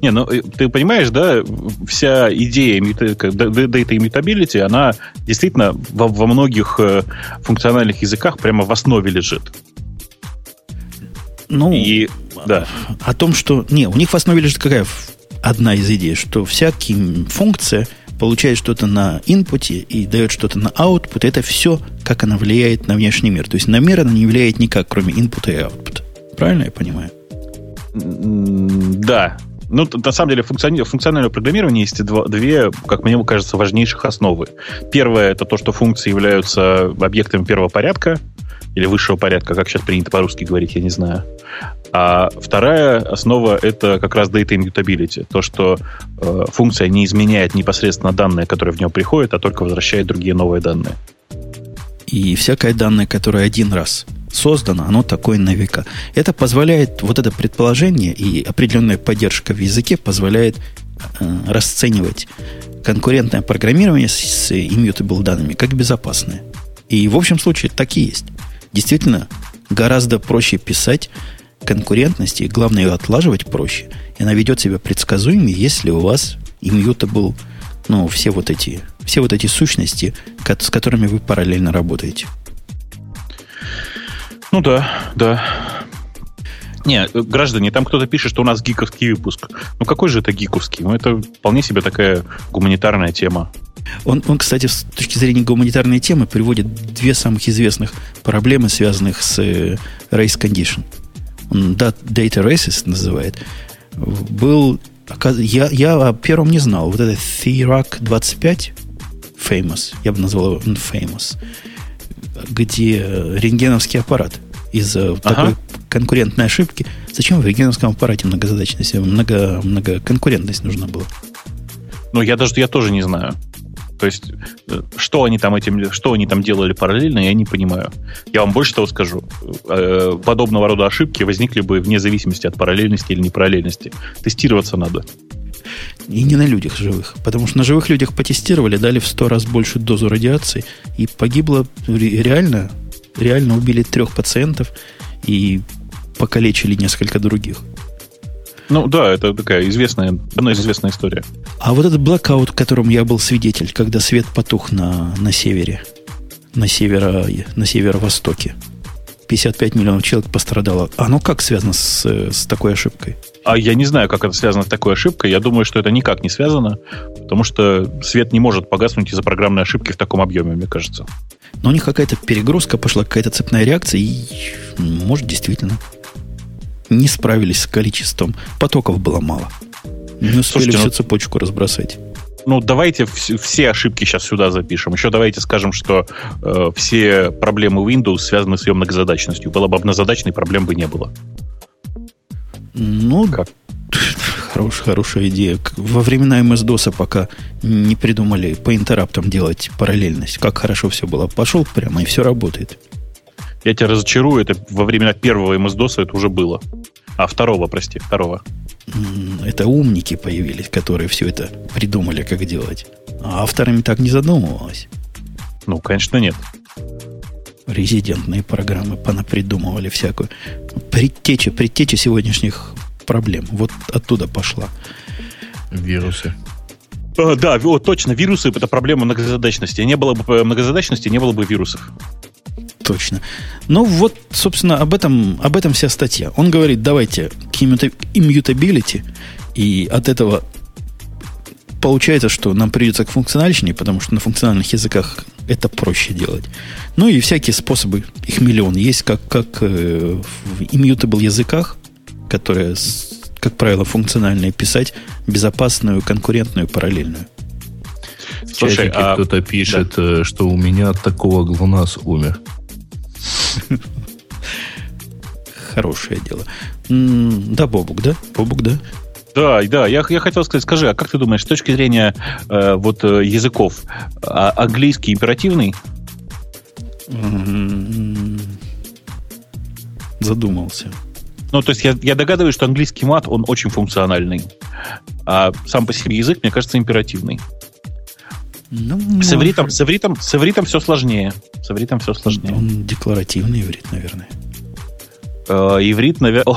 [SPEAKER 5] Не, ну ты понимаешь, да, вся идея data immutability, она действительно во, во многих э, функциональных языках прямо в основе лежит.
[SPEAKER 1] Ну, и, да. о том, что... Не, у них в основе лежит какая одна из идей, что всякая функция получает что-то на инпуте и дает что-то на output. Это все, как она влияет на внешний мир. То есть на мир она не влияет никак, кроме инпута и output. Правильно я понимаю?
[SPEAKER 5] Да, ну, на самом деле, функциони... функциональное программирование есть два, две, как мне кажется, важнейших основы. Первое — это то, что функции являются объектами первого порядка, или высшего порядка, как сейчас принято по-русски говорить, я не знаю. А вторая основа — это как раз data immutability. То, что э, функция не изменяет непосредственно данные, которые в нее приходят, а только возвращает другие новые данные.
[SPEAKER 1] И всякое данное, которое один раз создано, оно такое на века. Это позволяет, вот это предположение и определенная поддержка в языке позволяет э, расценивать конкурентное программирование с, с immutable данными как безопасное. И в общем случае так и есть. Действительно, гораздо проще писать конкурентности, и главное ее отлаживать проще. И она ведет себя предсказуемее, если у вас immutable, ну, все вот эти, все вот эти сущности, с которыми вы параллельно работаете.
[SPEAKER 5] Ну да, да. Не, граждане, там кто-то пишет, что у нас гиковский выпуск. Ну какой же это гиковский? Ну это вполне себе такая гуманитарная тема.
[SPEAKER 1] Он, он, кстати, с точки зрения гуманитарной темы приводит две самых известных проблемы, связанных с э, race condition. Он Data Races называет. Был, я, я о первом не знал. Вот это THERAC 25 famous, я бы назвал его famous где рентгеновский аппарат из-за ага. такой конкурентной ошибки. Зачем в рентгеновском аппарате многозадачность, много, многоконкурентность нужна была?
[SPEAKER 5] Ну, я даже я тоже не знаю. То есть, э, что они там этим, что они там делали параллельно, я не понимаю. Я вам больше того скажу. Э, подобного рода ошибки возникли бы вне зависимости от параллельности или неparallельности. Тестироваться надо.
[SPEAKER 1] И не на людях живых. Потому что на живых людях потестировали, дали в сто раз большую дозу радиации, и погибло реально, реально убили трех пациентов и покалечили несколько других.
[SPEAKER 5] Ну да, это такая известная, одна известная история.
[SPEAKER 1] А вот этот блокаут, которому я был свидетель, когда свет потух на, на севере, на, северо, на северо-востоке, 55 миллионов человек пострадало. Оно как связано с, с такой ошибкой?
[SPEAKER 5] А я не знаю, как это связано с такой ошибкой. Я думаю, что это никак не связано, потому что свет не может погаснуть из-за программной ошибки в таком объеме, мне кажется.
[SPEAKER 1] Но у них какая-то перегрузка пошла, какая-то цепная реакция, и, может, действительно, не справились с количеством. Потоков было мало. Не успели Слушайте, всю ну, цепочку разбросать.
[SPEAKER 5] Ну, давайте все ошибки сейчас сюда запишем. Еще давайте скажем, что э, все проблемы Windows связаны с ее многозадачностью. Была бы однозадачной, проблем бы не было.
[SPEAKER 1] Ну, как? Хорош, хорошая идея. Во времена MS-DOS пока не придумали по интераптам делать параллельность. Как хорошо все было. Пошел прямо, и все работает.
[SPEAKER 5] Я тебя разочарую, это во времена первого MS-DOS это уже было. А второго, прости, второго.
[SPEAKER 1] Это умники появились, которые все это придумали, как делать. А авторами так не задумывалось.
[SPEAKER 5] Ну, конечно, нет.
[SPEAKER 1] Резидентные программы понапридумывали всякую. Предтеча, предтеча сегодняшних проблем. Вот оттуда пошла.
[SPEAKER 2] Вирусы.
[SPEAKER 5] А, да, вот точно, вирусы это проблема многозадачности. Не было бы э, многозадачности, не было бы вирусов.
[SPEAKER 1] Точно. Ну вот, собственно, об этом, об этом вся статья. Он говорит, давайте к immutability, и от этого получается, что нам придется к функциональщине, потому что на функциональных языках это проще делать. Ну и всякие способы, их миллион есть, как, как э, в immutable языках, которые, как правило, функциональные, писать безопасную, конкурентную, параллельную.
[SPEAKER 2] Слушай, а... кто-то пишет, да. Э, что у меня от такого ГЛОНАСС умер.
[SPEAKER 1] Хорошее дело. Да, Бобук, да? Бобук, да?
[SPEAKER 5] Да, да, я, я хотел сказать, скажи, а как ты думаешь, с точки зрения э, вот э, языков, а, английский императивный?
[SPEAKER 1] Задумался.
[SPEAKER 5] Ну, то есть я, я догадываюсь, что английский мат, он очень функциональный. А сам по себе язык, мне кажется, императивный. Ну, с, ивритом, с, ивритом, с ивритом все сложнее. С ивритом все сложнее.
[SPEAKER 1] Он декларативный иврит, наверное.
[SPEAKER 5] Э, иврит, наверное...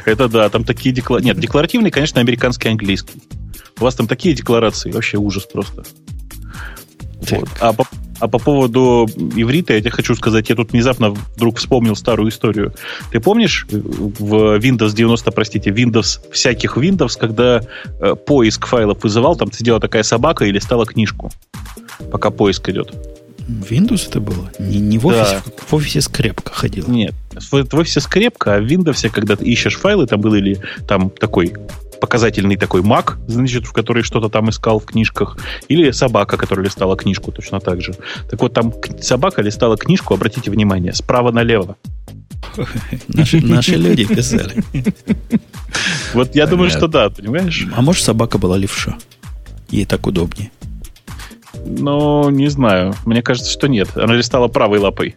[SPEAKER 5] Это да, там такие декларации... Нет, декларативный, конечно, американский английский. У вас там такие декларации, вообще ужас просто. Вот. А по, а по поводу иврита я тебе хочу сказать, я тут внезапно вдруг вспомнил старую историю. Ты помнишь в Windows 90, простите, Windows, всяких Windows, когда э, поиск файлов вызывал, там сидела такая собака или стала книжку, пока поиск идет?
[SPEAKER 1] Windows это было? Не, не в офисе, да. в офисе скрепка ходила.
[SPEAKER 5] Нет, в, в офисе скрепка, а в Windows, когда ты ищешь файлы, там был или там такой показательный такой маг, значит, в который что-то там искал в книжках, или собака, которая листала книжку точно так же. Так вот, там собака листала книжку, обратите внимание, справа налево.
[SPEAKER 1] Наши, наши люди писали.
[SPEAKER 5] Вот я думаю, что да, понимаешь?
[SPEAKER 1] А может, собака была левша? Ей так удобнее.
[SPEAKER 5] Ну, не знаю. Мне кажется, что нет. Она листала правой лапой.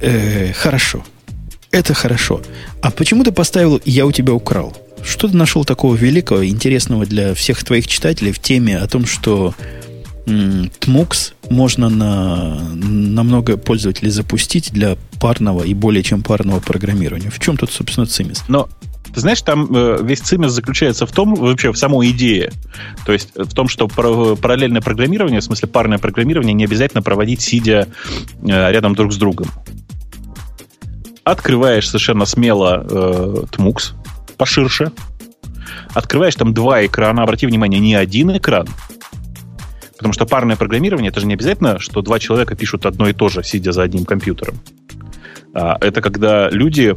[SPEAKER 1] Э, хорошо. Это хорошо. А почему ты поставил «я у тебя украл»? Что ты нашел такого великого, интересного для всех твоих читателей в теме о том, что Tmux можно на, на много пользователей запустить для парного и более чем парного программирования? В чем тут, собственно, цимис?
[SPEAKER 5] Но ты знаешь, там э, весь цимис заключается в том, вообще в самой идее. То есть в том, что параллельное программирование, в смысле парное программирование, не обязательно проводить, сидя э, рядом друг с другом. Открываешь совершенно смело э, Tmux, поширше. Открываешь там два экрана, обрати внимание, не один экран. Потому что парное программирование, это же не обязательно, что два человека пишут одно и то же, сидя за одним компьютером. А, это когда люди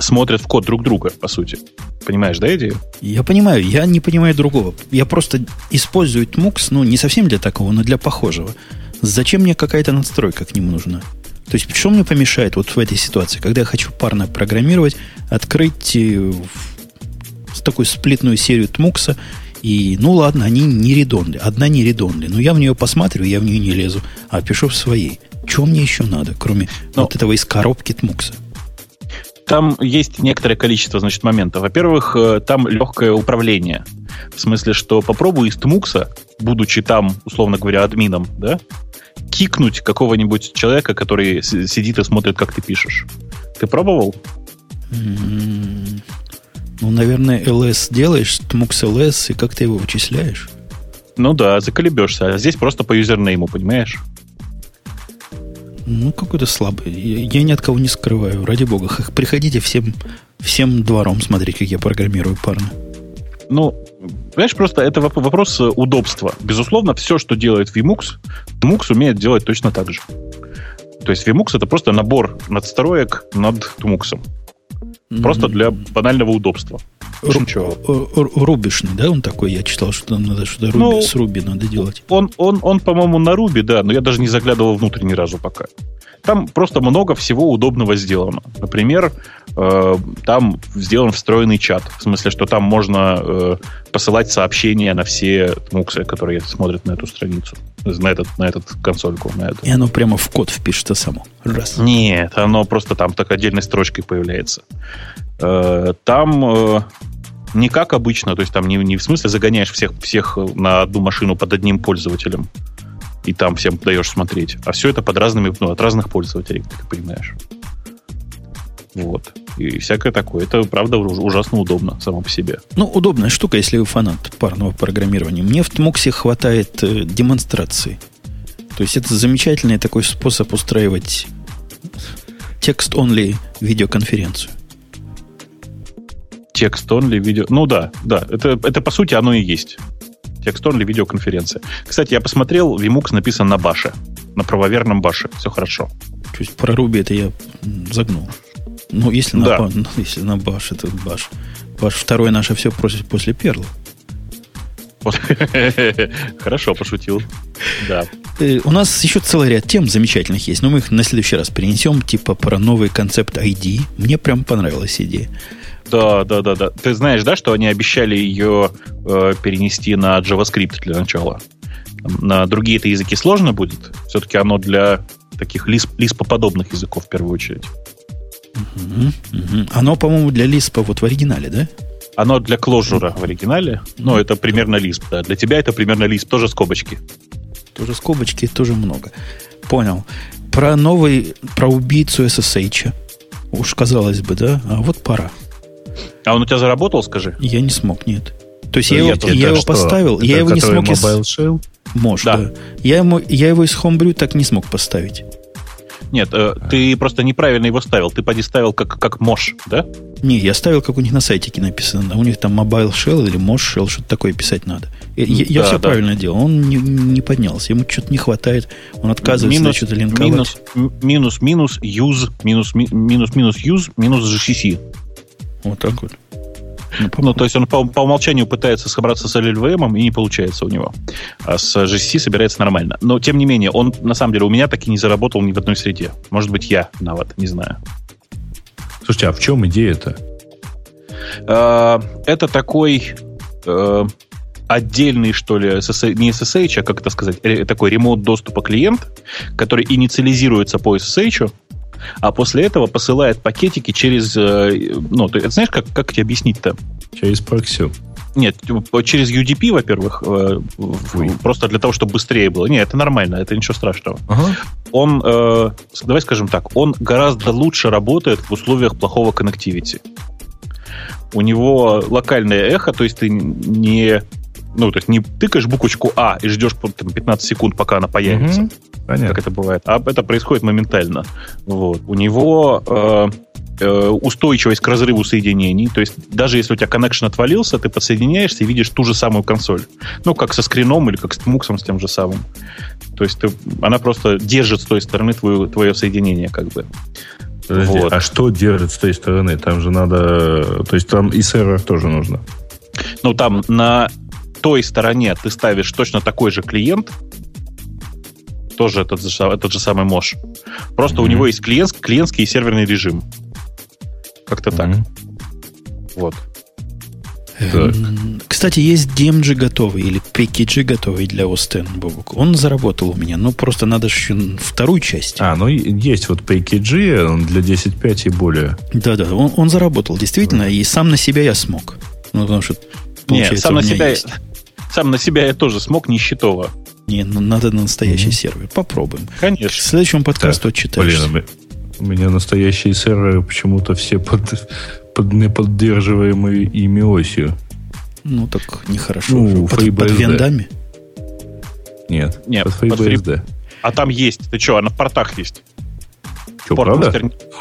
[SPEAKER 5] смотрят в код друг друга, по сути. Понимаешь, да, идею?
[SPEAKER 1] Я понимаю, я не понимаю другого. Я просто использую Tmux, ну, не совсем для такого, но для похожего. Зачем мне какая-то надстройка к нему нужна? То есть, что мне помешает вот в этой ситуации, когда я хочу парно программировать, открыть э, такую сплитную серию Тмукса, и, ну ладно, они не редонли, одна не редонли, но я в нее посмотрю, я в нее не лезу, а пишу в своей. Чего мне еще надо, кроме но, вот этого из коробки Тмукса?
[SPEAKER 5] Там есть некоторое количество, значит, моментов. Во-первых, э, там легкое управление. В смысле, что попробуй из Тмукса, будучи там, условно говоря, админом, да, кикнуть какого-нибудь человека, который сидит и смотрит, как ты пишешь. Ты пробовал?
[SPEAKER 1] Ну, наверное, LS делаешь, Tmux LS, и как ты его вычисляешь?
[SPEAKER 5] Ну да, заколебешься. А здесь просто по юзернейму, понимаешь?
[SPEAKER 1] Ну, какой-то слабый. Я, я ни от кого не скрываю, ради бога. Приходите всем, всем двором смотреть, как я программирую парно.
[SPEAKER 5] Ну, Понимаешь, просто это вопрос удобства. Безусловно, все, что делает VMux, Tmux умеет делать точно так же. То есть VMux это просто набор надстроек над Tmux. Просто для банального удобства.
[SPEAKER 1] Рубишный, да, он такой? Я читал, что там надо что-то руби, ну, с Руби надо делать.
[SPEAKER 5] Он, он, он, по-моему, на Руби, да, но я даже не заглядывал внутрь ни разу пока. Там просто много всего удобного сделано. Например, э, там сделан встроенный чат. В смысле, что там можно э, посылать сообщения на все муксы, которые смотрят на эту страницу, на, этот, на этот консольку. На эту.
[SPEAKER 1] И оно прямо в код впишется само.
[SPEAKER 5] Раз. Нет, оно просто там так отдельной строчкой появляется. Э, там э, не как обычно, то есть там не, не в смысле загоняешь всех, всех на одну машину под одним пользователем, и там всем даешь смотреть. А все это под разными, ну, от разных пользователей, ты понимаешь. Вот. И всякое такое. Это, правда, ужасно удобно само по себе.
[SPEAKER 1] Ну, удобная штука, если вы фанат парного программирования. Мне в Тмоксе хватает э, демонстрации. То есть это замечательный такой способ устраивать текст-онли видеоконференцию.
[SPEAKER 5] Текст-онли видео... Ну да, да. Это, это по сути оно и есть. Текстон или видеоконференция. Кстати, я посмотрел, Vimux написан на баше. На правоверном баше. Все хорошо.
[SPEAKER 1] Есть про Ruby это я загнул. Ну, если на, да. ба, ну, если на баш, это баш. Баш второе наше все просит после перла.
[SPEAKER 5] Хорошо, пошутил. Да.
[SPEAKER 1] Э, у нас еще целый ряд тем замечательных есть, но мы их на следующий раз перенесем, типа про новый концепт ID. Мне прям понравилась идея.
[SPEAKER 5] Да, да, да, да. Ты знаешь, да, что они обещали ее э, перенести на JavaScript для начала? На другие это языки сложно будет. Все-таки оно для таких лиспоподобных языков в первую очередь.
[SPEAKER 1] Угу, угу. Оно, по-моему, для лиспа вот в оригинале, да?
[SPEAKER 5] Оно для кложура в оригинале. Ну, это примерно лисп, да. Для тебя это примерно лисп, тоже скобочки.
[SPEAKER 1] Тоже скобочки, тоже много. Понял. Про новый, про убийцу SSH. Уж казалось бы, да? А вот пора.
[SPEAKER 5] А он у тебя заработал, скажи?
[SPEAKER 1] Я не смог, нет. То есть да я, его, я его поставил, это я его не смог...
[SPEAKER 2] Из... Shell?
[SPEAKER 1] Может, да. да. Я, ему, я его из Homebrew так не смог поставить.
[SPEAKER 5] Нет, э, ты просто неправильно его ставил. Ты поди ставил как, как Mosh, да?
[SPEAKER 1] Не, я ставил, как у них на сайтике написано. У них там Mobile Shell или Mosh Shell, что-то такое писать надо. Я, да, я все да. правильно делал. Он не, не поднялся. Ему что-то не хватает. Он отказывается минус, что-то линковать.
[SPEAKER 5] Минус, минус, минус, use, минус, минус, минус, use, минус GCC.
[SPEAKER 1] Вот так вот.
[SPEAKER 5] Ну, ну, то есть он по, по умолчанию пытается собраться с LLVM, и не получается у него. А с GCC собирается нормально. Но, тем не менее, он, на самом деле, у меня так и не заработал ни в одной среде. Может быть, я виноват, не знаю.
[SPEAKER 2] Слушайте, а в чем идея-то?
[SPEAKER 5] А, это такой э, отдельный, что ли, SSH, не SSH, а как это сказать, такой ремонт доступа клиент, который инициализируется по SSH, а после этого посылает пакетики через... Э, ну, ты знаешь, как, как тебе объяснить-то?
[SPEAKER 2] Через прокси.
[SPEAKER 5] Нет, через UDP, во-первых, э, просто для того, чтобы быстрее было. Нет, это нормально, это ничего страшного. Ага. Он, э, давай скажем так, он гораздо лучше работает в условиях плохого коннективити. У него локальное эхо, то есть ты не ну, то есть не тыкаешь буквочку А и ждешь там, 15 секунд, пока она появится. Угу. Понятно. Как это бывает. А это происходит моментально. Вот. У него э, э, устойчивость к разрыву соединений. То есть даже если у тебя коннекшн отвалился, ты подсоединяешься и видишь ту же самую консоль. Ну, как со скрином или как с муксом с тем же самым. То есть ты, она просто держит с той стороны твое, твое соединение, как бы.
[SPEAKER 2] Подожди, вот. а что держит с той стороны? Там же надо... То есть там и сервер тоже нужно.
[SPEAKER 5] Ну, там на той стороне ты ставишь точно такой же клиент, тоже этот, этот же самый Мош. Просто mm-hmm. у него есть клиент, клиентский и серверный режим. Как-то mm-hmm. так. Вот.
[SPEAKER 1] Так. Кстати, есть DMG готовый или PKG готовый для OS Бобук. Он заработал у меня, но просто надо еще вторую часть.
[SPEAKER 2] А, ну есть вот PKG, он для 10.5 и более.
[SPEAKER 1] Да-да, он, он заработал действительно, и сам на себя я смог. Ну, потому что,
[SPEAKER 5] Нет, сам на себя... Есть. Сам на себя я тоже смог нищетово.
[SPEAKER 1] Не, ну надо на настоящий mm-hmm. сервер. Попробуем.
[SPEAKER 5] Конечно. К
[SPEAKER 1] следующему подкасту отчитаешься.
[SPEAKER 2] Блин, у меня настоящие серверы почему-то все под, под неподдерживаемые ими осью.
[SPEAKER 1] Ну, так нехорошо. Ну, под, под вендами?
[SPEAKER 2] Нет, Нет, под FreeBSD.
[SPEAKER 5] Под free... А там есть. Ты что, она в портах есть?
[SPEAKER 2] Что, правда?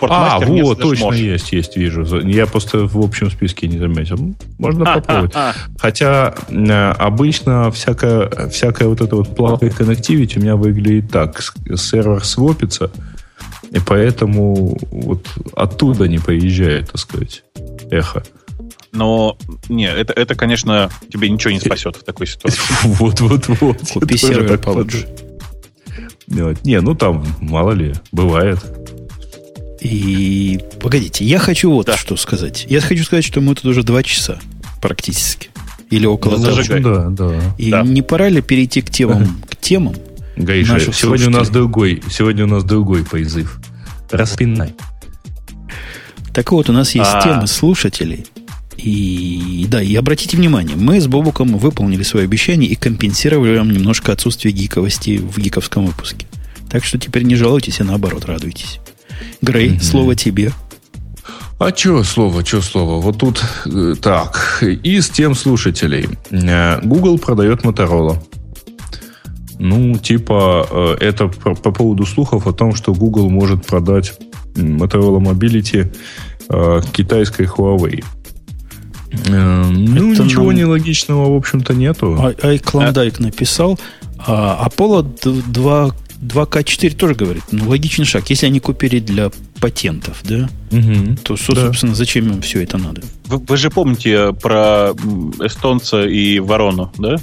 [SPEAKER 2] А, вот, точно есть, есть, вижу. Я просто в общем списке не заметил. Можно попробовать. Хотя э, обычно всякая, всякая вот эта вот плавная коннективити у меня выглядит так. Сервер свопится, и поэтому вот оттуда не поезжает, так сказать, эхо.
[SPEAKER 5] Но, не, это, это, конечно, тебе ничего не спасет в такой ситуации.
[SPEAKER 2] Вот, вот, вот.
[SPEAKER 1] Купи сервер получше.
[SPEAKER 2] Не, ну там, мало ли, бывает.
[SPEAKER 1] И погодите, я хочу вот да. что сказать. Я хочу сказать, что мы тут уже два часа практически. Или около
[SPEAKER 2] ну, того. Да, да.
[SPEAKER 1] И
[SPEAKER 2] да.
[SPEAKER 1] не пора ли перейти к темам, к темам?
[SPEAKER 2] Гаиша, сегодня у нас другой, сегодня у нас другой призыв. Распинай.
[SPEAKER 1] Так вот, у нас есть А-а-а. темы слушателей. И да, и обратите внимание, мы с Бобуком выполнили свое обещание и компенсировали вам немножко отсутствие гиковости в гиковском выпуске. Так что теперь не жалуйтесь, а наоборот радуйтесь. Грей, mm-hmm. слово тебе.
[SPEAKER 2] А что слово, что слово? Вот тут э, так. Из тем слушателей. Э, Google продает Motorola. Ну, типа, э, это по, по поводу слухов о том, что Google может продать Motorola Mobility э, китайской Huawei. Э, ну, это ничего нам... нелогичного, в общем-то, нету.
[SPEAKER 1] Ай, Ай Клондайк а... написал, а Apollo 2 2К4 тоже говорит, ну, логичный шаг. Если они купили для патентов, да, угу. то, собственно, да. зачем им все это надо?
[SPEAKER 5] Вы, вы же помните про эстонца и ворону, да?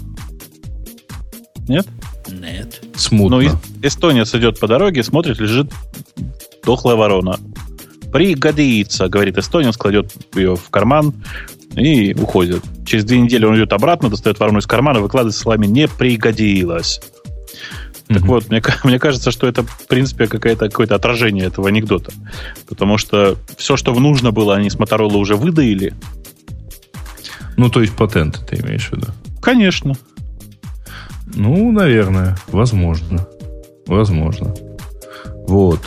[SPEAKER 5] Нет?
[SPEAKER 1] Нет.
[SPEAKER 5] Смутно. Ну, эстонец идет по дороге, смотрит, лежит дохлая ворона. Пригодится, говорит эстонец, кладет ее в карман и уходит. Через две недели он идет обратно, достает ворону из кармана, выкладывает словами «не пригодилось». Так вот, мне, мне кажется, что это, в принципе, какое-то какое отражение этого анекдота. Потому что все, что нужно было, они с Motorola уже выдаили.
[SPEAKER 2] Ну, то есть патенты ты имеешь в виду?
[SPEAKER 5] Конечно.
[SPEAKER 2] Ну, наверное. Возможно. Возможно. Вот.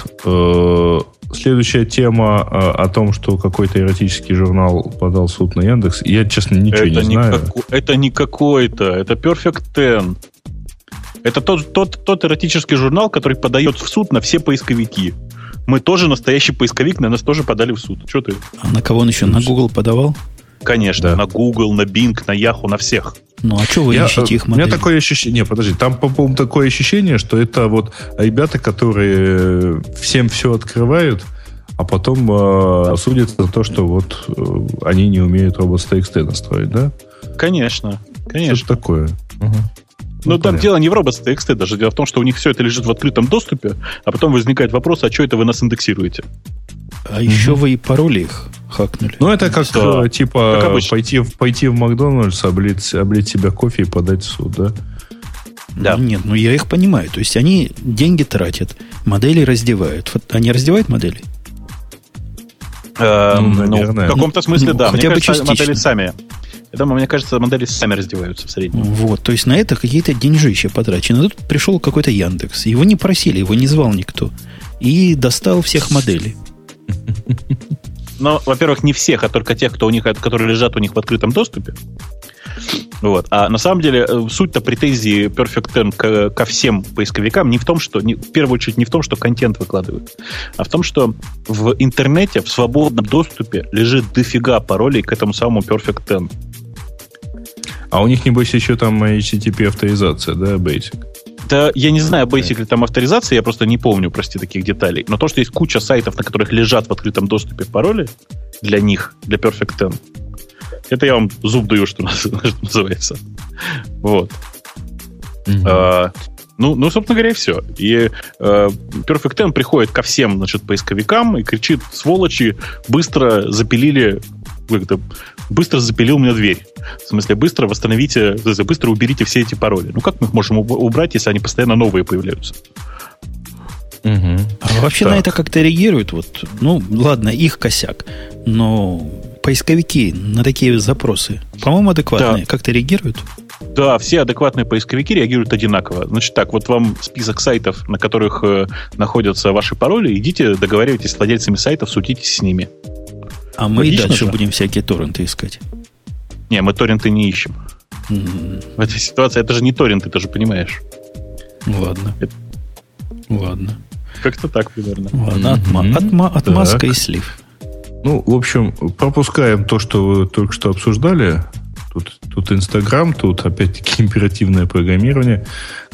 [SPEAKER 2] Следующая тема э, о том, что какой-то эротический журнал подал суд на Яндекс. Я, честно, ничего это не, не знаю. Как,
[SPEAKER 5] это не какой-то. Это Perfect Ten. Это тот, тот, тот эротический журнал, который подает в суд на все поисковики. Мы тоже настоящий поисковик, на нас тоже подали в суд. Что ты?
[SPEAKER 1] А на кого он еще? На Google подавал?
[SPEAKER 5] Конечно, да. на Google, на Bing, на Yahoo, на всех.
[SPEAKER 1] Ну, а что вы я, ищете их
[SPEAKER 2] модели? У меня такое ощущение... Не, подожди, там, по-моему, такое ощущение, что это вот ребята, которые всем все открывают, а потом э, судятся за то, что вот э, они не умеют robots.txt настроить, да?
[SPEAKER 5] Конечно, конечно.
[SPEAKER 2] Что такое? Угу.
[SPEAKER 5] Ну, там дело не в robots.txt, даже дело в том, что у них все это лежит в открытом доступе, а потом возникает вопрос, а что это вы нас индексируете?
[SPEAKER 1] А mm еще вы и пароли их хакнули.
[SPEAKER 2] Ну, это как, да. Э, типа, как пойти, пойти в Макдональдс, облить, облить себя кофе и подать в суд, да?
[SPEAKER 1] Да. Нет, ну я их понимаю. То есть они деньги тратят, модели раздевают. Они раздевают модели?
[SPEAKER 5] Э, ну, наверное. Ну, в каком-то смысле, ну, да. Хотя Мне бы кажется, частично. модели сами я думаю, мне кажется, модели сами раздеваются в среднем.
[SPEAKER 1] Вот, то есть на это какие-то деньжища потрачены. Тут пришел какой-то Яндекс. Его не просили, его не звал никто. И достал всех моделей.
[SPEAKER 5] Ну, во-первых, не всех, а только тех, кто у них, которые лежат у них в открытом доступе. Вот. А на самом деле э, суть-то претензии Perfect Ten ко, ко всем поисковикам не в том, что, не, в первую очередь, не в том, что контент выкладывают, а в том, что в интернете, в свободном доступе лежит дофига паролей к этому самому Perfect Ten.
[SPEAKER 2] А у них, небось, еще там HTTP авторизация, да, Basic?
[SPEAKER 5] Да, я не знаю, Basic ли там авторизация, я просто не помню, прости, таких деталей. Но то, что есть куча сайтов, на которых лежат в открытом доступе пароли для них, для Perfect Ten, это я вам зуб даю, что, называется. Вот. Mm-hmm. А, ну, ну, собственно говоря, и все. И э, Perfect Ten приходит ко всем, значит, поисковикам и кричит, сволочи, быстро запилили, как-то, быстро запилил мне дверь. В смысле, быстро восстановите, быстро уберите все эти пароли. Ну, как мы их можем убрать, если они постоянно новые появляются?
[SPEAKER 1] Угу. А вообще так. на это как-то реагируют? Вот, ну, ладно, их косяк. Но поисковики на такие запросы, по-моему, адекватные. Да. Как-то реагируют?
[SPEAKER 5] Да, все адекватные поисковики реагируют одинаково. Значит так, вот вам список сайтов, на которых э, находятся ваши пароли, идите, договаривайтесь с владельцами сайтов, судитесь с ними.
[SPEAKER 1] А мы Логично дальше же? будем всякие торренты искать.
[SPEAKER 5] Не, мы торренты не ищем. Mm-hmm. В этой ситуации это же не торренты, ты же понимаешь.
[SPEAKER 1] Ладно. Это... Ладно.
[SPEAKER 5] Как-то так примерно.
[SPEAKER 1] Ладно, отма-
[SPEAKER 2] Мгм.
[SPEAKER 1] отма- отмазка
[SPEAKER 2] Так.
[SPEAKER 1] и слив.
[SPEAKER 2] Ну, в общем, пропускаем то, что вы только что обсуждали. Тут, тут Инстаграм, тут опять-таки императивное программирование.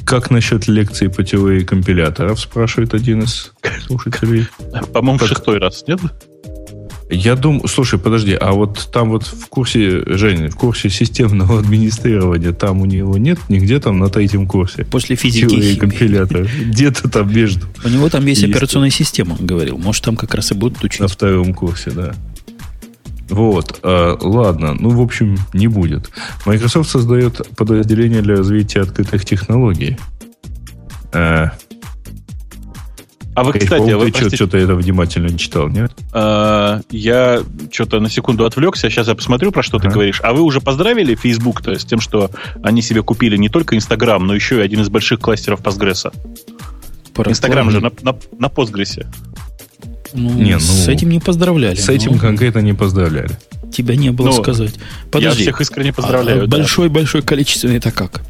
[SPEAKER 2] Как насчет лекции по теории компиляторов, спрашивает один из слушателей.
[SPEAKER 5] По-моему,
[SPEAKER 2] Как-
[SPEAKER 5] шестой раз, нет?
[SPEAKER 2] Я думаю, слушай, подожди, а вот там вот в курсе, Женя, в курсе системного администрирования, там у него нет нигде там на третьем курсе?
[SPEAKER 1] После физики и
[SPEAKER 2] компилятора. Где-то там между.
[SPEAKER 1] У него там есть,
[SPEAKER 2] Есть.
[SPEAKER 1] операционная система, он говорил. Может, там как раз и будут учить.
[SPEAKER 2] На втором курсе, да. Вот, а, ладно, ну, в общем, не будет. Microsoft создает подразделение для развития открытых технологий. А,
[SPEAKER 5] А вы, кстати, вы, простите,
[SPEAKER 2] что-то это внимательно не читал, нет?
[SPEAKER 5] э, я что-то на секунду отвлекся, сейчас я посмотрю, про что ты говоришь. А вы уже поздравили Facebook-то с тем, что они себе купили не только Instagram, но еще и один из больших кластеров Postgres?
[SPEAKER 1] Пора-
[SPEAKER 5] Инстаграм же на, на, на Postgres.
[SPEAKER 1] Ну,
[SPEAKER 2] Не, ну,
[SPEAKER 1] с этим не поздравляли.
[SPEAKER 2] С этим
[SPEAKER 1] Ну,
[SPEAKER 2] конкретно не поздравляли.
[SPEAKER 1] Тебя не было
[SPEAKER 5] Ну,
[SPEAKER 1] сказать.
[SPEAKER 5] Я всех искренне
[SPEAKER 1] а
[SPEAKER 5] поздравляю. да.
[SPEAKER 1] Большой-большой количественный это как?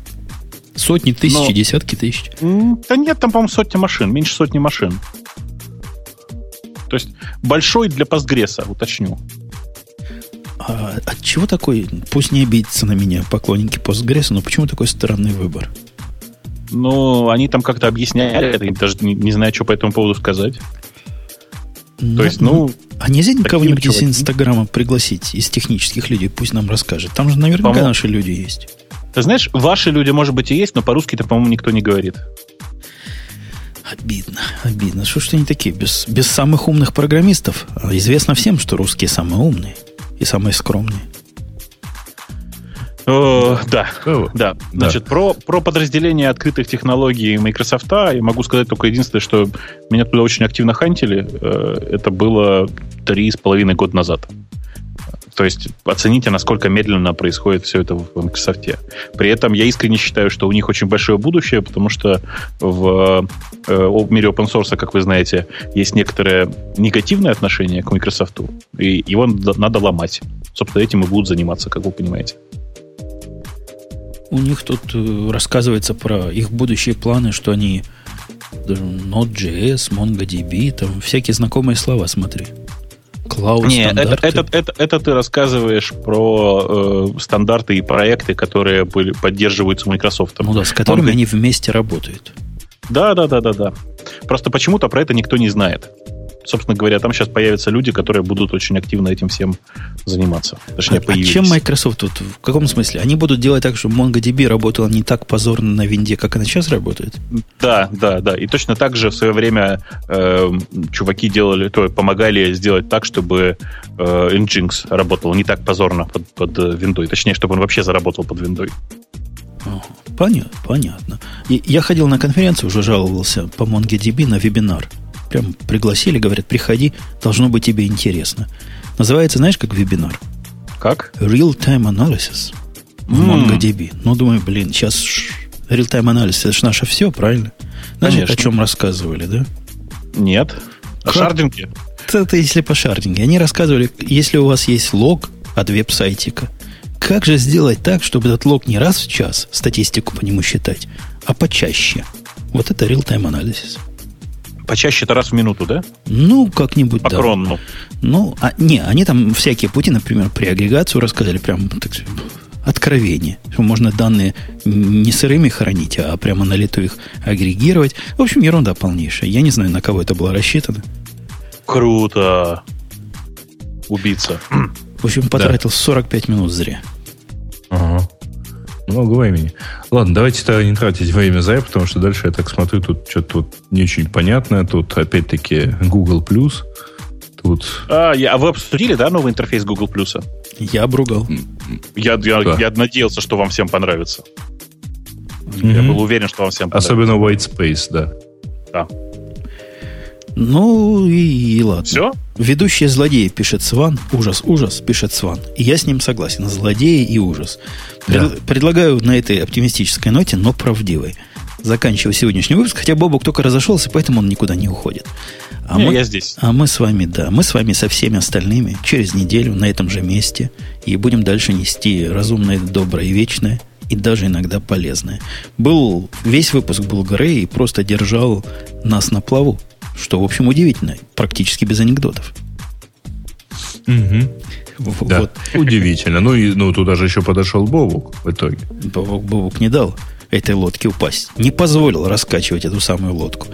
[SPEAKER 1] Сотни, тысячи,
[SPEAKER 5] Но-
[SPEAKER 1] десятки тысяч.
[SPEAKER 5] Да нет, там, по-моему, сотни машин, меньше сотни машин. То есть большой для Postgres, уточню.
[SPEAKER 1] А от чего такой, пусть не обидятся на меня поклонники Postgres, но почему такой странный выбор?
[SPEAKER 5] Ну, они там как-то объясняли это, и даже не, не знаю, что по этому поводу сказать. То есть, ну,
[SPEAKER 1] А нельзя кого-нибудь из. Инстаграма пригласить, из технических людей, пусть нам расскажет. Там же наверняка наши люди есть.
[SPEAKER 5] Ты знаешь, ваши люди, может быть, и есть, но по-русски-то, по-моему, никто не говорит.
[SPEAKER 1] Обидно, обидно. Что ж они такие, без, без самых умных программистов? А известно всем, что русские самые умные и самые скромные.
[SPEAKER 5] Э, да,
[SPEAKER 2] Ну,
[SPEAKER 5] да. Значит, про, про подразделение открытых технологий Microsoft я могу сказать только единственное, что меня туда очень активно хантили. Э, Это было три с половиной года назад. То есть оцените, насколько медленно происходит все это в Microsoft. При этом я искренне считаю, что у них очень большое будущее, потому что в э, в мире open source, как вы знаете, есть некоторое негативное отношение к Microsoft, и его надо ломать. Собственно, этим и будут заниматься, как вы понимаете.
[SPEAKER 1] У них тут э, рассказывается про их будущие планы, что они даже Node.js, MongoDB, там всякие знакомые слова, смотри. Cloud
[SPEAKER 5] Не, это, это, это, это ты рассказываешь про э, стандарты и проекты, которые были, поддерживаются Microsoft.
[SPEAKER 1] Ну да, с которыми
[SPEAKER 5] Он-
[SPEAKER 1] они вместе работают.
[SPEAKER 5] Да, да, да, да, да. Просто почему-то про это никто не знает. Собственно говоря, там сейчас появятся люди, которые будут очень активно этим всем заниматься. Точнее,
[SPEAKER 1] А, а
[SPEAKER 5] появились.
[SPEAKER 1] чем Microsoft тут? В каком смысле? Они будут делать так, чтобы MongoDB работала не так позорно на винде, как она сейчас работает?
[SPEAKER 5] Да, да, да. И точно так же в свое время э, чуваки делали, то помогали сделать так, чтобы э, Nginx работал не так позорно под, под э, виндой. Точнее, чтобы он вообще заработал под виндой.
[SPEAKER 1] Понятно, понятно. И я ходил на конференцию, уже жаловался по MongoDB на вебинар. Прям пригласили, говорят, приходи, должно быть тебе интересно. Называется, знаешь, как вебинар?
[SPEAKER 5] Как?
[SPEAKER 1] Real-time analysis в
[SPEAKER 5] М.
[SPEAKER 1] MongoDB. Ну, думаю, блин, сейчас real-time analysis, это же наше все, правильно? Знаешь,
[SPEAKER 5] Конечно.
[SPEAKER 1] о чем рассказывали, да?
[SPEAKER 5] Нет.
[SPEAKER 1] Как?
[SPEAKER 5] шардинги?
[SPEAKER 1] Это если по шардинге. Они рассказывали, если у вас есть лог от веб-сайтика, как же сделать так, чтобы этот лог не раз в час статистику по нему считать, а почаще. Вот это real-time analysis.
[SPEAKER 5] Почаще это раз в минуту, да?
[SPEAKER 1] Ну, как-нибудь,
[SPEAKER 5] По
[SPEAKER 1] да.
[SPEAKER 5] кронну.
[SPEAKER 1] Ну, а, не, они там всякие пути, например, при агрегацию рассказали, прям так, сказать, откровение. Что можно данные не сырыми хранить, а прямо на лету их агрегировать. В общем, ерунда полнейшая. Я не знаю, на кого это было рассчитано.
[SPEAKER 5] Круто. Убийца.
[SPEAKER 1] В общем, потратил 45 минут зря.
[SPEAKER 2] Ага. Много времени. Ладно, давайте тогда не тратить время зря, потому что дальше я так смотрю, тут что-то тут не очень понятно. Тут опять-таки Google+. Тут
[SPEAKER 5] А, я- а вы обсудили, да, новый интерфейс Google Плюса?
[SPEAKER 1] Я обругал.
[SPEAKER 5] Я, я,
[SPEAKER 2] Да.
[SPEAKER 5] я надеялся, что вам всем понравится. Я
[SPEAKER 2] Мгм.
[SPEAKER 5] был уверен, что вам всем понравится.
[SPEAKER 2] особенно White Space, да.
[SPEAKER 1] Ну и, и ладно.
[SPEAKER 5] Все?
[SPEAKER 1] Ведущий злодей пишет Сван. Ужас, ужас, пишет Сван. И я с ним согласен. Злодеи и ужас. Пред-
[SPEAKER 2] Да.
[SPEAKER 1] Предлагаю на этой оптимистической ноте, но правдивой. Заканчиваю сегодняшний выпуск, хотя Бобок только разошелся, поэтому он никуда не уходит. А
[SPEAKER 5] Не,
[SPEAKER 1] мы,
[SPEAKER 5] я здесь.
[SPEAKER 1] а мы с вами, да, мы с вами со всеми остальными через неделю на этом же месте и будем дальше нести разумное, доброе и вечное, и даже иногда полезное. Был, весь выпуск был Грей и просто держал нас на плаву, Что, в общем, удивительно. Практически без анекдотов.
[SPEAKER 2] Угу. Да, вот. удивительно. Ну, и, ну, туда же еще подошел Бобук в итоге.
[SPEAKER 1] Бобук, Бобук не дал этой лодке упасть. Не позволил раскачивать эту самую лодку.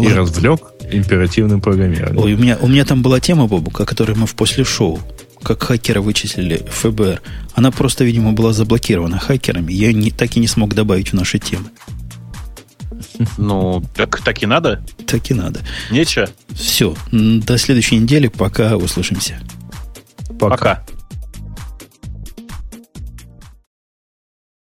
[SPEAKER 2] И развлек императивным программированием.
[SPEAKER 1] Ой, у меня, у меня там была тема, Бобук, о которой мы в после шоу как хакера вычислили ФБР. Она просто, видимо, была заблокирована хакерами. Я не, так и не смог добавить в наши темы.
[SPEAKER 5] Ну, так, так и надо?
[SPEAKER 1] Так и надо.
[SPEAKER 5] Нечего.
[SPEAKER 1] Все. До следующей недели. Пока услышимся.
[SPEAKER 5] Пока. Пока.